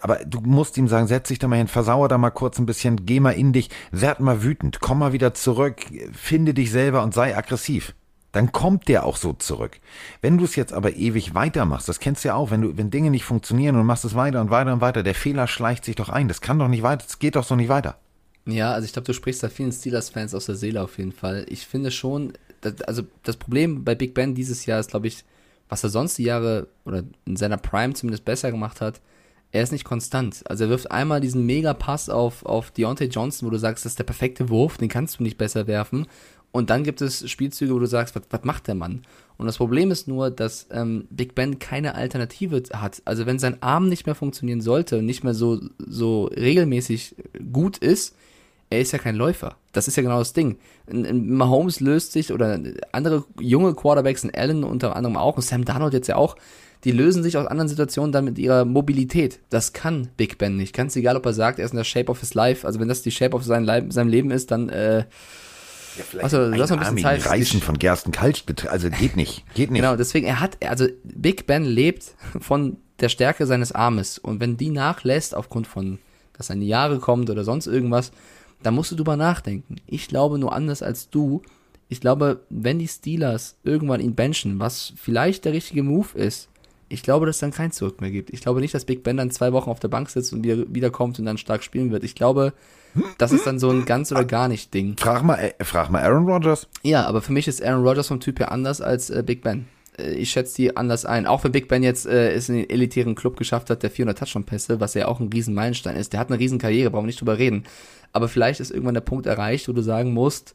Aber du musst ihm sagen, setz dich da mal hin, versauer da mal kurz ein bisschen, geh mal in dich, werd mal wütend, komm mal wieder zurück, finde dich selber und sei aggressiv dann kommt der auch so zurück. Wenn du es jetzt aber ewig weitermachst, das kennst du ja auch, wenn du, wenn Dinge nicht funktionieren und machst es weiter und weiter und weiter, der Fehler schleicht sich doch ein. Das kann doch nicht weiter, das geht doch so nicht weiter. Ja, also ich glaube, du sprichst da vielen Steelers-Fans aus der Seele auf jeden Fall. Ich finde schon, dass, also das Problem bei Big Ben dieses Jahr ist, glaube ich, was er sonst die Jahre oder in seiner Prime zumindest besser gemacht hat, er ist nicht konstant. Also er wirft einmal diesen Mega-Pass auf, auf Deontay Johnson, wo du sagst, das ist der perfekte Wurf, den kannst du nicht besser werfen. Und dann gibt es Spielzüge, wo du sagst, was, was macht der Mann? Und das Problem ist nur, dass ähm, Big Ben keine Alternative hat. Also wenn sein Arm nicht mehr funktionieren sollte und nicht mehr so, so regelmäßig gut ist, er ist ja kein Läufer. Das ist ja genau das Ding. Mahomes löst sich oder andere junge Quarterbacks, in Allen unter anderem auch und Sam Darnold jetzt ja auch, die lösen sich aus anderen Situationen dann mit ihrer Mobilität. Das kann Big Ben nicht. Ganz egal, ob er sagt, er ist in der Shape of his life. Also wenn das die Shape of sein Leib, seinem Leben ist, dann äh, ja, also, lass mal ein bisschen Zeit. Reißen von Gerstenkalk, also geht nicht, geht nicht. Genau, deswegen, er hat, also Big Ben lebt von der Stärke seines Armes und wenn die nachlässt aufgrund von, dass er in die Jahre kommt oder sonst irgendwas, dann musst du drüber nachdenken. Ich glaube nur anders als du. Ich glaube, wenn die Steelers irgendwann ihn benchen, was vielleicht der richtige Move ist, ich glaube, dass es dann kein Zurück mehr gibt. Ich glaube nicht, dass Big Ben dann zwei Wochen auf der Bank sitzt und wieder wiederkommt und dann stark spielen wird. Ich glaube, das ist dann so ein ganz oder gar nicht Ding. Frag mal, äh, frag mal Aaron Rodgers. Ja, aber für mich ist Aaron Rodgers vom Typ her anders als äh, Big Ben. Äh, ich schätze die anders ein. Auch wenn Big Ben jetzt äh, es in den elitären Club geschafft hat, der 400 Touchdown-Pässe, was ja auch ein riesen Meilenstein ist. Der hat eine riesen Karriere, brauchen wir nicht drüber reden. Aber vielleicht ist irgendwann der Punkt erreicht, wo du sagen musst,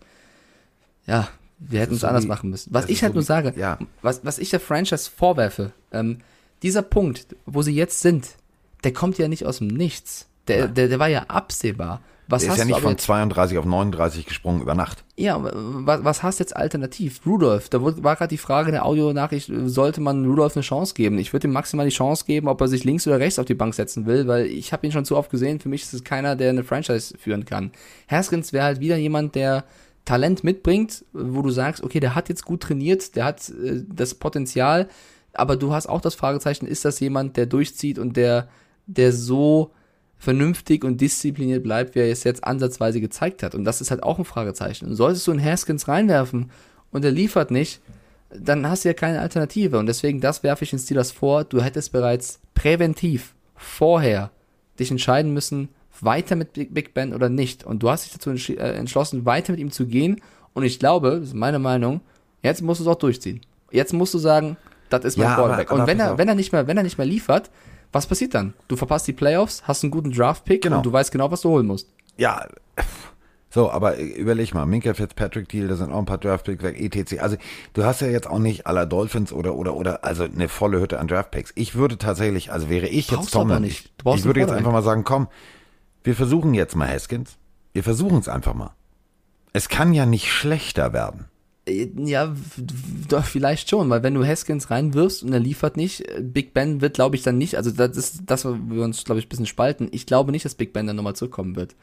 ja, wir hätten es so anders wie, machen müssen. Was ich halt so nur sage, ja. was, was ich der Franchise vorwerfe, ähm, dieser Punkt, wo sie jetzt sind, der kommt ja nicht aus dem Nichts. Der, der, der war ja absehbar Was der ist ja nicht von jetzt- 32 auf 39 gesprungen über Nacht. Ja, was, was hast du jetzt alternativ? Rudolf, da wurde- war gerade die Frage in der Audionachricht, sollte man Rudolf eine Chance geben? Ich würde ihm maximal die Chance geben, ob er sich links oder rechts auf die Bank setzen will, weil ich habe ihn schon zu oft gesehen, für mich ist es keiner, der eine Franchise führen kann. Haskins wäre halt wieder jemand, der Talent mitbringt, wo du sagst, okay, der hat jetzt gut trainiert, der hat äh, das Potenzial, aber du hast auch das Fragezeichen, ist das jemand, der durchzieht und der, der so vernünftig und diszipliniert bleibt, wie er es jetzt ansatzweise gezeigt hat. Und das ist halt auch ein Fragezeichen. Und solltest du einen Haskins reinwerfen und er liefert nicht, dann hast du ja keine Alternative. Und deswegen, das werfe ich den Steelers vor. Du hättest bereits präventiv vorher dich entscheiden müssen, weiter mit Big, Ben oder nicht. Und du hast dich dazu äh, entschlossen, weiter mit ihm zu gehen. Und ich glaube, das ist meine Meinung, jetzt musst du es auch durchziehen. Jetzt musst du sagen, das ist mein Ja, aber- Quarterback. aber und wenn er, wenn er nicht mehr, wenn er nicht mehr liefert, was passiert dann? Du verpasst die Playoffs, hast einen guten Draft-Pick Genau. und du weißt genau, was du holen musst. Ja, so, aber überleg mal, Minka Fitzpatrick Deal, da sind auch ein paar Draftpicks weg, etc. Also du hast ja jetzt auch nicht aller Dolphins oder oder oder also eine volle Hütte an Draftpicks. Ich würde tatsächlich, also wäre ich Brauchst jetzt Tomlin, ich, ich würde jetzt einfach mal sagen, komm, wir versuchen jetzt mal Haskins. Wir versuchen es einfach mal. Es kann ja nicht schlechter werden. Ja, doch, vielleicht schon, weil wenn du Haskins reinwirfst und er liefert nicht, Big Ben wird, glaube ich, dann nicht, also das ist das, wo wir uns, glaube ich, ein bisschen spalten. Ich glaube nicht, dass Big Ben dann nochmal zurückkommen wird.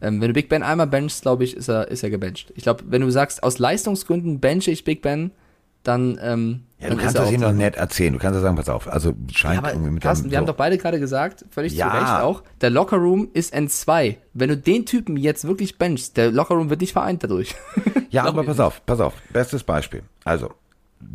Ähm, wenn du Big Ben einmal benchst, glaube ich, ist er, ist er gebencht. Ich glaube, wenn du sagst, aus Leistungsgründen benche ich Big Ben, dann, ähm, Ja, du kannst das doch drin. nett erzählen. Du kannst ja sagen, pass auf, also scheint Ja, irgendwie mit Carsten, deinem- wir haben so. doch beide gerade gesagt, völlig Ja. zu Recht auch, der Lockerroom ist N2. Wenn du den Typen jetzt wirklich benchst, der Lockerroom wird nicht vereint dadurch. Ja, aber pass auf, pass auf. Bestes Beispiel. Also,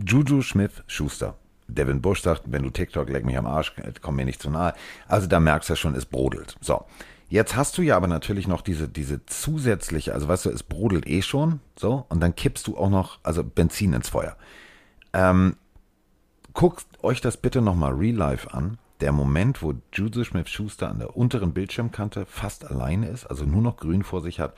Juju Smith Schuster. Devin Bush sagt, wenn du TikTok leck mich am Arsch, komm mir nicht zu nahe. Also da merkst du ja schon, es brodelt. So. Jetzt hast du ja aber natürlich noch diese, diese zusätzliche, also weißt du, es brodelt eh schon, so, und dann kippst du auch noch, also Benzin ins Feuer. Ähm, guckt euch das bitte nochmal real life an. Der Moment, wo Juju Smith Schuster an der unteren Bildschirmkante fast alleine ist, also nur noch grün vor sich hat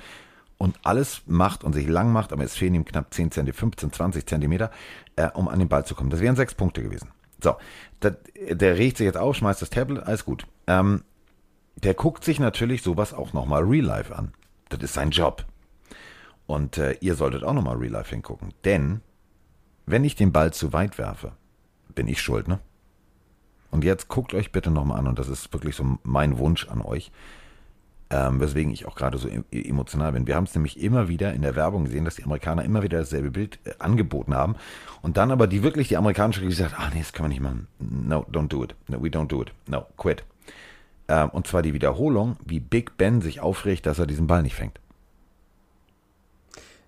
und alles macht und sich lang macht, aber es fehlen ihm knapp 10 cm, 15, 20 Zentimeter, äh, um an den Ball zu kommen. Das wären sechs Punkte gewesen. So, das, der regt sich jetzt auf, schmeißt das Tablet, alles gut. Ähm, der guckt sich natürlich sowas auch nochmal real life an. Das ist sein Job. Und äh, ihr solltet auch nochmal real life hingucken. Denn, wenn ich den Ball zu weit werfe, bin ich schuld, ne? Und jetzt guckt euch bitte nochmal an, und das ist wirklich so mein Wunsch an euch, ähm, weswegen ich auch gerade so e- emotional bin. Wir haben es nämlich immer wieder in der Werbung gesehen, dass die Amerikaner immer wieder dasselbe Bild äh, angeboten haben und dann aber die wirklich die amerikanische gesagt, ah nee, das können wir nicht machen. No, don't do it. No, we don't do it. No, quit. Ähm, und zwar die Wiederholung, wie Big Ben sich aufregt, dass er diesen Ball nicht fängt.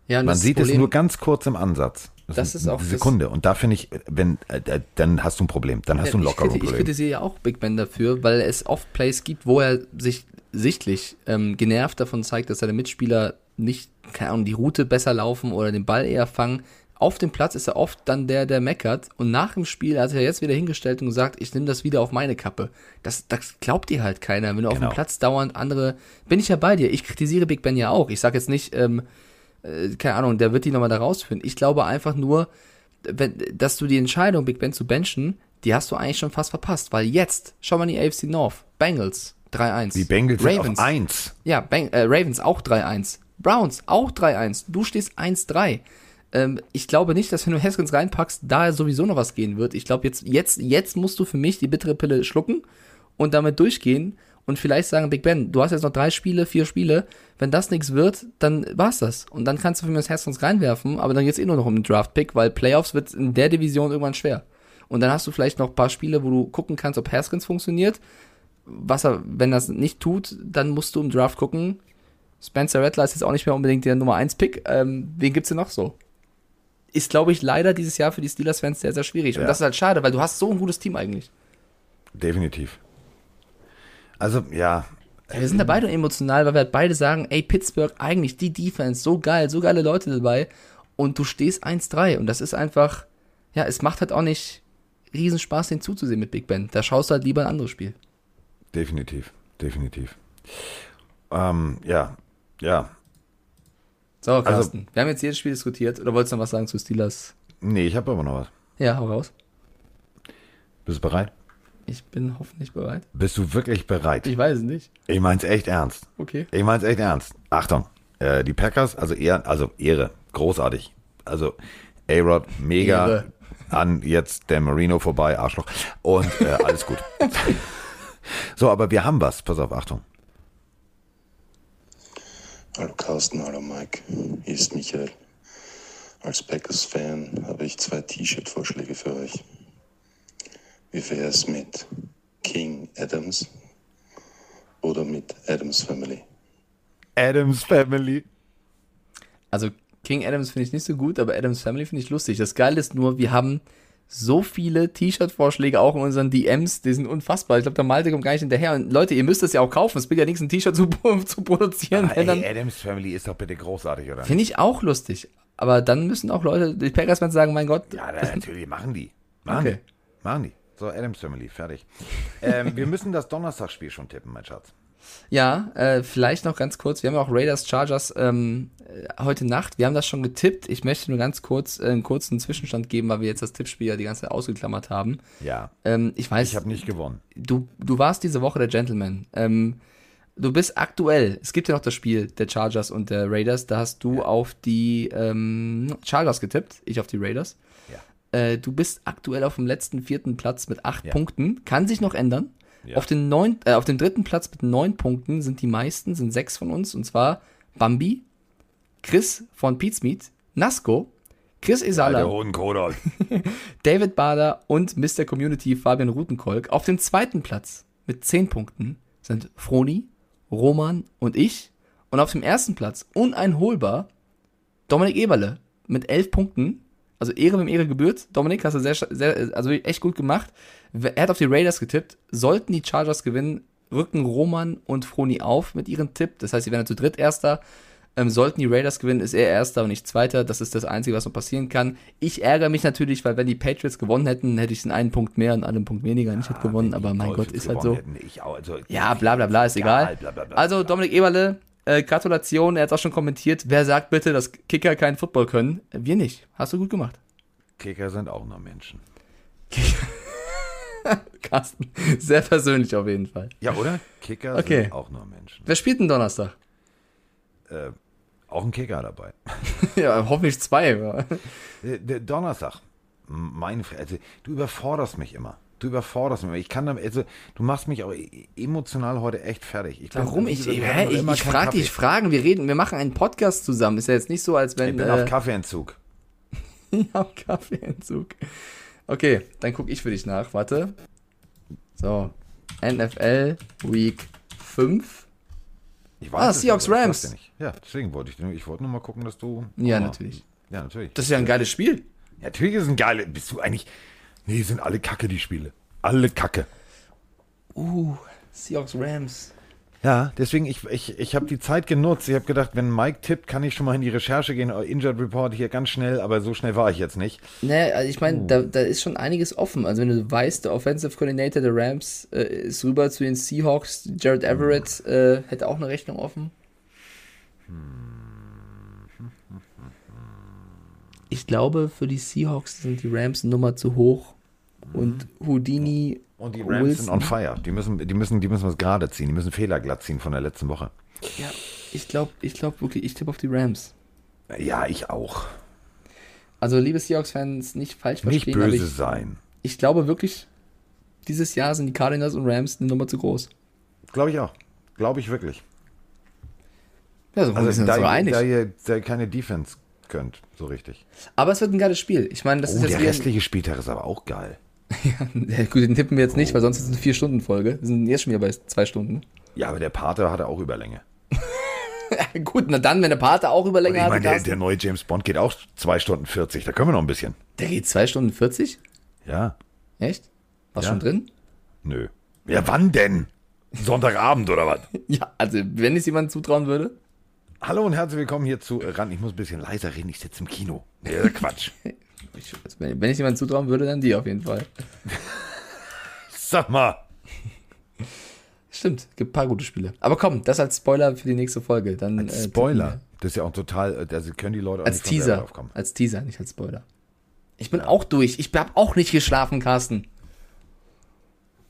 Ja, Man das sieht es Problem- nur ganz kurz im Ansatz. Das ist auch eine das- Sekunde. Und da finde ich, wenn, äh, dann hast du ein Problem. Dann hast du ein Ja, ich, kriti- ich kritisiere ja auch Big Ben dafür, weil es oft Plays gibt, wo er sich sichtlich ähm, genervt davon zeigt, dass seine Mitspieler nicht, keine Ahnung, die Route besser laufen oder den Ball eher fangen. Auf dem Platz ist er oft dann der, der meckert. Und nach dem Spiel hat er jetzt wieder hingestellt und gesagt, ich nehme das wieder auf meine Kappe. Das, das glaubt dir halt keiner. Wenn du auf Genau. dem Platz dauernd andere, bin ich ja bei dir. Ich kritisiere Big Ben ja auch. Ich sage jetzt nicht, ähm, äh, keine Ahnung, der wird die nochmal da rausfinden. Ich glaube einfach nur, wenn, dass du die Entscheidung, Big Ben zu benchen, die hast du eigentlich schon fast verpasst, weil jetzt, schau mal in die AFC North, Bengals 3-1. Die Bengals sind Ravens. auf 1. Ja, Bang, äh, Ravens auch 3-1. Browns auch 3-1. Du stehst 1-3. Ähm, ich glaube nicht, dass wenn du Haskins reinpackst, da sowieso noch was gehen wird. Ich glaube, jetzt, jetzt, jetzt musst du für mich die bittere Pille schlucken und damit durchgehen und vielleicht sagen, Big Ben, du hast jetzt noch drei Spiele, vier Spiele. Wenn das nichts wird, dann war's das. Und dann kannst du für mich das Haskins reinwerfen, aber dann geht's eh nur noch um den Draft-Pick, weil Playoffs wird in der Division irgendwann schwer. Und dann hast du vielleicht noch ein paar Spiele, wo du gucken kannst, ob Haskins funktioniert. Was er, wenn das nicht tut, dann musst du im Draft gucken. Spencer Rattler ist jetzt auch nicht mehr unbedingt der Nummer 1 Pick. Ähm, wen gibt's denn noch so? Ist, glaube ich, leider dieses Jahr für die Steelers-Fans sehr, sehr schwierig. Und Ja. das ist halt schade, weil du hast so ein gutes Team eigentlich. Definitiv. Also, ja, Ja, wir sind da beide emotional, weil wir halt beide sagen, ey, Pittsburgh, eigentlich die Defense, so geil, so geile Leute dabei. Und du stehst 1-3. Und das ist einfach, ja, es macht halt auch nicht riesen Spaß, den zuzusehen mit Big Ben. Da schaust du halt lieber ein anderes Spiel. definitiv. Definitiv. Ähm, ja, ja. So, Carsten, wir haben jetzt jedes Spiel diskutiert. Oder wolltest du noch was sagen zu Steelers? Nee, ich habe aber noch was. Ja, hau raus. Bist du bereit? Ich bin hoffentlich bereit. Bist du wirklich bereit? Ich weiß es nicht. Ich mein's echt ernst. Okay. Ich mein's echt ernst. Achtung, äh, die Packers, also eher, also Ehre, großartig. Also A-Rod, mega. Ehre. An jetzt der Marino vorbei, Arschloch. Und äh, alles gut. so, aber wir haben was. Pass auf, Achtung. Hallo Carsten, hallo Mike, hier ist Michael. Als Packers-Fan habe ich zwei T-Shirt-Vorschläge für euch. Wie wäre es mit King Adams oder mit Adams Family? Adams Family. Also King Adams finde ich nicht so gut, aber Adams Family finde ich lustig. Das Geile ist nur, wir haben so viele T-Shirt-Vorschläge auch in unseren DMs, die sind unfassbar. Ich glaube, der Malte kommt gar nicht hinterher. Und Leute, ihr müsst das ja auch kaufen. Es bringt ja nichts, ein T-Shirt zu, zu produzieren. Dann- ey, Adams Family ist doch bitte großartig, oder? Finde ich auch lustig. Aber dann müssen auch Leute, die Packers-Fans sagen, mein Gott, Ja, na, natürlich machen die. Machen Okay. die. Machen die. So, Adams Family, fertig. ähm, wir müssen das Donnerstagsspiel schon tippen, mein Schatz. Ja, äh, vielleicht noch ganz kurz. Wir haben ja auch Raiders Chargers ähm, äh, heute Nacht. Wir haben das schon getippt. Ich möchte nur ganz kurz äh, einen kurzen Zwischenstand geben, weil wir jetzt das Tippspiel ja die ganze Zeit ausgeklammert haben. Ja. Ähm, ich weiß, Ich habe nicht gewonnen. du, du warst diese Woche der Gentleman. Ähm, du bist aktuell, es gibt ja noch das Spiel der Chargers und der Raiders, da hast du auf die ähm, Chargers getippt, ich auf die Raiders. Äh, du bist aktuell auf dem letzten vierten Platz mit acht Ja. Punkten, kann sich noch ändern. Ja. Auf, den neun, äh, auf dem dritten Platz mit neun Punkten sind die meisten, sind sechs von uns, und zwar Bambi, Chris von Meat, Nasco, Chris Der Hodenkoder. David Bader und Mr. Community Fabian Rutenkolk. Auf dem zweiten Platz mit 10 Punkten sind Froni, Roman und ich. Und auf dem ersten Platz uneinholbar Dominik Eberle mit 11 Punkten. Also Ehre wem Ehre gebührt. Dominik, hast du sehr, sehr, also echt gut gemacht. Er hat auf die Raiders getippt. Sollten die Chargers gewinnen, rücken Roman und Froni auf mit ihrem Tipp. Das heißt, sie werden zu dritt Erster. Ähm, sollten die Raiders gewinnen, ist er Erster und nicht Zweiter. Das ist das Einzige, was noch passieren kann. Ich ärgere mich natürlich, weil wenn die Patriots gewonnen hätten, hätte ich den einen Punkt mehr und einen Punkt weniger nicht hätte gewonnen. Aber mein Gott, ist halt so. Ich auch, also, Ja, bla bla bla, ist egal. bla, bla, bla. Also Dominik Eberle, äh, Gratulation, er hat auch schon kommentiert. Wer sagt bitte, dass Kicker keinen Football können? Wir nicht. Hast du gut gemacht. Kicker sind auch nur Menschen. Carsten, sehr persönlich auf jeden Fall. Ja, oder? Kicker Okay. sind auch nur Menschen. Wer spielt denn Donnerstag? Äh, auch ein Kicker dabei. ja, hoffentlich zwei. Äh, Donnerstag. Meine Fre also, du überforderst mich immer. Du überforderst mich. Ich kann damit, also, du machst mich auch e- emotional heute echt fertig. Ich Warum? Ich, ich, ich, ich frage dich Fragen, wir reden, wir machen einen Podcast zusammen. Ist ja jetzt nicht so, als wenn. Ich bin äh, auf Kaffeeentzug. Ja, auf Kaffeeentzug. Okay, dann gucke ich für dich nach. Warte. So. NFL Week 5. Ich Ah, es Seahawks aber ich Rams. nicht. Ja, deswegen wollte ich, nur- ich wollte nur mal gucken, dass du. Ja, Oh, natürlich. Ja, natürlich. Das ist ja ein geiles Spiel. Natürlich ist es ein geiles. Bist du eigentlich. Nee, sind alle Kacke, die Spiele. Alle Kacke. Uh, Seahawks Rams. Ja, deswegen, ich, ich, ich habe die Zeit genutzt. Ich habe gedacht, wenn Mike tippt, kann ich schon mal in die Recherche gehen. Injured Report hier ganz schnell, aber so schnell war ich jetzt nicht. Ne, also ich meine, da, da ist schon einiges offen. Also wenn du weißt, der Offensive Coordinator der Rams äh, ist rüber zu den Seahawks, Jared Everett äh, hätte auch eine Rechnung offen. Ich glaube, für die Seahawks sind die Rams eine Nummer zu hoch. Und Houdini Und die Rams Wilson. sind on fire. Die müssen, die müssen, die müssen was gerade ziehen. Die müssen Fehler glatt ziehen von der letzten Woche. Ja, ich glaube, ich glaube wirklich, ich tippe auf die Rams. Ja, ich auch. Also, liebe Seahawks-Fans, nicht falsch Nicht verstehen, aber böse ich, sein. ich glaube wirklich, dieses Jahr sind die Cardinals und Rams eine Nummer zu groß. Glaube ich auch. Glaube ich wirklich. Ja, so Also, sind uns da, so ihr, einig. da, ihr, da ihr keine Defense könnt, so richtig. Aber es wird ein geiles Spiel. Ich meine, das Oh, ist der jetzt ein- restliche Spieltag ist aber auch geil. Ja, gut, den tippen wir jetzt nicht, weil sonst ist es eine Vier-Stunden-Folge. Wir sind jetzt schon wieder bei zwei Stunden. Ja, aber der Pate hatte auch Überlänge. gut, na dann, wenn der Pate auch über Und länger ich hat, meine, der, der neue James Bond geht auch 2 Stunden 40. Da können wir noch ein bisschen. der geht zwei Stunden 40? Ja. Echt? War Ja. schon drin? Nö. Ja, wann denn? Sonntagabend oder was? Ja, also wenn es jemandem zutrauen würde. Hallo und herzlich willkommen hier zu ran. Ich muss ein bisschen leiser reden, ich sitze im Kino. Ist Quatsch. Ich, also wenn, wenn ich jemandem zutrauen würde, dann die auf jeden Fall. Sag mal. Stimmt, gibt ein paar gute Spiele. Aber komm, das als Spoiler für die nächste Folge. Dann, Als äh, Spoiler. Das ist ja auch total, also können die Leute auch Als nicht Teaser. drauf kommen. Als Teaser, nicht als Spoiler. Ich bin auch durch. Ich habe auch nicht geschlafen, Carsten.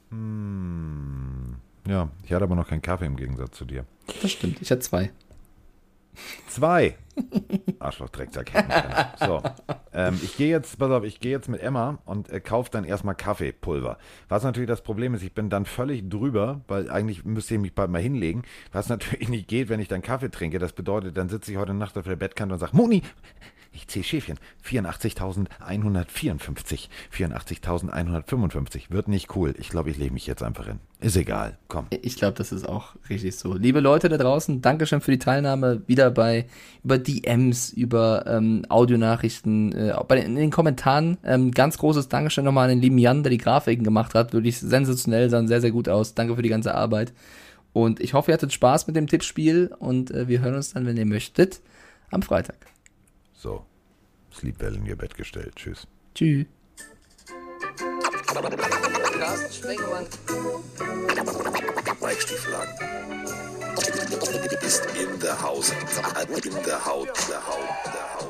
Hm. Ja, ich hatte aber noch keinen Kaffee im Gegensatz zu dir. Das stimmt, ich hatte zwei. Zwei. Arschloch, Drecksack. So. Ähm, ich gehe jetzt, pass auf, ich gehe jetzt mit Emma und äh, kaufe dann erstmal Kaffeepulver. Was natürlich das Problem ist, ich bin dann völlig drüber, weil eigentlich müsste ich mich bald mal hinlegen. Was natürlich nicht geht, wenn ich dann Kaffee trinke. Das bedeutet, dann sitze ich heute Nacht auf der Bettkante und sage, Moni, ich zähle Schäfchen. 84.154. 84.155. Wird nicht cool. Ich glaube, ich lege mich jetzt einfach hin. Ist egal. Komm. Ich glaube, das ist auch richtig so. Liebe Leute da draußen, Dankeschön für die Teilnahme. Wieder bei über DMs, über ähm, Audionachrichten, äh, bei den, in den Kommentaren. Ähm, ganz großes Dankeschön nochmal an den lieben Jan, der die Grafiken gemacht hat. Wirklich sensationell, sahen sehr, sehr gut aus. Danke für die ganze Arbeit. Und ich hoffe, ihr hattet Spaß mit dem Tippspiel und äh, wir hören uns dann, wenn ihr möchtet, am Freitag. So. Sleep well in ihr Bett gestellt. Tschüss. Tschüss. Carsten Sprengemann. Mike Stieflagen. Ist in der Haus. In der Haut. Der Haut. Der Haut.